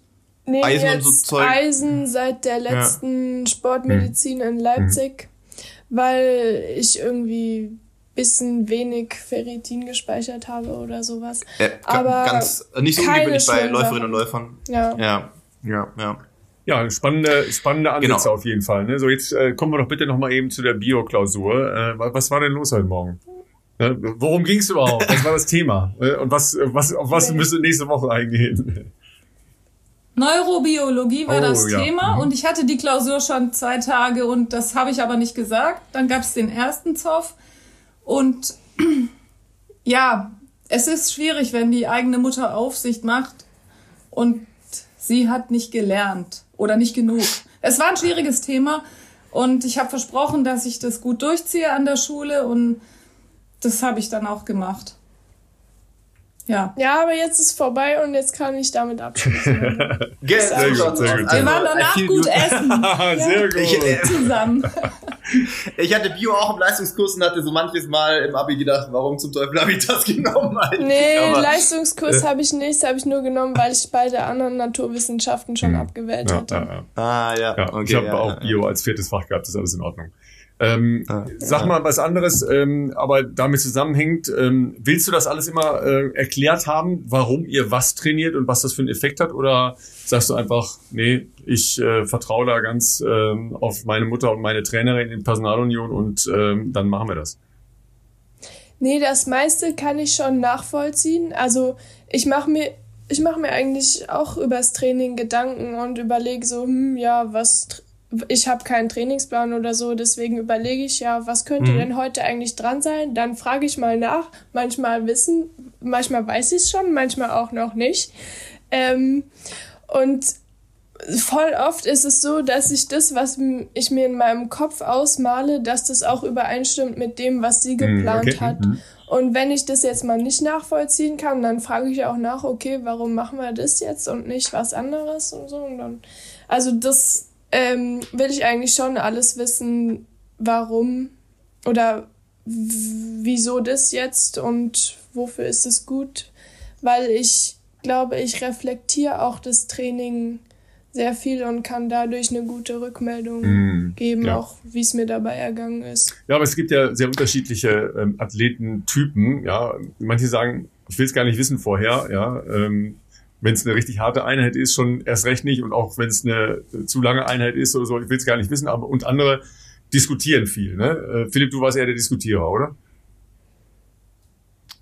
C: nehme Eisen jetzt so Eisen seit der letzten ja. Sportmedizin hm. in Leipzig, hm. weil ich irgendwie bisschen wenig Ferritin gespeichert habe oder sowas.
B: Äh, Aber ganz nicht so ungewöhnlich bei Läuferinnen und Läufern.
C: Ja.
B: Ja, ja, ja.
A: Ja, spannende, spannende Ansätze genau. auf jeden Fall. Ne? So, jetzt äh, kommen wir doch bitte noch mal eben zu der Bio-Klausur. Äh, was war denn los heute Morgen? Ne? Worum ging es überhaupt? Was war das Thema? Äh, und was, was, auf was müsste nächste Woche eingehen?
D: Neurobiologie war oh, das ja. Thema mhm. und ich hatte die Klausur schon zwei Tage und das habe ich aber nicht gesagt. Dann gab es den ersten Zoff und ja, es ist schwierig, wenn die eigene Mutter Aufsicht macht und sie hat nicht gelernt oder nicht genug. Es war ein schwieriges Thema und ich habe versprochen, dass ich das gut durchziehe an der Schule und das habe ich dann auch gemacht. Ja.
C: Ja, aber jetzt ist vorbei und jetzt kann ich damit abschließen.
B: sehr gut, sehr gut.
D: Wir waren danach gut essen.
A: sehr gut.
D: Ich, äh, zusammen.
B: ich hatte Bio auch im Leistungskurs und hatte so manches Mal im Abi gedacht, warum zum Teufel habe ich das genommen?
C: Eigentlich? Nee, aber, Leistungskurs äh. habe ich nicht, habe ich nur genommen, weil ich beide anderen Naturwissenschaften schon mhm. abgewählt
A: ja,
C: hatte.
A: Ja, ja.
B: Ah, ja.
A: ja okay, ich habe auch Bio als viertes Fach gehabt, das ist alles in Ordnung. Ähm, ah, sag mal was anderes, ähm, aber damit zusammenhängt. Ähm, willst du das alles immer äh, erklärt haben, warum ihr was trainiert und was das für einen Effekt hat? Oder sagst du einfach, nee, ich äh, vertraue da ganz ähm, auf meine Mutter und meine Trainerin in Personalunion und ähm, dann machen wir das?
C: Nee, das meiste kann ich schon nachvollziehen. Also ich mache mir ich mache mir eigentlich auch übers Training Gedanken und überlege so, hm, ja, was ich habe keinen Trainingsplan oder so, deswegen überlege ich ja, was könnte mhm. denn heute eigentlich dran sein? Dann frage ich mal nach. Manchmal wissen, manchmal weiß ich es schon, manchmal auch noch nicht. Ähm, und voll oft ist es so, dass ich das, was ich mir in meinem Kopf ausmale, dass das auch übereinstimmt mit dem, was sie mhm, geplant okay. hat. Mhm. Und wenn ich das jetzt mal nicht nachvollziehen kann, dann frage ich auch nach, okay, warum machen wir das jetzt und nicht was anderes und so. Und dann, also das ähm, will ich eigentlich schon alles wissen, warum oder wieso das jetzt und wofür ist es gut, weil ich glaube, ich reflektiere auch das Training sehr viel und kann dadurch eine gute Rückmeldung mm, geben, ja. auch wie es mir dabei ergangen ist.
A: Ja, aber es gibt ja sehr unterschiedliche ähm, Athletentypen. Ja, manche sagen, ich will es gar nicht wissen vorher. Ja, ähm, wenn es eine richtig harte Einheit ist, schon erst recht nicht. Und auch wenn es eine zu lange Einheit ist oder so, ich will es gar nicht wissen. Aber und andere diskutieren viel. Ne? Äh, Philipp, du warst eher der Diskutierer, oder?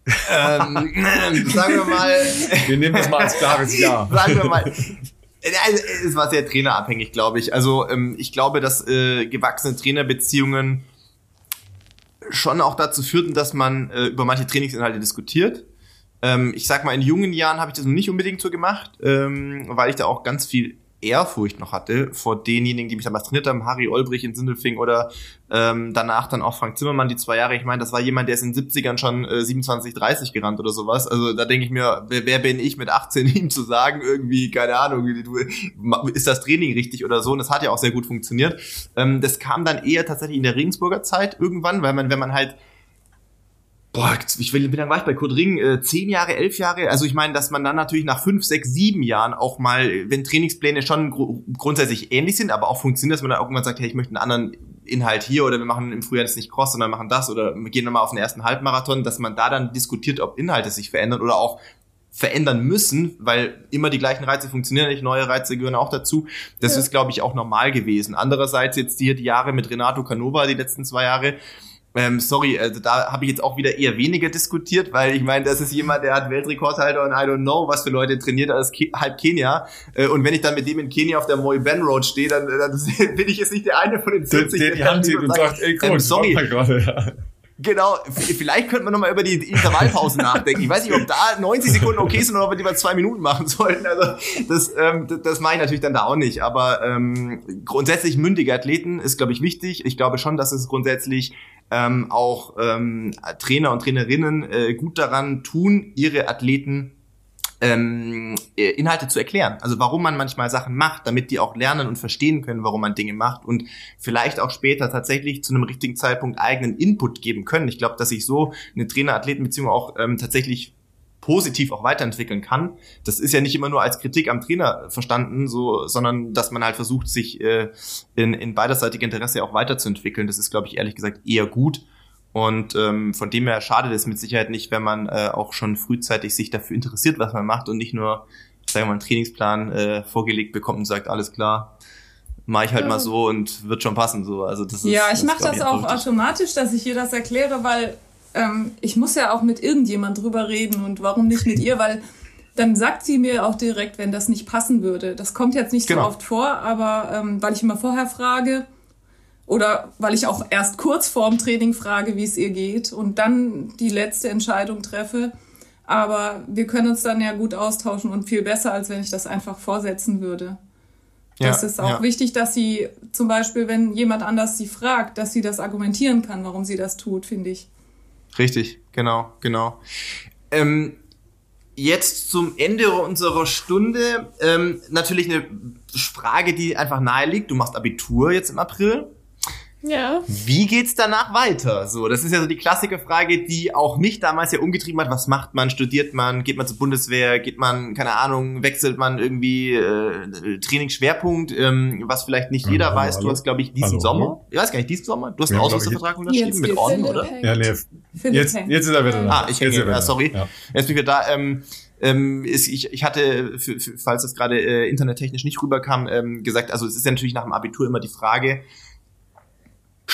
B: ähm, sagen wir mal.
A: Wir nehmen das mal als klares Ja.
B: sagen wir mal. Also, es war sehr trainerabhängig, glaube ich. Also ähm, ich glaube, dass äh, gewachsene Trainerbeziehungen schon auch dazu führten, dass man äh, über manche Trainingsinhalte diskutiert. Ähm, ich sag mal, in jungen Jahren habe ich das noch nicht unbedingt so gemacht, ähm, weil ich da auch ganz viel Ehrfurcht noch hatte vor denjenigen, die mich damals trainiert haben, Harry Olbrich in Sindelfing oder ähm, danach dann auch Frank Zimmermann, die zwei Jahre. Ich meine, das war jemand, der ist in den 70ern schon äh, 27, 30 gerannt oder sowas. Also da denke ich mir, wer, wer bin ich mit 18 ihm zu sagen, irgendwie, keine Ahnung, du, ist das Training richtig oder so? Und das hat ja auch sehr gut funktioniert. Ähm, das kam dann eher tatsächlich in der Regensburger Zeit irgendwann, weil man, wenn man halt boah, ich will, wie lange war ich bei Kurt Ring? Äh, zehn Jahre, elf Jahre? Also ich meine, dass man dann natürlich nach fünf, sechs, sieben Jahren auch mal, wenn Trainingspläne schon gr grundsätzlich ähnlich sind, aber auch funktionieren, dass man dann irgendwann sagt, hey, ich möchte einen anderen Inhalt hier oder wir machen im Frühjahr jetzt nicht Cross, sondern machen das oder wir gehen nochmal auf den ersten Halbmarathon, dass man da dann diskutiert, ob Inhalte sich verändern oder auch verändern müssen, weil immer die gleichen Reize funktionieren nicht, neue Reize gehören auch dazu. Das ja. ist, glaube ich, auch normal gewesen. Andererseits jetzt hier die Jahre mit Renato Canova, die letzten zwei Jahre, ähm, sorry, also da habe ich jetzt auch wieder eher weniger diskutiert, weil ich meine, das ist jemand, der hat Weltrekordhalter und I don't know, was für Leute trainiert als Ke halb Kenia. Äh, und wenn ich dann mit dem in Kenia auf der Moy Ben Road stehe, dann, dann bin ich jetzt nicht der eine von den 40,
A: der die Hand zieht und sagt, ey, cool, ähm, sorry. Grade, ja.
B: Genau, vielleicht könnte man nochmal über die Intervallpausen nachdenken. Ich weiß nicht, ob da 90 Sekunden okay sind oder ob wir die mal zwei Minuten machen sollten. Also das, ähm, das, das mache ich natürlich dann da auch nicht. Aber ähm, grundsätzlich mündige Athleten ist, glaube ich, wichtig. Ich glaube schon, dass es grundsätzlich ähm, auch ähm, Trainer und Trainerinnen äh, gut daran tun, ihre Athleten ähm, äh, Inhalte zu erklären. Also warum man manchmal Sachen macht, damit die auch lernen und verstehen können, warum man Dinge macht und vielleicht auch später tatsächlich zu einem richtigen Zeitpunkt eigenen Input geben können. Ich glaube, dass sich so eine Trainer-Athleten-Beziehung auch ähm, tatsächlich positiv auch weiterentwickeln kann. Das ist ja nicht immer nur als Kritik am Trainer verstanden, so, sondern dass man halt versucht, sich äh, in, in beiderseitigem Interesse auch weiterzuentwickeln. Das ist, glaube ich, ehrlich gesagt eher gut. Und ähm, von dem her schadet es mit Sicherheit nicht, wenn man äh, auch schon frühzeitig sich dafür interessiert, was man macht und nicht nur, sagen wir mal, einen Trainingsplan äh, vorgelegt bekommt und sagt, alles klar, mache ich halt ja. mal so und wird schon passen. So. Also das ist,
D: ja, ich mache das auch automatisch, dass ich ihr das erkläre, weil ähm, ich muss ja auch mit irgendjemand drüber reden und warum nicht mit ihr, weil dann sagt sie mir auch direkt, wenn das nicht passen würde. Das kommt jetzt nicht genau. so oft vor, aber ähm, weil ich immer vorher frage oder weil ich auch erst kurz vorm Training frage, wie es ihr geht und dann die letzte Entscheidung treffe. Aber wir können uns dann ja gut austauschen und viel besser, als wenn ich das einfach vorsetzen würde. Ja, das ist auch ja. wichtig, dass sie zum Beispiel, wenn jemand anders sie fragt, dass sie das argumentieren kann, warum sie das tut, finde ich.
B: Richtig, genau, genau. Ähm, jetzt zum Ende unserer Stunde ähm, natürlich eine Frage, die einfach nahe liegt. Du machst Abitur jetzt im April.
C: Ja.
B: Wie geht's danach weiter? So, das ist ja so die klassische Frage, die auch mich damals ja umgetrieben hat. Was macht man? Studiert man? Geht man zur Bundeswehr? Geht man, keine Ahnung, wechselt man irgendwie äh, Trainingsschwerpunkt? Ähm, was vielleicht nicht jeder hallo, weiß. Hallo. Du hast, glaube ich, diesen hallo, Sommer. Ich weiß gar nicht, diesen Sommer. Du hast einen Ausrüstervertrag unterschrieben mit On, oder?
A: Ja, nee. Jetzt, jetzt ist er wieder
B: da. Ah, ich hänge. Ah, sorry. Ja. Jetzt bin ich wieder da. Ähm, ähm, ist, ich, ich hatte, für, für, falls das gerade äh, internettechnisch nicht rüberkam, ähm, gesagt, also es ist ja natürlich nach dem Abitur immer die Frage,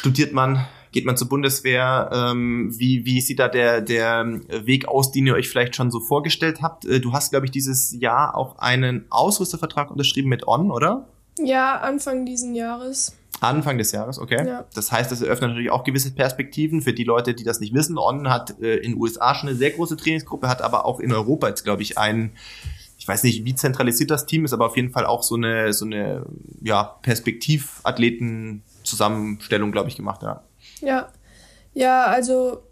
B: studiert man, geht man zur Bundeswehr? Ähm, wie, wie sieht da der, der Weg aus, den ihr euch vielleicht schon so vorgestellt habt? Äh, du hast, glaube ich, dieses Jahr auch einen Ausrüstervertrag unterschrieben mit On, oder?
C: Ja, Anfang diesen Jahres.
B: Anfang des Jahres, okay. Ja. Das heißt, das eröffnet natürlich auch gewisse Perspektiven für die Leute, die das nicht wissen. On hat äh, in den USA schon eine sehr große Trainingsgruppe, hat aber auch in Europa jetzt, glaube ich, einen ich weiß nicht, wie zentralisiert das Team ist, aber auf jeden Fall auch so eine, so eine, ja, Perspektivathleten Zusammenstellung, glaube ich, gemacht, ja.
C: Ja, ja, also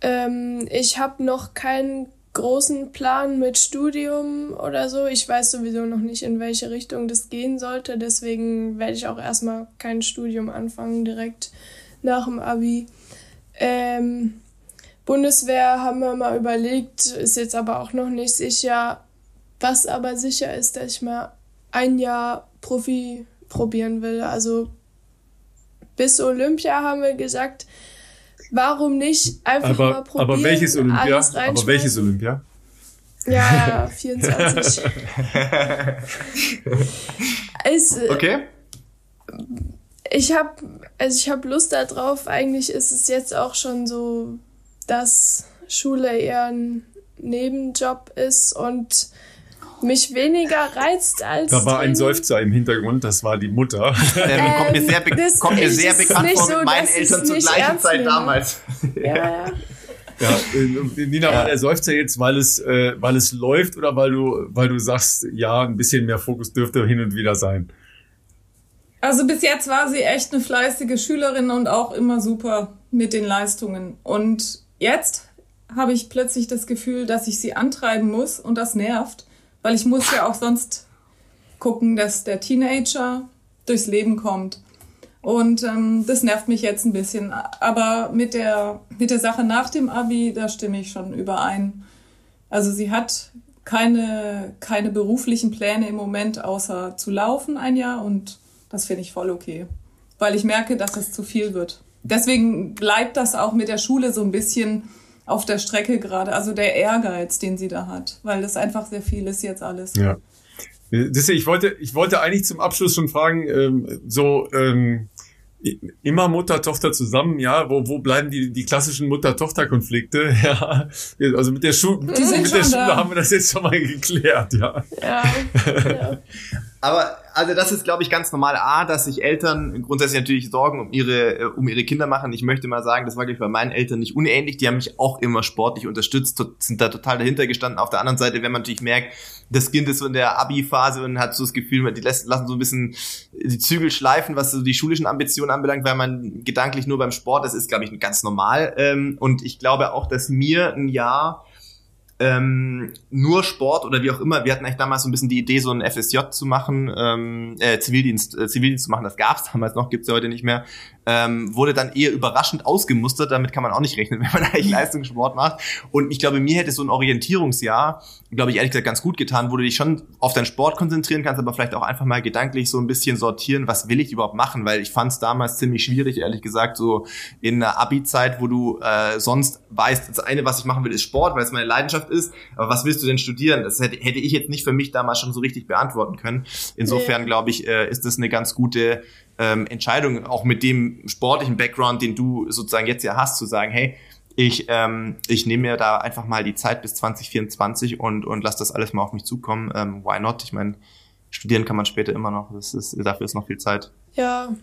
C: ähm, ich habe noch keinen großen Plan mit Studium oder so. Ich weiß sowieso noch nicht, in welche Richtung das gehen sollte. Deswegen werde ich auch erstmal kein Studium anfangen direkt nach dem Abi. Ähm, Bundeswehr haben wir mal überlegt, ist jetzt aber auch noch nicht sicher. Was aber sicher ist, dass ich mal ein Jahr Profi probieren will. Also bis Olympia haben wir gesagt, warum nicht einfach
A: aber,
C: mal probieren.
A: Aber welches Olympia? Aber welches Olympia?
C: Ja, 24. es,
B: äh, okay.
C: Ich habe also ich habe Lust darauf. Eigentlich ist es jetzt auch schon so, dass Schule eher ein Nebenjob ist und mich weniger reizt als.
A: Da war ein Seufzer im Hintergrund, das war die Mutter.
B: Ähm, kommt mir sehr, be das, kommt mir sehr bekannt vor mit so, meinen Eltern zur gleichen Zeit nehmen. damals.
C: Ja, ja.
A: Ja, äh, Nina, ja. war der Seufzer jetzt, weil es, äh, weil es läuft oder weil du, weil du sagst, ja, ein bisschen mehr Fokus dürfte hin und wieder sein?
D: Also bis jetzt war sie echt eine fleißige Schülerin und auch immer super mit den Leistungen. Und jetzt habe ich plötzlich das Gefühl, dass ich sie antreiben muss und das nervt. Weil ich muss ja auch sonst gucken, dass der Teenager durchs Leben kommt. Und ähm, das nervt mich jetzt ein bisschen. Aber mit der, mit der Sache nach dem Abi, da stimme ich schon überein. Also sie hat keine, keine beruflichen Pläne im Moment, außer zu laufen ein Jahr. Und das finde ich voll okay. Weil ich merke, dass es zu viel wird. Deswegen bleibt das auch mit der Schule so ein bisschen auf der Strecke gerade. Also der Ehrgeiz, den sie da hat, weil das einfach sehr viel ist jetzt alles.
A: Ja. Ich wollte, ich wollte eigentlich zum Abschluss schon fragen, ähm, so ähm, immer Mutter-Tochter zusammen, ja, wo, wo bleiben die, die klassischen Mutter-Tochter-Konflikte? Ja, also mit der, Schu mit der Schule haben wir das jetzt schon mal geklärt, ja.
C: Ja. ja.
B: Aber also das ist, glaube ich, ganz normal. A, dass sich Eltern grundsätzlich natürlich Sorgen um ihre, äh, um ihre Kinder machen. Ich möchte mal sagen, das war, glaube ich, bei meinen Eltern nicht unähnlich. Die haben mich auch immer sportlich unterstützt, sind da total dahinter gestanden. Auf der anderen Seite, wenn man natürlich merkt, das Kind ist so in der Abi-Phase und hat so das Gefühl, die lassen so ein bisschen die Zügel schleifen, was so die schulischen Ambitionen anbelangt, weil man gedanklich nur beim Sport, das ist, glaube ich, ganz normal. Ähm, und ich glaube auch, dass mir ein Jahr ähm, nur Sport oder wie auch immer. Wir hatten eigentlich damals so ein bisschen die Idee, so ein FSJ zu machen, ähm, äh, Zivildienst, äh, Zivildienst zu machen. Das gab es damals noch, gibt's ja heute nicht mehr. Ähm, wurde dann eher überraschend ausgemustert. Damit kann man auch nicht rechnen, wenn man eigentlich Leistungssport macht. Und ich glaube, mir hätte so ein Orientierungsjahr, glaube ich, ehrlich gesagt ganz gut getan, wo du dich schon auf deinen Sport konzentrieren kannst, aber vielleicht auch einfach mal gedanklich so ein bisschen sortieren, was will ich überhaupt machen, weil ich fand es damals ziemlich schwierig, ehrlich gesagt, so in der Abi-Zeit, wo du äh, sonst weißt, das eine, was ich machen will, ist Sport, weil es meine Leidenschaft ist. Aber was willst du denn studieren? Das hätte, hätte ich jetzt nicht für mich damals schon so richtig beantworten können. Insofern glaube ich, äh, ist das eine ganz gute ähm, Entscheidung, auch mit dem sportlichen Background, den du sozusagen jetzt ja hast, zu sagen, hey, ich, ähm, ich nehme mir da einfach mal die Zeit bis 2024 und, und lass das alles mal auf mich zukommen. Ähm, why not? Ich meine, studieren kann man später immer noch. Das ist, dafür ist noch viel Zeit.
C: Ja,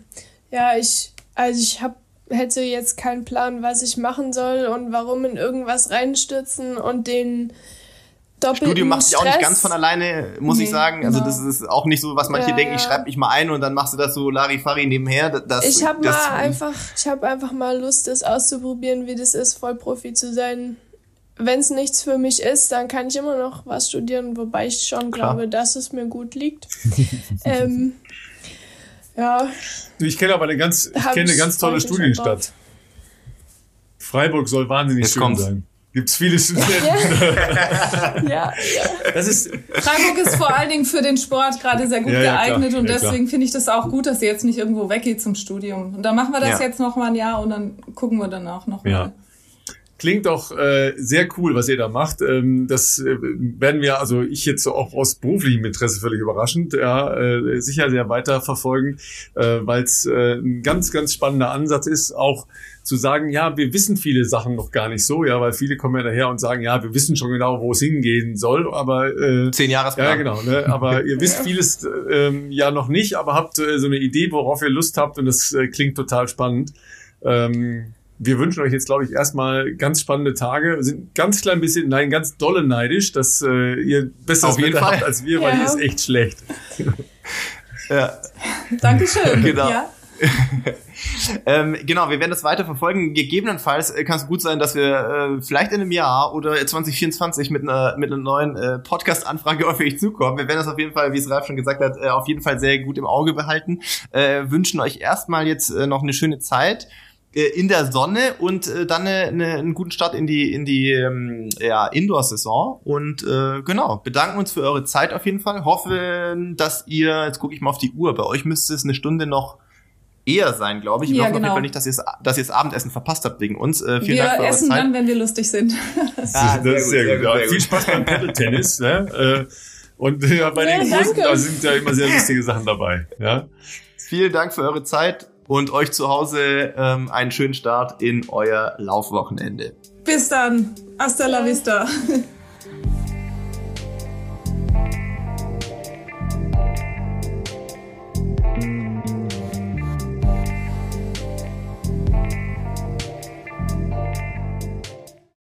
C: ja, ich, also ich habe hätte jetzt keinen Plan, was ich machen soll und warum in irgendwas reinstürzen und den
B: Studium macht sich auch nicht ganz von alleine, muss nee, ich sagen. Also genau. das ist auch nicht so, was manche ja, denken, ich schreibe mich mal ein und dann machst du das so Larifari nebenher. Das,
C: ich habe mal einfach, ich habe einfach mal Lust, das auszuprobieren, wie das ist, Vollprofi zu sein. Wenn es nichts für mich ist, dann kann ich immer noch was studieren, wobei ich schon Klar. glaube, dass es mir gut liegt. ähm, ja.
A: Ich kenne aber eine ganz, ich kenne eine ganz tolle Studienstadt. Freiburg soll wahnsinnig Jetzt schön kommt's. sein. Gibt's viele Studenten.
C: ja, ja.
A: Das ist
D: Freiburg ist vor allen Dingen für den Sport gerade sehr gut ja, ja, geeignet klar. und deswegen finde ich das auch gut, dass sie jetzt nicht irgendwo weggeht zum Studium. Und dann machen wir das jetzt noch mal ein Jahr und dann gucken wir danach noch mal.
A: Klingt doch äh, sehr cool, was ihr da macht. Ähm, das äh, werden wir, also ich jetzt auch aus beruflichem Interesse völlig überraschend, ja, äh, sicher sehr weiter verfolgen, äh, weil es äh, ein ganz, ganz spannender Ansatz ist, auch zu sagen, ja, wir wissen viele Sachen noch gar nicht so, ja, weil viele kommen ja daher und sagen, ja, wir wissen schon genau, wo es hingehen soll, aber
B: äh, zehn Jahre
A: Ja, genau, ne, aber ihr wisst vieles ähm, ja noch nicht, aber habt äh, so eine Idee, worauf ihr Lust habt und das äh, klingt total spannend. Ähm, wir wünschen euch jetzt, glaube ich, erstmal ganz spannende Tage. Wir sind ganz klein bisschen, nein, ganz dolle neidisch, dass äh, ihr besseres Wetter habt als wir, weil ja. hier ist echt schlecht.
B: ja.
D: Dankeschön. Genau. Ja.
B: ähm, genau, wir werden das weiter verfolgen. Gegebenenfalls äh, kann es gut sein, dass wir äh, vielleicht in einem Jahr oder 2024 mit einer, mit einer neuen äh, Podcast-Anfrage auf euch zukommen. Wir werden das auf jeden Fall, wie es Ralf schon gesagt hat, äh, auf jeden Fall sehr gut im Auge behalten. Äh, wünschen euch erstmal jetzt äh, noch eine schöne Zeit in der Sonne und äh, dann eine, eine, einen guten Start in die in die ähm, ja, Indoor-Saison und äh, genau bedanken uns für eure Zeit auf jeden Fall hoffen dass ihr jetzt gucke ich mal auf die Uhr bei euch müsste es eine Stunde noch eher sein, glaube ich.
D: Ja,
B: hoffen auf jeden
D: genau.
B: Fall nicht, dass ihr dass ihr das Abendessen verpasst habt wegen uns. Äh, vielen
D: Wir
B: Dank für eure
D: essen
B: Zeit.
D: dann, wenn wir lustig sind.
B: Ah,
A: das ist sehr, gut. Ja, viel Spaß beim Paddle-Tennis. Ne? Äh, Und ja, bei
C: Ja,
A: den Kursen,
C: danke.
A: da sind ja immer sehr lustige Sachen dabei. Ja.
B: Vielen Dank für eure Zeit und euch zu Hause ähm, einen schönen Start in euer Laufwochenende.
D: Bis dann. Hasta la vista.